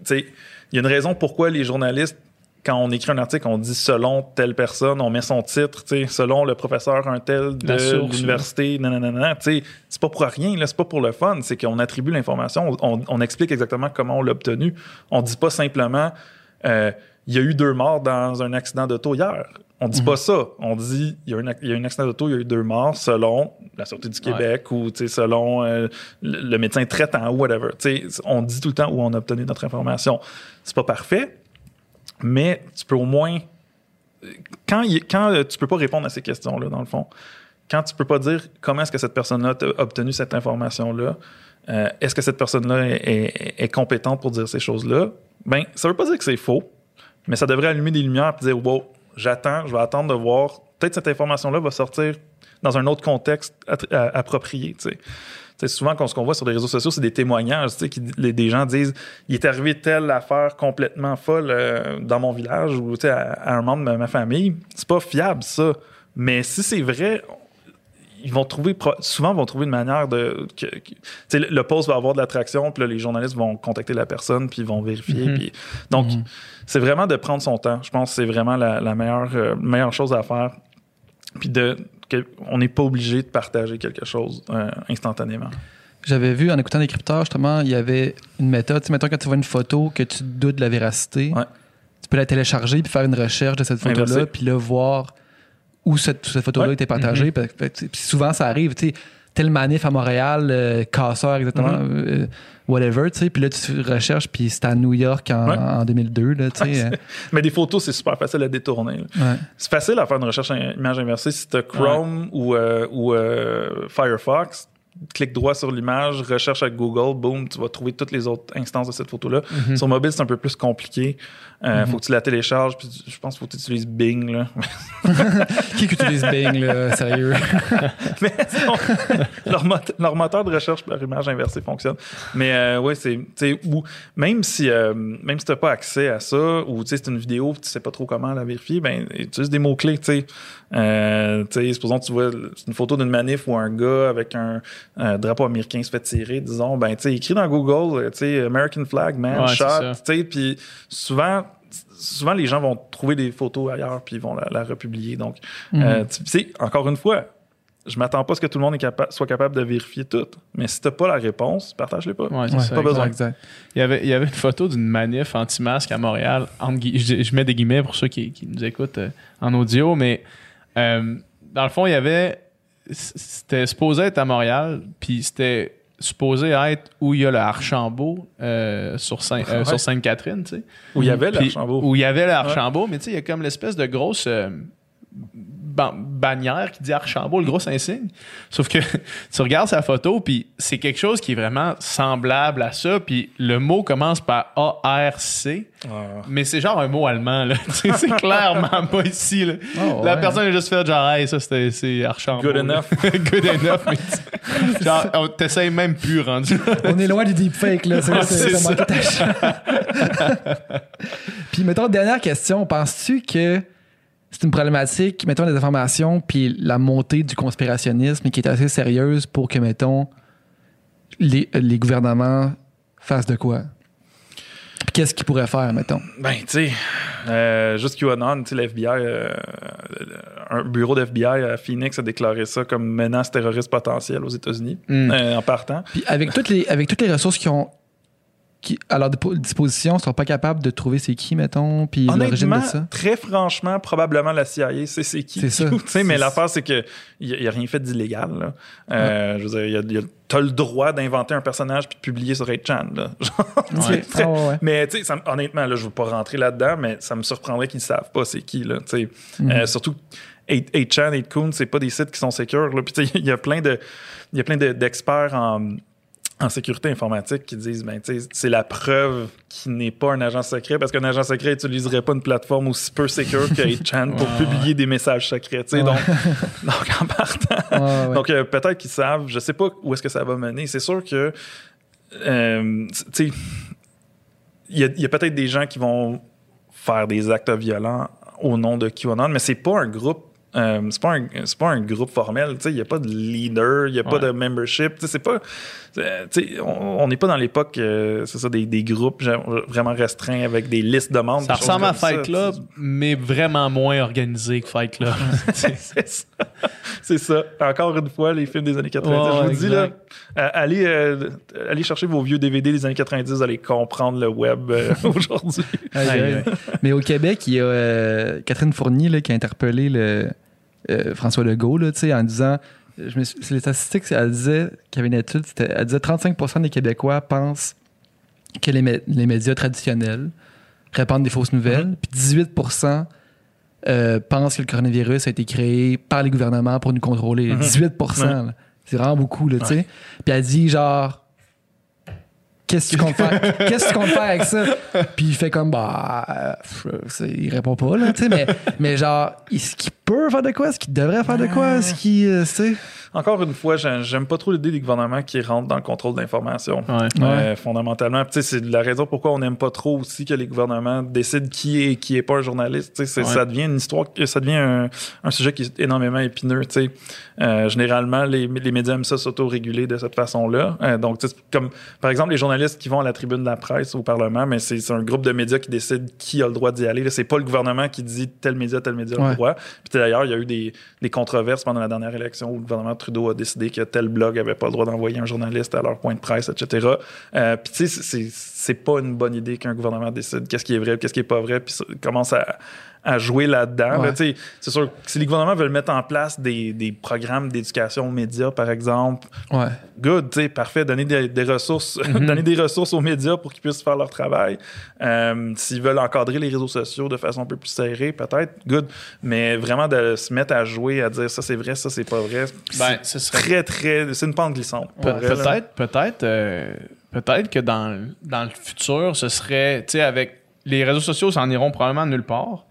il y a une raison pourquoi les journalistes quand on écrit un article, on dit selon telle personne, on met son titre, selon le professeur un tel de l'université, nanana, c'est pas pour rien, c'est pas pour le fun, c'est qu'on attribue l'information, on, on explique exactement comment on l'a obtenu. On dit pas simplement, euh, il y a eu deux morts dans un accident d'auto hier. On dit pas ça. On dit il y, a un, il y a un accident d'auto, il y a eu deux morts selon la Sûreté du Québec ou selon euh, le, le médecin traitant ou whatever. T'sais, on dit tout le temps où on a obtenu notre information. C'est pas parfait, mais tu peux au moins. Quand, il- quand euh, tu peux pas répondre à ces questions-là, dans le fond, quand tu peux pas dire comment est-ce que cette personne-là a obtenu cette information-là, euh, est-ce que cette personne-là est, est- est compétente pour dire ces choses-là, ben, ça veut pas dire que c'est faux, mais ça devrait allumer des lumières et dire, wow, j'attends, je vais attendre de voir, peut-être cette information-là va sortir dans un autre contexte à- approprié, souvent, ce qu'on voit sur les réseaux sociaux, c'est des témoignages, qui, les- des gens disent, il est arrivé telle affaire complètement folle euh, dans mon village ou à, à un membre de ma famille. C'est pas fiable, ça. Mais si c'est vrai, ils vont trouver souvent vont trouver une manière de que, que- le, le post va avoir de l'attraction puis là, les journalistes vont contacter la personne puis ils vont vérifier Mhm. puis donc c'est vraiment de prendre son temps je pense que c'est vraiment la, la meilleure euh, meilleure chose à faire puis de que- on n'est pas obligé de partager quelque chose euh, instantanément J'avais vu en écoutant des crypteurs, justement, il y avait une méthode. Tu sais, mettons, quand tu vois une photo que tu doutes de la véracité, Ouais. tu peux la télécharger puis faire une recherche de cette photo-là, puis là, voir où cette, cette photo-là Ouais. était partagée. Puis souvent, ça arrive, tu sais, tel manif à Montréal, euh, casseur, exactement, Mm-hmm. euh, whatever, tu sais, puis là, tu recherches, puis c'est à New York en, Ouais. en 2002, là, tu sais. euh, mais des photos c'est super facile à détourner ouais. C'est facile à faire une recherche en image inversée si tu as Chrome ou, euh, ou euh, Firefox. Clique droit sur l'image, recherche avec Google, boum, tu vas trouver toutes les autres instances de cette photo-là. Sur mobile, c'est un peu plus compliqué. Euh, Faut que tu la télécharges, puis tu- je pense qu'il faut que tu utilises Bing. Là. Qui utilise Bing, là, sérieux? Mais leur, leur moteur de recherche par image inversée fonctionne. Mais euh, ouais, c'est tu ou même si euh, même si t'as pas accès à ça ou tu sais c'est une vidéo, tu sais pas trop comment la vérifier, ben utilise des mots clés, tu sais. Euh, tu supposons que tu vois une photo d'une manif où un gars avec un, un drapeau américain se fait tirer, disons, ben tu sais écris dans Google, tu sais American flag man Ouais, shot, tu sais, puis souvent souvent les gens vont trouver des photos ailleurs puis ils vont la, la republier. Donc euh, tu sais encore une fois, je m'attends pas à ce que tout le monde est capa- soit capable de vérifier tout. Mais si t'as pas la réponse, partage-les pas. Ouais, c'est Ouais, ça, pas besoin. Exact. Il y, avait, il y avait une photo d'une manif anti-masque à Montréal. Je, je mets des guillemets pour ceux qui, qui nous écoutent euh, en audio, mais euh, dans le fond, il y avait. C'était supposé être à Montréal, puis c'était supposé être où il y a le Archambault euh, sur Saint- euh, Ouais. sur Sainte-Catherine, tu sais. Où il y avait l'Archambault. Où il y avait le Archambault, mais tu sais, il y a comme l'espèce de grosse euh, ban- bannière qui dit Archambault, le gros insigne. Sauf que tu regardes sa photo, puis c'est quelque chose qui est vraiment semblable à ça, puis le mot commence par A-R-C, Ah. mais c'est genre un mot allemand, c'est clairement pas ici, là. Oh, La ouais. personne a juste fait genre, hey, ça, c'était- c'est Archambault. Good là. enough. Good enough, mais tu- genre, on t'essaye même plus rendu. On est loin du deepfake, là. C'est, chance. Puis, mettons, dernière question. Penses-tu que c'est une problématique, mettons, des informations, puis la montée du conspirationnisme qui est assez sérieuse pour que, mettons, les, les gouvernements fassent de quoi? Qu'est-ce qu'ils pourraient faire, mettons? Ben, tu sais, euh, juste QAnon, tu sais, l'FBI, euh, un bureau d'FBI à Phoenix a déclaré ça comme menace terroriste potentielle aux États-Unis Mm. euh, en partant. Puis avec toutes les, avec toutes les ressources qui ont qui, à leur dispo- disposition, sont pas capables de trouver c'est qui, mettons, puis l'origine Honnêtement, de ça? très franchement, probablement la CIA, c'est c'est qui. C'est ça. Tu sais, mais l'affaire, c'est que il n'y a, rien fait d'illégal. Euh, Je veux dire, il y a- il y a- t'as le droit d'inventer un personnage puis de publier sur 8chan. Là. Genre, tu sais, Ouais. Ah ouais, ouais. Mais tu sais, honnêtement, là, je veux pas rentrer là-dedans, mais ça me surprendrait qu'ils savent pas c'est qui. Là. Mhm. Euh, surtout 8, 8chan, 8kun, c'est pas des sites qui sont sécures. Puis il y a plein de, il y a plein de- d'experts en en sécurité informatique qui disent ben c'est la preuve qu'il n'est pas un agent secret parce qu'un agent secret n'utiliserait pas une plateforme aussi peu sécure que 8chan pour Ouais, publier des messages secrets. Ouais. donc, donc en partant Ouais, donc euh, peut-être qu'ils savent je sais pas où est-ce que ça va mener c'est sûr que euh, tu sais il y a, il y a peut-être des gens qui vont faire des actes violents au nom de QAnon mais c'est pas un groupe Euh, c'est pas un c'est pas un groupe formel. Il n'y a pas de leader, il n'y a pas de membership. Tu sais, C'est pas. Euh, on n'est pas dans l'époque, euh, c'est ça, des, des groupes vraiment restreints avec des listes de membres. Ça ressemble à ça, Fight Club, mais vraiment moins organisé que Fight Club. c'est ça. C'est ça. Encore une fois, les films des années 90. Ouais, je vous dis, là, euh, allez, euh, allez chercher vos vieux DVD des années 90, vous allez comprendre le web euh, aujourd'hui. Mais au Québec, il y a euh, Catherine Fournier là, qui a interpellé le, euh, François Legault là, en disant les statistiques, elle disait qu'il y avait une étude, elle disait 35% des Québécois pensent que les, mé- les médias traditionnels répandent des fausses nouvelles, puis 18 euh, pensent que le coronavirus a été créé par les gouvernements pour nous contrôler. Mhm. 18 là. C'est vraiment beaucoup, là, tu sais. Puis elle dit genre Qu'est-ce que tu comptes faire? Qu'est-ce avec ça? Puis il fait comme, bah, euh, il répond pas, là, tu sais, mais, mais genre, est-ce qu'il peut faire de quoi? Est-ce qu'il devrait faire de quoi? Est-ce qu'il, euh, tu sais? Encore une fois, j'ai- j'aime pas trop l'idée des gouvernements qui rentrent dans le contrôle de l'information. Ouais. Euh, fondamentalement. Puis, tu sais, c'est la raison pourquoi on n'aime pas trop aussi que les gouvernements décident qui est et qui est pas un journaliste. Tu sais, c'est- Ouais. Ça devient une histoire, ça devient un, un sujet qui est énormément épineux. tu sais. Euh, généralement, les, les médias aiment ça s'auto-réguler de cette façon-là. Euh, donc, tu sais, comme par exemple les journalistes qui vont à la tribune de la presse au Parlement, mais c'est c'est un groupe de médias qui décide qui a le droit d'y aller. C'est pas le gouvernement qui dit tel média, tel média a Ouais. le droit. Puis d'ailleurs, il y a eu des, des controverses pendant la dernière élection où le gouvernement Trudeau a décidé que tel blog avait pas le droit d'envoyer un journaliste à leur point de presse, etc. Euh, puis tu sais, c'est- pas une bonne idée qu'un gouvernement décide qu'est-ce qui est vrai, qu'est-ce qui est pas vrai, puis commence à, à jouer là-dedans. Ouais. là, c'est sûr que si les gouvernements veulent mettre en place des, des programmes d'éducation aux médias, par exemple, Ouais. good, parfait, donner des, des ressources, donner des ressources aux médias pour qu'ils puissent faire leur travail. Euh, S'ils veulent encadrer les réseaux sociaux de façon un peu plus serrée, peut-être, good. Mais vraiment de se mettre à jouer, à dire ça c'est vrai, ça c'est pas vrai. Ben, c'est ce serait très, très. C'est une pente glissante. Pe-. Peut-être, peut-être, euh, peut-être que dans, dans le futur, ce serait, tu sais, avec les réseaux sociaux, s'en iront probablement nulle part.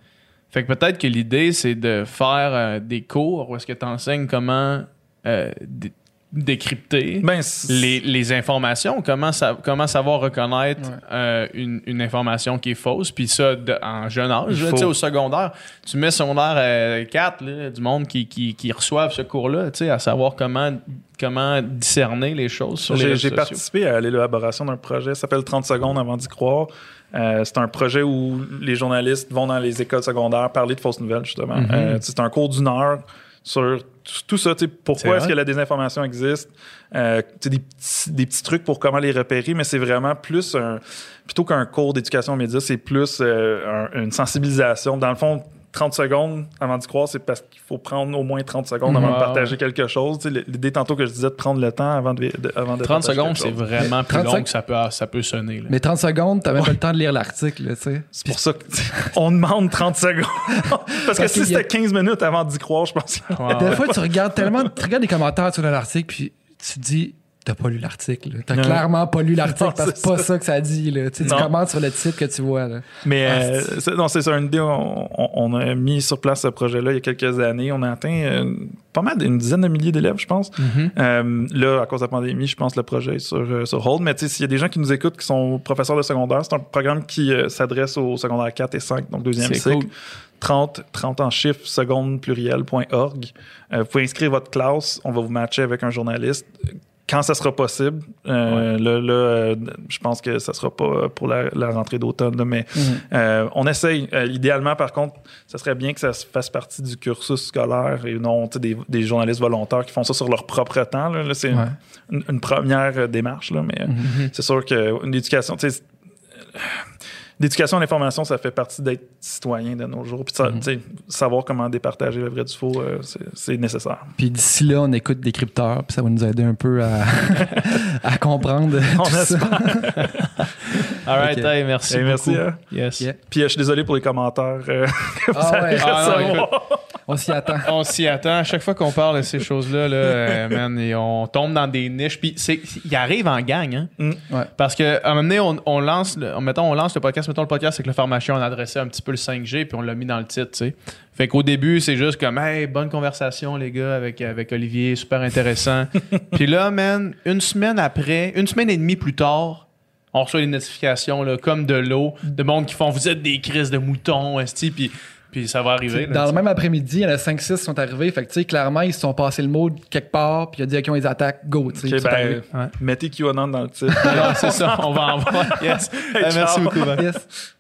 Fait que peut-être que l'idée, c'est de faire euh, des cours où est-ce que tu enseignes comment euh, dé- décrypter Ben, les, les informations, comment, sa- comment savoir reconnaître Ouais. euh, une, une information qui est fausse, puis ça de- en jeune âge, là, au secondaire. Tu mets secondaire euh, 4, là, du monde qui, qui, qui reçoivent ce cours-là, à savoir comment, comment discerner les choses sur les J'ai participé à l'élaboration d'un projet, ça s'appelle 30 secondes avant d'y croire. Euh, c'est un projet où les journalistes vont dans les écoles secondaires parler de fausses nouvelles, justement. Mhm. Euh, c'est un cours d'une heure sur tout, ça. Pourquoi est-ce que la désinformation existe? Euh, des, petits, des petits trucs pour comment les repérer, mais c'est vraiment plus un... Plutôt qu'un cours d'éducation aux médias, c'est plus euh, un- une sensibilisation. Dans le fond, 30 secondes avant d'y croire, c'est parce qu'il faut prendre au moins 30 secondes avant de partager quelque chose. Tu sais, L'idée tantôt que je disais de prendre le temps avant de, de- avant de 30 partager secondes, c'est vraiment plus 30 long que ça peut, ça peut sonner. là. Mais 30 secondes, t'as même pas le temps de lire l'article, là, tu sais. C'est pour ça qu'on demande 30 secondes. Parce que si a- c'était 15 minutes avant d'y croire, je pense Ouais, Des fois, tu regardes tellement, tu regardes les commentaires sur l'article, puis tu te dis, t'as pas lu l'article. T'as clairement pas lu l'article parce que c'est pas ça. ça que ça dit. Là. Tu, sais, tu commentes sur le titre que tu vois. Là. Mais Ah, euh, non, c'est ça, une idée. On, on- a mis sur place ce projet-là il y a quelques années. On a atteint euh, pas mal d'une dizaine de milliers d'élèves, je pense. Mhm. Euh, là, à cause de la pandémie, je pense que le projet est sur, sur hold. Mais tu sais, s'il y a des gens qui nous écoutent qui sont professeurs de secondaire, c'est un programme qui s'adresse aux secondaires 4 et 5, donc deuxième cycle. cool. 30, 30 en chiffres, seconde pluriel.org. Euh, vous pouvez inscrire votre classe. On va vous matcher avec un journaliste quand ça sera possible. Euh, Là, là, euh, je pense que ça sera pas pour la, la rentrée d'automne, mais euh, on essaye. Idéalement, par contre, ça serait bien que ça se fasse partie du cursus scolaire et non des, des journalistes volontaires qui font ça sur leur propre temps. Là, Là, c'est Ouais. une, une première démarche, là, mais Mhm. c'est sûr qu'une éducation, tu sais, l'éducation à l'information, ça fait partie d'être citoyen de nos jours. Puis ça, tu sais, savoir comment départager le vrai du faux, euh, c'est- c'est nécessaire. Puis d'ici là, on écoute des crypteurs, puis ça va nous aider un peu à, à comprendre On tout ça. espère. All right, hey, merci. Hey, merci, beaucoup. hein. Yes. Yeah. Puis euh, je suis désolé pour les commentaires euh, que vous Ah allez ouais. Ah non, recevoir. On s'y attend. On s'y attend. À chaque fois qu'on parle de ces choses-là, là, euh, man, et on tombe dans des niches. Puis c'est, il arrive en gang, hein? Ouais. Parce que à un moment donné, on, on lance, le, mettons, on lance le podcast. Mettons le podcast avec le pharmacien, on adressait un petit peu le 5G, puis on l'a mis dans le titre, tu sais. Fait qu'au début, c'est juste comme, hey, bonne conversation, les gars, avec, avec Olivier, super intéressant. puis là, man, une semaine après, une semaine et demie plus tard, on reçoit des notifications, là, comme de l'eau, de monde qui font, vous êtes des crises de moutons, esti, puis Puis ça va arriver. là, Dans le même après-midi, il y en a 5-6 qui sont arrivés. Fait que, tu sais, clairement, ils se sont passés le mot quelque part, puis il a dit, OK, on les attaque, go. tu sais, ben. Ouais. mettez QAnon dans le titre. C'est ça, on va en voir. Yes. Merci beaucoup. Yes.